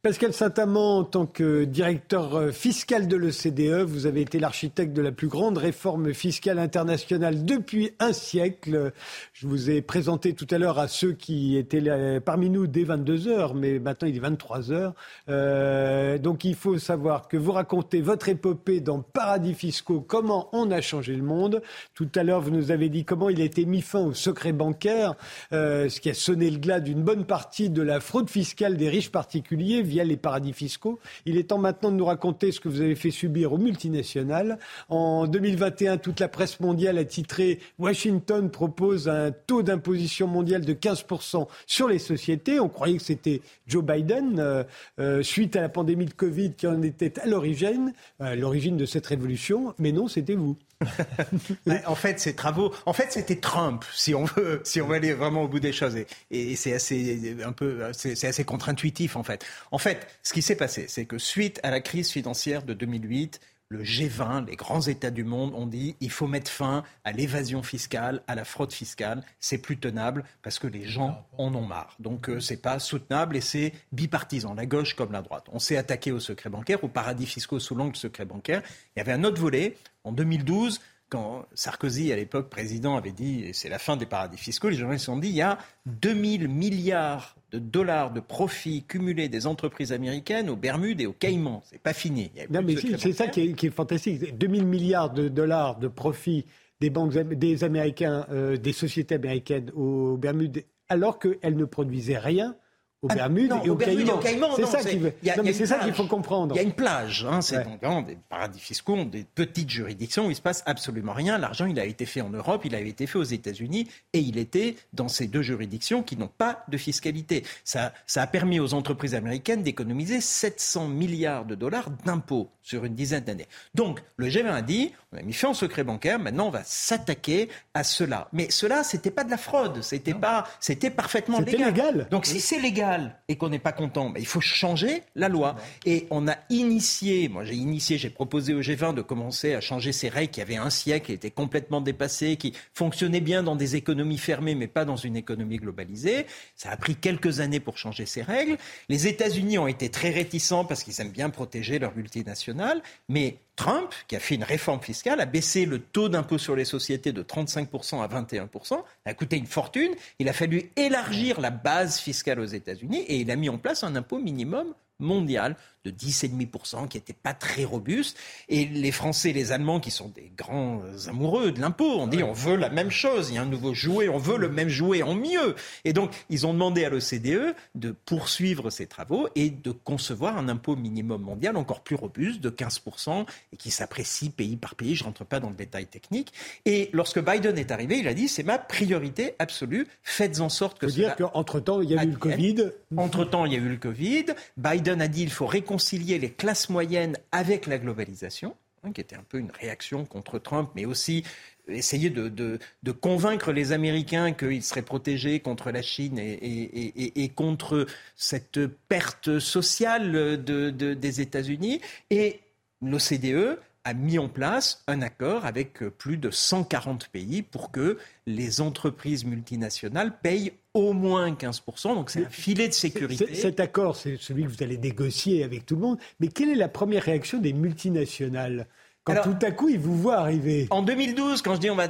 Pascal Saint-Amand, en tant que directeur euh, fiscal de l'OCDE, vous avez été l'architecte de la plus grande réforme fiscale internationale depuis un siècle. Je vous ai présenté tout à l'heure à ceux qui étaient parmi nous dès 22 heures, mais maintenant il est 23 heures. Euh, donc il faut savoir que vous racontez votre épopée dans Paradis fiscaux, comment on a changé le monde. Tout à l'heure, vous nous avez dit comment il a été mis fin au secret bancaire, euh, ce qui a sonné le glas d'une bonne partie de la fraude fiscale des riches particuliers via les paradis fiscaux. Il est temps maintenant de nous raconter ce que vous avez fait subir aux multinationales. En 2021, toute la presse mondiale a titré Washington propose un taux d'imposition mondial de 15% sur les sociétés. On croyait que c'était Joe Biden, euh, euh, suite à la pandémie de Covid, qui en était à l'origine, à l'origine de cette révolution. Mais non, c'était vous. (laughs) en fait, ces travaux, en fait, c'était Trump, si on veut, (laughs) si on veut aller vraiment au bout des choses. Et, c'est assez, un peu, c'est assez contre-intuitif, en fait. En fait, ce qui s'est passé, c'est que suite à la crise financière de 2008, le G20, les grands États du monde ont dit il faut mettre fin à l'évasion fiscale, à la fraude fiscale. C'est plus tenable parce que les gens en ont marre. Donc euh, c'est pas soutenable et c'est bipartisan, la gauche comme la droite. On s'est attaqué au secret bancaire, aux paradis fiscaux sous l'angle secret bancaire. Il y avait un autre volet en 2012 quand Sarkozy, à l'époque président, avait dit c'est la fin des paradis fiscaux, les gens se sont dit il y a 2000 milliards de dollars de profits cumulés des entreprises américaines aux Bermudes et aux Caïmans. C'est pas fini. Non, mais c'est ça qui est, qui est, fantastique. 2000 milliards de dollars de profits des banques, des Américains, euh, des sociétés américaines aux Bermudes, alors qu'elles ne produisaient rien au ah, Bermudes et au Caïmans. C'est ça qu'il faut comprendre. Il y a une plage. Hein, c'est donc des paradis fiscaux, des petites juridictions où il se passe absolument rien. L'argent, il a été fait en Europe, il a été fait aux États-Unis et il était dans ces deux juridictions qui n'ont pas de fiscalité. Ça, ça a permis aux entreprises américaines d'économiser 700 milliards de dollars d'impôts sur une dizaine d'années. Donc, le G20 a dit, on a mis fin au secret bancaire, maintenant on va s'attaquer à cela. Mais cela, c'était pas de la fraude, c'était pas, c'était parfaitement légal. légal. Donc, si c'est légal et qu'on n'est pas content, ben, il faut changer la loi. Et on a initié, moi j'ai initié, j'ai proposé au G20 de commencer à changer ces règles qui avaient un siècle, qui étaient complètement dépassées, qui fonctionnaient bien dans des économies fermées, mais pas dans une économie globalisée. Ça a pris quelques années pour changer ces règles. Les États-Unis ont été très réticents parce qu'ils aiment bien protéger leurs multinationales, mais Trump, qui a fait une réforme fiscale, a baissé le taux d'impôt sur les sociétés de 35% à 21%. Ça a coûté une fortune. Il a fallu élargir la base fiscale aux États-Unis et il a mis en place un impôt minimum mondial de de 10,5% qui n'était pas très robuste. Et les Français et les Allemands, qui sont des grands amoureux de l'impôt, ont dit on veut la même chose, il y a un nouveau jouet, on veut le même jouet en mieux. Et donc, ils ont demandé à l'OCDE de poursuivre ces travaux et de concevoir un impôt minimum mondial encore plus robuste de 15% et qui s'apprécie pays par pays. Je ne rentre pas dans le détail technique. Et lorsque Biden est arrivé, il a dit c'est ma priorité absolue. Faites en sorte que. Ça dire qu'entre-temps, il y a eu le Covid. Entre-temps, il y a eu le Covid. Biden a dit il faut réconcilier les classes moyennes avec la globalisation hein, qui était un peu une réaction contre Trump, mais aussi essayer de, convaincre les Américains qu'ils seraient protégés contre la Chine et, contre cette perte sociale de, des États-Unis. Et l'OCDE a mis en place un accord avec plus de 140 pays pour que les entreprises multinationales payent au moins 15%. Donc c'est un filet de sécurité. Cet accord, c'est celui que vous allez négocier avec tout le monde. Mais quelle est la première réaction des multinationales? Quand tout à coup, ils vous voient arriver. En 2012, quand je dis on va,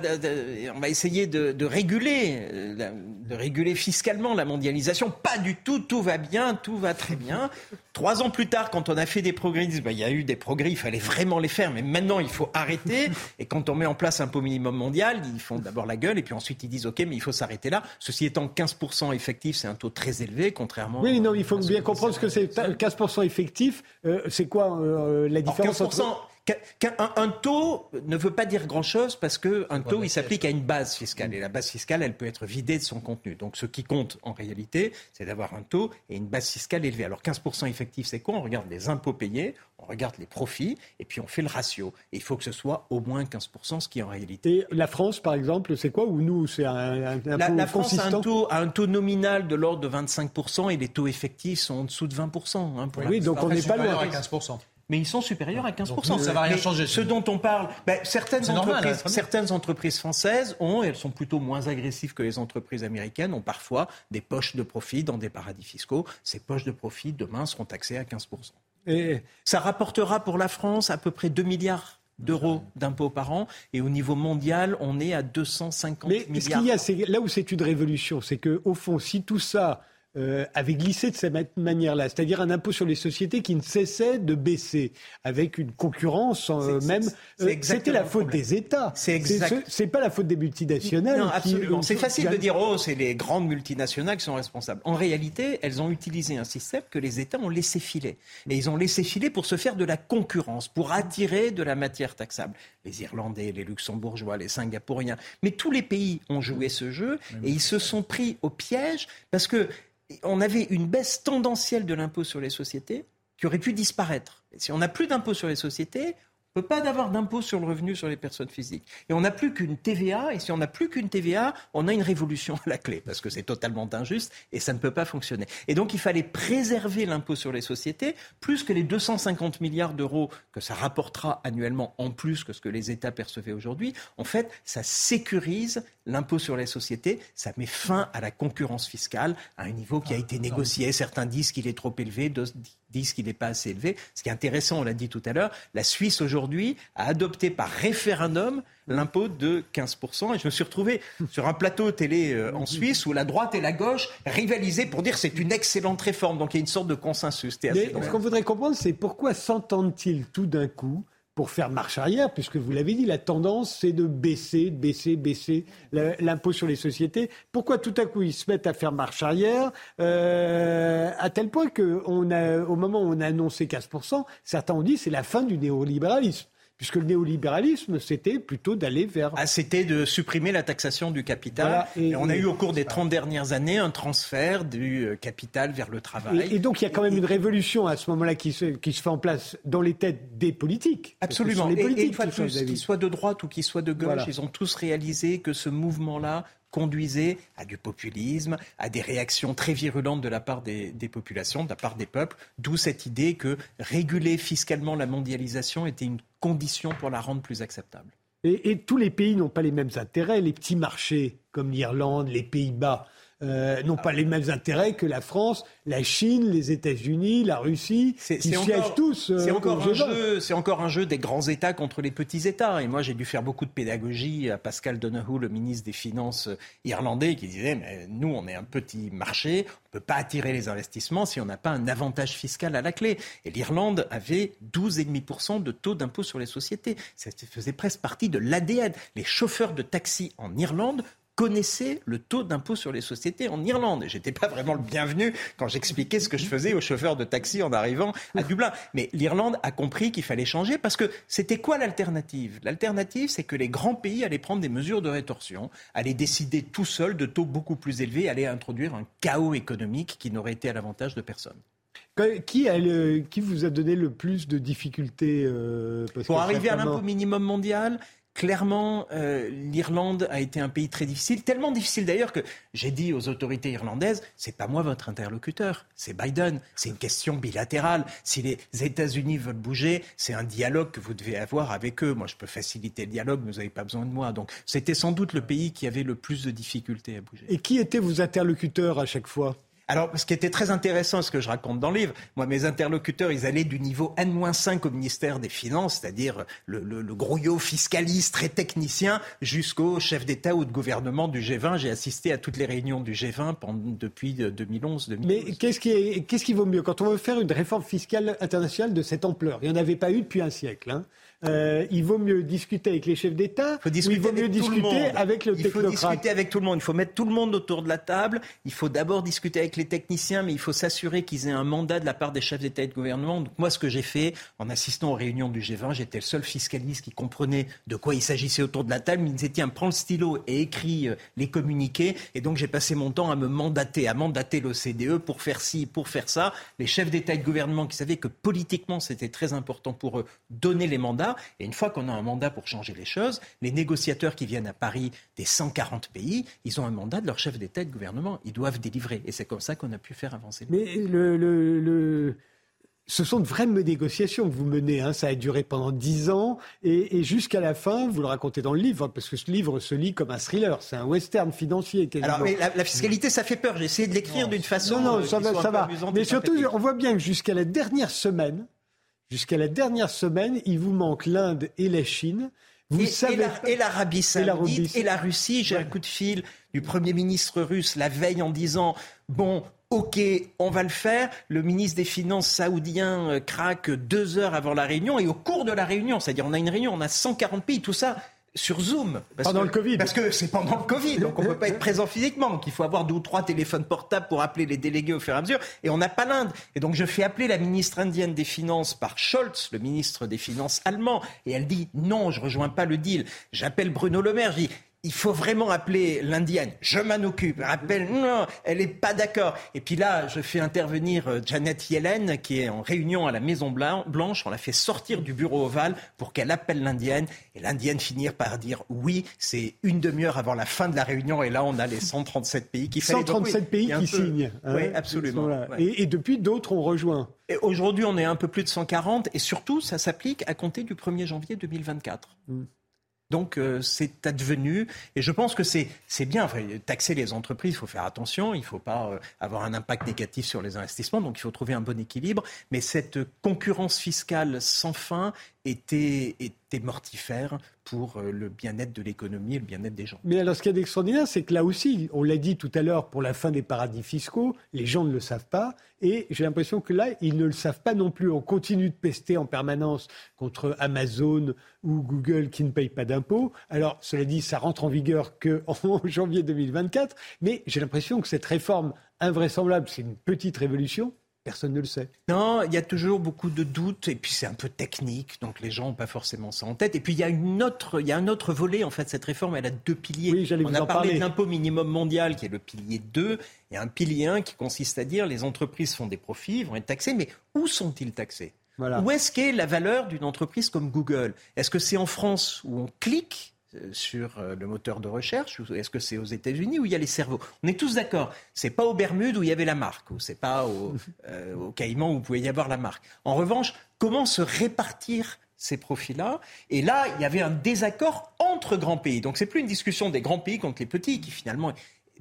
on va essayer de, réguler, de réguler fiscalement la mondialisation, pas du tout, tout va bien, tout va très bien. Trois ans plus tard, quand on a fait des progrès, bah, il y a eu des progrès, il fallait vraiment les faire, mais maintenant il faut arrêter. Et quand on met en place un pot minimum mondial, ils font d'abord la gueule et puis ensuite ils disent ok, mais il faut s'arrêter là. Ceci étant, 15% effectif, c'est un taux très élevé, contrairement. Oui, non, il faut bien comprendre ce que c'est 15% effectif. Euh, c'est quoi euh, la différence entre un, taux ne veut pas dire grand-chose parce qu'un taux, il s'applique à une base fiscale. Et la base fiscale, elle peut être vidée de son contenu. Donc ce qui compte en réalité, c'est d'avoir un taux et une base fiscale élevée. Alors 15% effectif, c'est quoi? On regarde les impôts payés, on regarde les profits et puis on fait le ratio. Et il faut que ce soit au moins 15%, ce qui en réalité... Et la France, par exemple, c'est quoi? Ou nous, c'est un, un, la, France a un, taux, a un taux nominal de l'ordre de 25% et les taux effectifs sont en dessous de 20%. Hein, oui, donc on n'est pas loin. 15% mais ils sont supérieurs à 15%. Donc, ça va rien changer. Ce dont on parle, ben, certaines, entreprises, hein, certaines entreprises françaises ont, et elles sont plutôt moins agressives que les entreprises américaines, ont parfois des poches de profit dans des paradis fiscaux. Ces poches de profit, demain, seront taxées à 15%. Et ça rapportera pour la France à peu près 2 milliards d'euros d'impôts par an. Et au niveau mondial, on est à 250 Mais milliards. Mais ce qu'il y a, là où c'est une révolution, c'est qu'au fond, si tout ça euh, avait glissé de cette manière-là, c'est-à-dire un impôt sur les sociétés qui ne cessait de baisser, avec une concurrence euh, même. Euh, c'était la faute des États. C'est exact... C'est pas la faute des multinationales. Non, absolument. C'est facile de dire oh, c'est les grandes multinationales qui sont responsables. En réalité, elles ont utilisé un système que les États ont laissé filer, et ils ont laissé filer pour se faire de la concurrence, pour attirer de la matière taxable. Les Irlandais, les Luxembourgeois, les Singapouriens, mais tous les pays ont joué ce jeu et ils se sont pris au piège parce que on avait une baisse tendancielle de l'impôt sur les sociétés qui aurait pu disparaître. si on n'a plus d'impôt sur les sociétés, peut pas d'avoir d'impôt sur le revenu sur les personnes physiques. Et on n'a plus qu'une TVA, et si on n'a plus qu'une TVA, on a une révolution à la clé, parce que c'est totalement injuste et ça ne peut pas fonctionner. Et donc il fallait préserver l'impôt sur les sociétés, plus que les 250 milliards d'euros que ça rapportera annuellement en plus que ce que les États percevaient aujourd'hui. En fait, ça sécurise l'impôt sur les sociétés, ça met fin à la concurrence fiscale à un niveau qui a été négocié. Certains disent qu'il est trop élevé, d'autres qu'il n'est pas assez élevé. Ce qui est intéressant, on l'a dit tout à l'heure, la Suisse aujourd'hui a adopté par référendum l'impôt de 15%. Et je me suis retrouvé sur un plateau télé euh, en Suisse où la droite et la gauche rivalisaient pour dire c'est une excellente réforme. Donc il y a une sorte de consensus. Mais ce qu'on voudrait comprendre, c'est pourquoi s'entendent-ils tout d'un coup pour faire marche arrière, puisque vous l'avez dit, la tendance, c'est de baisser, baisser, baisser l'impôt sur les sociétés. Pourquoi tout à coup ils se mettent à faire marche arrière, euh, à tel point qu'au moment où on a annoncé 15%, certains ont dit c'est la fin du néolibéralisme puisque le néolibéralisme, c'était plutôt d'aller vers... Ah, c'était de supprimer la taxation du capital. et, on a eu au cours des 30 dernières années un transfert du euh, capital vers le travail. Et, donc il y a quand même une révolution à ce moment-là qui se, qui se fait en place dans les têtes des politiques. Absolument. Les politiques, et, une fois de plus, qu'ils soient de droite ou qu'ils soient de gauche, ils ont tous réalisé que ce mouvement-là conduisait à du populisme, à des réactions très virulentes de la part des, populations, de la part des peuples, d'où cette idée que réguler fiscalement la mondialisation était une condition pour la rendre plus acceptable. Et, tous les pays n'ont pas les mêmes intérêts. Les petits marchés comme l'Irlande, les Pays-Bas, euh, n'ont pas les mêmes intérêts que la France, la Chine, les États-Unis, la Russie. Ils siègent tous. c'est encore un jeu. C'est encore un jeu des grands États contre les petits États. Et moi, j'ai dû faire beaucoup de pédagogie à Pascal Donoghue, le ministre des Finances irlandais, qui disait mais nous, on est un petit marché, on ne peut pas attirer les investissements si on n'a pas un avantage fiscal à la clé. Et l'Irlande avait 12,5% de taux d'impôt sur les sociétés. Ça faisait presque partie de l'ADN. Les chauffeurs de taxi en Irlande connaissaient le taux d'impôt sur les sociétés en Irlande. Et j'étais pas vraiment le bienvenu quand j'expliquais ce que je faisais aux chauffeurs de taxi en arrivant à Dublin. Mais l'Irlande a compris qu'il fallait changer parce que c'était quoi l'alternative? L'alternative, c'est que les grands pays allaient prendre des mesures de rétorsion, allaient décider tout seuls de taux beaucoup plus élevés, allaient introduire un chaos économique qui n'aurait été à l'avantage de personne. Qui, a qui, vous a donné le plus de difficultés euh, Pour arriver à l'impôt minimum mondial, clairement, euh, l'Irlande a été un pays très difficile, tellement difficile d'ailleurs que j'ai dit aux autorités irlandaises, c'est pas moi votre interlocuteur, c'est Biden, c'est une question bilatérale. Si les États-Unis veulent bouger, c'est un dialogue que vous devez avoir avec eux. Moi, je peux faciliter le dialogue, vous n'avez pas besoin de moi. Donc, c'était sans doute le pays qui avait le plus de difficultés à bouger. Et qui étaient vos interlocuteurs à chaque fois? Alors, ce qui était très intéressant, ce que je raconte dans le livre, moi, mes interlocuteurs, ils allaient du niveau N-5 au ministère des Finances, c'est-à-dire le, le, le, grouillot fiscaliste, très technicien, jusqu'au chef d'État ou de gouvernement du G20. J'ai assisté à toutes les réunions du G20 pendant, depuis 2011. 2012. Mais qu'est-ce qui, qui vaut mieux? Quand on veut faire une réforme fiscale internationale de cette ampleur Il n'y en avait pas eu depuis un siècle. Hein. Euh, il vaut mieux discuter avec les chefs d'État ou il vaut mieux discuter avec le technocrate Il faut discuter avec tout le monde. Il faut mettre tout le monde autour de la table. Il faut d'abord discuter avec les techniciens, mais il faut s'assurer qu'ils aient un mandat de la part des chefs d'État et de gouvernement. Donc moi, ce que j'ai fait en assistant aux réunions du G20, j'étais le seul fiscaliste qui comprenait de quoi il s'agissait autour de la table. Il me disait tiens, prends le stylo et écris euh, les communiqués. Et donc j'ai passé mon temps à me mandater, à mandater l'OCDE pour faire ci, pour faire ça. Les chefs d'État et de gouvernement qui savaient que politiquement c'était très important pour eux donner les mandats et une fois qu'on a un mandat pour changer les choses, les négociateurs qui viennent à Paris des 140 pays, ils ont un mandat de leur chef d'État et de gouvernement. Ils doivent délivrer. Et c'est comme ça qu'on a pu faire avancer. Mais le, ce sont de vraies négociations que vous menez. Hein. Ça a duré pendant dix ans et, jusqu'à la fin, vous le racontez dans le livre, parce que ce livre se lit comme un thriller. C'est un western financier. Alors, mais la, fiscalité, ça fait peur. J'ai essayé de l'écrire d'une façon. Non, non, ça va, ça va. Mais surtout, on voit bien que jusqu'à la dernière semaine, Jusqu'à la dernière semaine, il vous manque l'Inde et la Chine. Vous et, savez... et l'Arabie saoudite et la Russie. J'ai un coup de fil du Premier ministre russe la veille en disant Bon, OK, on va le faire. Le ministre des Finances saoudien euh, craque deux heures avant la réunion et au cours de la réunion, c'est-à-dire on a une réunion, on a 140 pays, tout ça sur Zoom. pendant le Covid. Parce que c'est pendant le Covid, donc on ne peut pas être présent physiquement. Donc il faut avoir deux ou trois téléphones portables pour appeler les délégués au fur et à mesure. Et on n'a pas l'Inde. Et donc je fais appeler la ministre indienne des Finances par Scholz, le ministre des Finances allemand. Et elle dit non, je rejoins pas le deal. J'appelle Bruno Le Maire. Je dis il faut vraiment appeler l'indienne. Je m'en occupe. Rappelle, non, elle n'est pas d'accord. Et puis là, je fais intervenir euh, Janet Yellen, qui est en réunion à la Maison Blanche. On la fait sortir du bureau ovale pour qu'elle appelle l'indienne. Et l'indienne finir par dire oui, c'est une demi-heure avant la fin de la réunion. Et là, on a les 137 pays qui 137 pays qui signent. Hein, oui, absolument. Et, depuis, d'autres ont rejoint. Aujourd'hui, on est un peu plus de 140. Et surtout, ça s'applique à compter du 1er janvier 2024. Donc euh, c'est advenu et je pense que c'est bien. Taxer les entreprises, il faut faire attention, il ne faut pas euh, avoir un impact négatif sur les investissements, donc il faut trouver un bon équilibre. Mais cette concurrence fiscale sans fin était, mortifère pour euh, le bien-être de l'économie et le bien-être des gens. Mais alors ce qui est extraordinaire, c'est que là aussi, on l'a dit tout à l'heure, pour la fin des paradis fiscaux, les gens ne le savent pas. Et j'ai l'impression que là, ils ne le savent pas non plus. On continue de pester en permanence contre Amazon ou Google qui ne payent pas d'impôts. Alors, cela dit, ça rentre en vigueur qu'en (laughs) janvier 2024. Mais j'ai l'impression que cette réforme invraisemblable, c'est une petite révolution, Personne ne le sait. Non, il y a toujours beaucoup de doutes et puis c'est un peu technique, donc les gens n'ont pas forcément ça en tête. Et puis il y a une autre, il y a un autre volet en fait. Cette réforme, elle a deux piliers. Oui, On a parlé de l'impôt minimum mondial qui est le pilier 2 et un pilier 1 qui consiste à dire les entreprises font des profits, vont être taxées, mais où sont-ils taxés Où est-ce qu'est la valeur d'une entreprise comme Google? Est-ce que c'est en France où on clique sur euh, le moteur de recherche est-ce que c'est aux États-Unis où il y a les cerveaux? On est tous d'accord. C'est pas aux Bermudes où il y avait la marque ou c'est pas au, (laughs) euh, au Caïman où vous pouvait y avoir la marque. En revanche, comment se répartir ces profits-là? Et là, il y avait un désaccord entre grands pays. Donc, c'est plus une discussion des grands pays contre les petits, qui finalement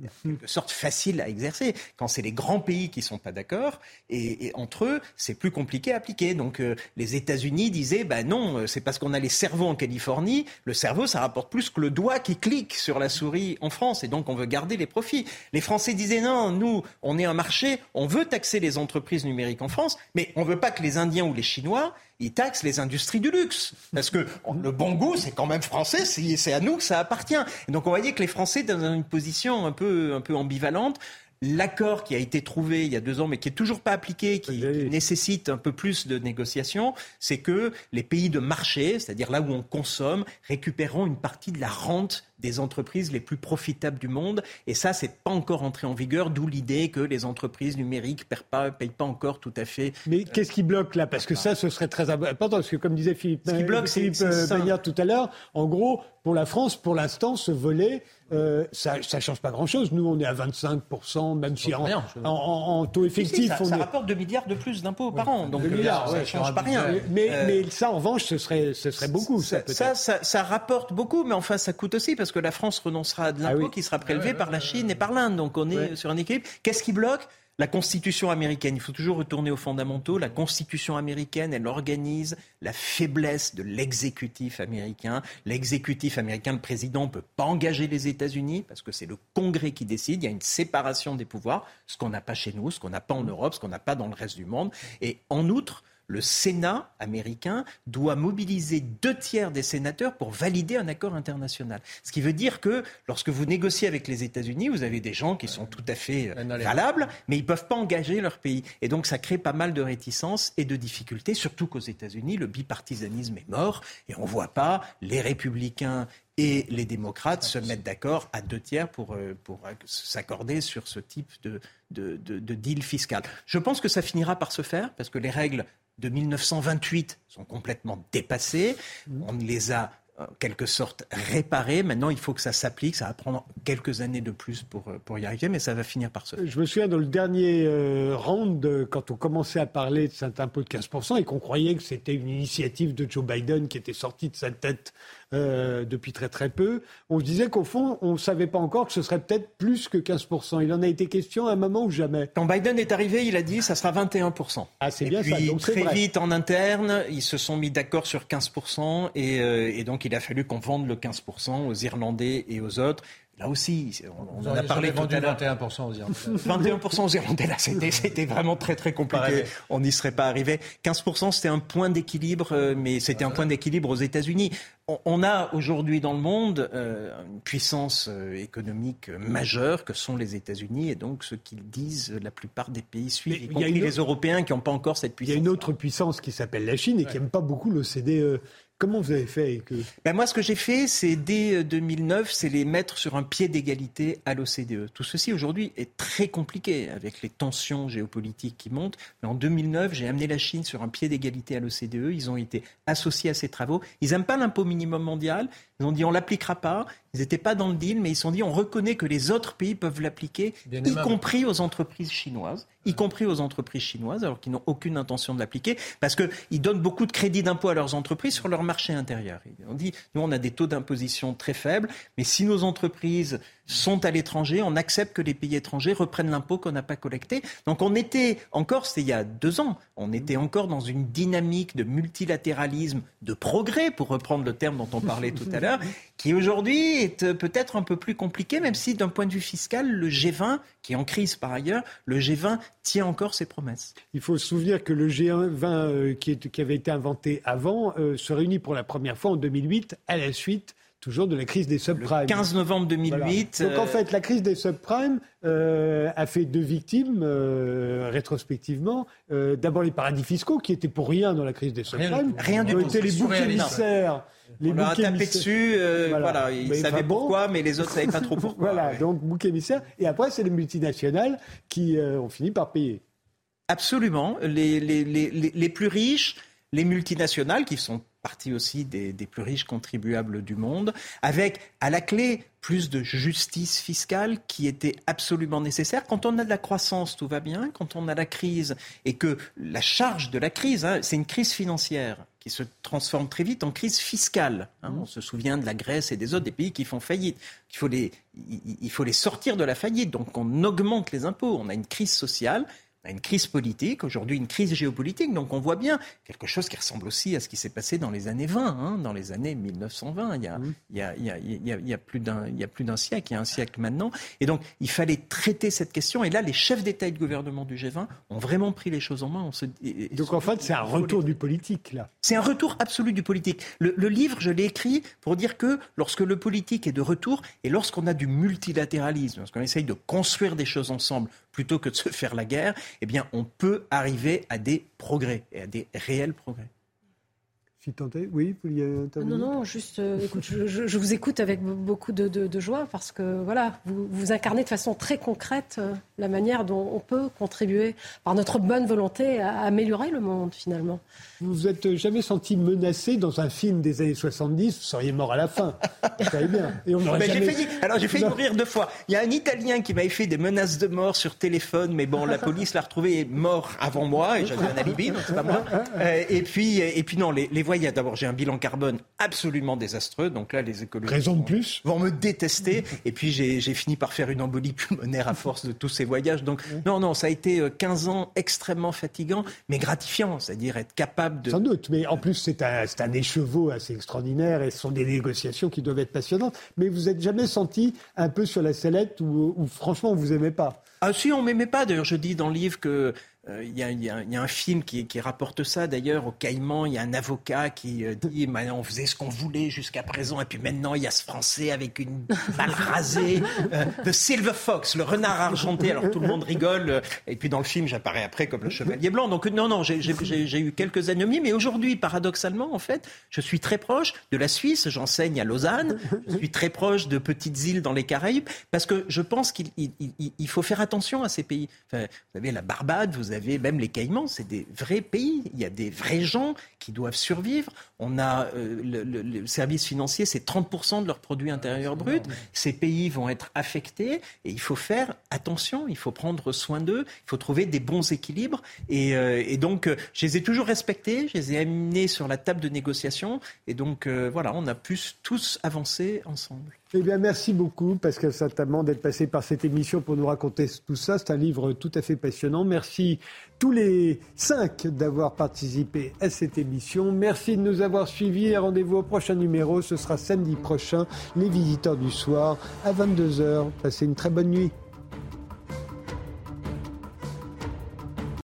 quelque sorte facile à exercer. Quand c'est les grands pays qui sont pas d'accord, et, entre eux, c'est plus compliqué à appliquer. Donc euh, les États-Unis disaient, bah non, c'est parce qu'on a les cerveaux en Californie, le cerveau ça rapporte plus que le doigt qui clique sur la souris en France, et donc on veut garder les profits. Les Français disaient non, nous, on est un marché, on veut taxer les entreprises numériques en France, mais on veut pas que les Indiens ou les Chinois ils taxent les industries du luxe. Parce que le bon goût, c'est quand même français, c'est à nous que ça appartient. Et donc on voyait que les Français, dans une position un peu, un peu ambivalente, l'accord qui a été trouvé il y a deux ans, mais qui est toujours pas appliqué, qui, nécessite un peu plus de négociations, c'est que les pays de marché, c'est-à-dire là où on consomme, récupéreront une partie de la rente des entreprises les plus profitables du monde. Et ça, c'est pas encore entré en vigueur, d'où l'idée que les entreprises numériques ne payent, payent pas, encore tout à fait. Mais qu'est-ce qui bloque là? Parce que ça, ce serait très important. Parce que comme disait Philippe, ce qui bloque, Philippe euh, tout à l'heure, en gros, pour la France, pour l'instant, ce volet, euh, ça ne change pas grand-chose. Nous, on est à 25%, même si en, en, taux effectif... ça, on ça rapporte 2 milliards de plus d'impôts par an. Donc, 2 euh, milliards, ça ne change pas rien. Mais, mais, ça, en revanche, ce serait, ce serait beaucoup. Ça, ça, ça, ça, rapporte beaucoup, mais enfin, ça coûte aussi, parce que la France renoncera à de ah l'impôt qui sera prélevé par la Chine et par l'Inde. Donc on est sur un équilibre. Qu'est-ce qui bloque? La Constitution américaine, il faut toujours retourner aux fondamentaux. La Constitution américaine, elle organise la faiblesse de l'exécutif américain. L'exécutif américain, le président ne peut pas engager les États-Unis parce que c'est le Congrès qui décide. Il y a une séparation des pouvoirs, ce qu'on n'a pas chez nous, ce qu'on n'a pas en Europe, ce qu'on n'a pas dans le reste du monde. Et en outre, le Sénat américain doit mobiliser deux tiers des sénateurs pour valider un accord international. Ce qui veut dire que lorsque vous négociez avec les États-Unis, vous avez des gens qui sont tout à fait euh, valables, mais ils ne peuvent pas engager leur pays. Et donc ça crée pas mal de réticences et de difficultés, surtout qu'aux États-Unis, le bipartisanisme est mort et on ne voit pas les républicains et les démocrates se mettre d'accord à deux tiers pour, euh, pour s'accorder sur ce type de, de, de, deal fiscal. Je pense que ça finira par se faire parce que les règles de 1928 sont complètement dépassées. On les a en quelque sorte réparées. Maintenant, il faut que ça s'applique. Ça va prendre quelques années de plus pour, euh, pour y arriver, mais ça va finir par se faire. Je me souviens dans le dernier euh, round, quand on commençait à parler de cet impôt de 15% et qu'on croyait que c'était une initiative de Joe Biden qui était sortie de sa tête euh, depuis très très peu. On se disait qu'au fond, on ne savait pas encore que ce serait peut-être plus que 15%. Il en a été question à un moment ou jamais. Quand Biden est arrivé, il a dit ça sera 21%. Ah, c'est bien puis, ça. Donc, très vite en interne, ils se sont mis d'accord sur 15% et, euh, et donc il a fallu qu'on vende le 15% aux Irlandais et aux autres. Là aussi, on, en a parlé tout à l'heure. 21% aux Irlandais. (laughs) 21% aux Irlandais, là, c'était vraiment très très compliqué. On n'y serait pas arrivé. 15%, c'était un point d'équilibre, euh, mais c'était un point d'équilibre aux États-Unis. On, a aujourd'hui dans le monde euh, une puissance euh, économique majeure que sont les États-Unis, et donc ce qu'ils disent, la plupart des pays suivent, y compris les Européens qui n'ont pas encore cette puissance. Il y a une autre puissance qui s'appelle la Chine et qui n'aime pas beaucoup l'OCDE. Comment vous avez fait que... ben Moi, ce que j'ai fait, c'est dès 2009, euh, c'est les mettre sur un pied d'égalité à l'OCDE. Tout ceci, aujourd'hui, est très compliqué avec les tensions géopolitiques qui montent. Mais en 2009, j'ai amené la Chine sur un pied d'égalité à l'OCDE. Ils ont été associés à ces travaux. Ils n'aiment pas l'impôt minimum mondial. Ils ont dit on l'appliquera pas. Ils n'étaient pas dans le deal, mais ils se sont dit on reconnaît que les autres pays peuvent l'appliquer, y compris aux entreprises chinoises, y compris aux entreprises chinoises, alors qu'ils n'ont aucune intention de l'appliquer, parce qu'ils donnent beaucoup de crédits d'impôt à leurs entreprises sur leur marché intérieur. On dit nous on a des taux d'imposition très faibles, mais si nos entreprises sont à l'étranger, on accepte que les pays étrangers reprennent l'impôt qu'on n'a pas collecté. Donc on était encore, c'était il y a deux ans, on était encore dans une dynamique de multilatéralisme, de progrès, pour reprendre le terme dont on parlait tout à l'heure, (laughs) qui aujourd'hui est euh, peut-être un peu plus compliqué, même si d'un point de vue fiscal, le G20, qui est en crise par ailleurs, le G20 tient encore ses promesses. Il faut se souvenir que le G20 euh, qui, avait été inventé avant euh, se réunit pour la première fois en 2008 à la suite toujours de la crise des subprimes. Le 15 novembre 2008. Donc en fait, la crise des subprimes euh, a fait deux victimes euh, rétrospectivement. Euh, d'abord les paradis fiscaux qui étaient pour rien dans la crise des subprimes. Rien, du tout. Les boucs émissaires. Les On a tapé dessus, voilà. ils savaient pourquoi, mais les autres ne savaient pas trop pourquoi. voilà, donc bouc émissaire. Et après, c'est les multinationales qui ont fini par payer. Absolument. Les, les, les, les plus riches, les multinationales qui sont partie aussi des, des plus riches contribuables du monde, avec à la clé plus de justice fiscale qui était absolument nécessaire. Quand on a de la croissance, tout va bien. Quand on a la crise et que la charge de la crise, hein, c'est une crise financière qui se transforme très vite en crise fiscale. Hein. On se souvient de la Grèce et des autres des pays qui font faillite. Il faut les, il faut les sortir de la faillite. Donc on augmente les impôts. On a une crise sociale une crise politique, aujourd'hui une crise géopolitique. Donc on voit bien quelque chose qui ressemble aussi à ce qui s'est passé dans les années 20, dans les années 1920. Il y a, il y a, il y a, il y a plus d'un, il y a plus d'un siècle, il y a un siècle maintenant. Et donc il fallait traiter cette question. Et là, les chefs d'État et de gouvernement du G20 ont vraiment pris les choses en main. On se, donc en fait, c'est un retour du politique là. C'est un retour absolu du politique. Le, le livre, je l'ai écrit pour dire que lorsque le politique est de retour et lorsqu'on a du multilatéralisme, lorsqu'on essaye de construire des choses ensemble plutôt que de se faire la guerre, eh bien, on peut arriver à des progrès et à des réels progrès. Oui, vous Non, non, juste, euh, écoute, je, vous écoute avec beaucoup de, joie parce que voilà, vous, vous, incarnez de façon très concrète euh, la manière dont on peut contribuer par notre bonne volonté à améliorer le monde finalement. Vous vous êtes jamais senti menacé dans un film des années 70, vous seriez mort à la fin. (laughs) Vous savez bien. Et on jamais... failli, alors j'ai failli mourir deux fois. Il y a un Italien qui m'avait fait des menaces de mort sur téléphone, mais bon, la police l'a retrouvé mort avant moi et j'avais un alibi, donc c'est pas moi. (laughs) Euh, et puis, et puis non, les, les voyages D'abord, j'ai un bilan carbone absolument désastreux. Donc là, les écologistes Raison de plus. vont me détester. Et puis, j'ai fini par faire une embolie pulmonaire à force de tous ces voyages. Donc, non, non, ça a été 15 euh, ans extrêmement fatigants, mais gratifiants. C'est-à-dire être capable de. Sans doute. Mais en plus, c'est un, un écheveau assez extraordinaire et ce sont des négociations qui doivent être passionnantes. Mais vous n'êtes jamais senti un peu sur la sellette où, où franchement, on vous aimait pas? Ah si, on m'aimait pas. D'ailleurs, je dis dans le livre que euh, il y, a, un film qui, rapporte ça d'ailleurs au Caïman. Il y a un avocat qui euh, dit on faisait ce qu'on voulait jusqu'à présent, et puis maintenant il y a ce Français avec une balle rasée, euh, The Silver Fox, le renard argenté. Alors tout le monde rigole, et puis dans le film j'apparais après comme le chevalier blanc. Donc non, non, j'ai eu quelques ennemis, mais aujourd'hui, paradoxalement, en fait, je suis très proche de la Suisse. J'enseigne à Lausanne. Je suis très proche de petites îles dans les Caraïbes, parce que je pense qu'il faut faire attention à ces pays. vous avez la Barbade, vous avez avez même les Caïmans, c'est des vrais pays. Il y a des vrais gens qui doivent survivre. On a euh, le, service financier, c'est 30% de leur produit intérieur brut. Ces pays vont être affectés et il faut faire attention. Il faut prendre soin d'eux. Il faut trouver des bons équilibres. Et, euh, donc, euh, je les ai toujours respectés. Je les ai amenés sur la table de négociation. Et donc, voilà, on a pu tous avancer ensemble. Eh bien, merci beaucoup, Pascal Saint-Amand, d'être passé par cette émission pour nous raconter tout ça. C'est un livre tout à fait passionnant. Merci tous les cinq d'avoir participé à cette émission. Merci de nous avoir suivis et rendez-vous au prochain numéro. Ce sera samedi prochain, les visiteurs du soir à 22h. Passez une très bonne nuit.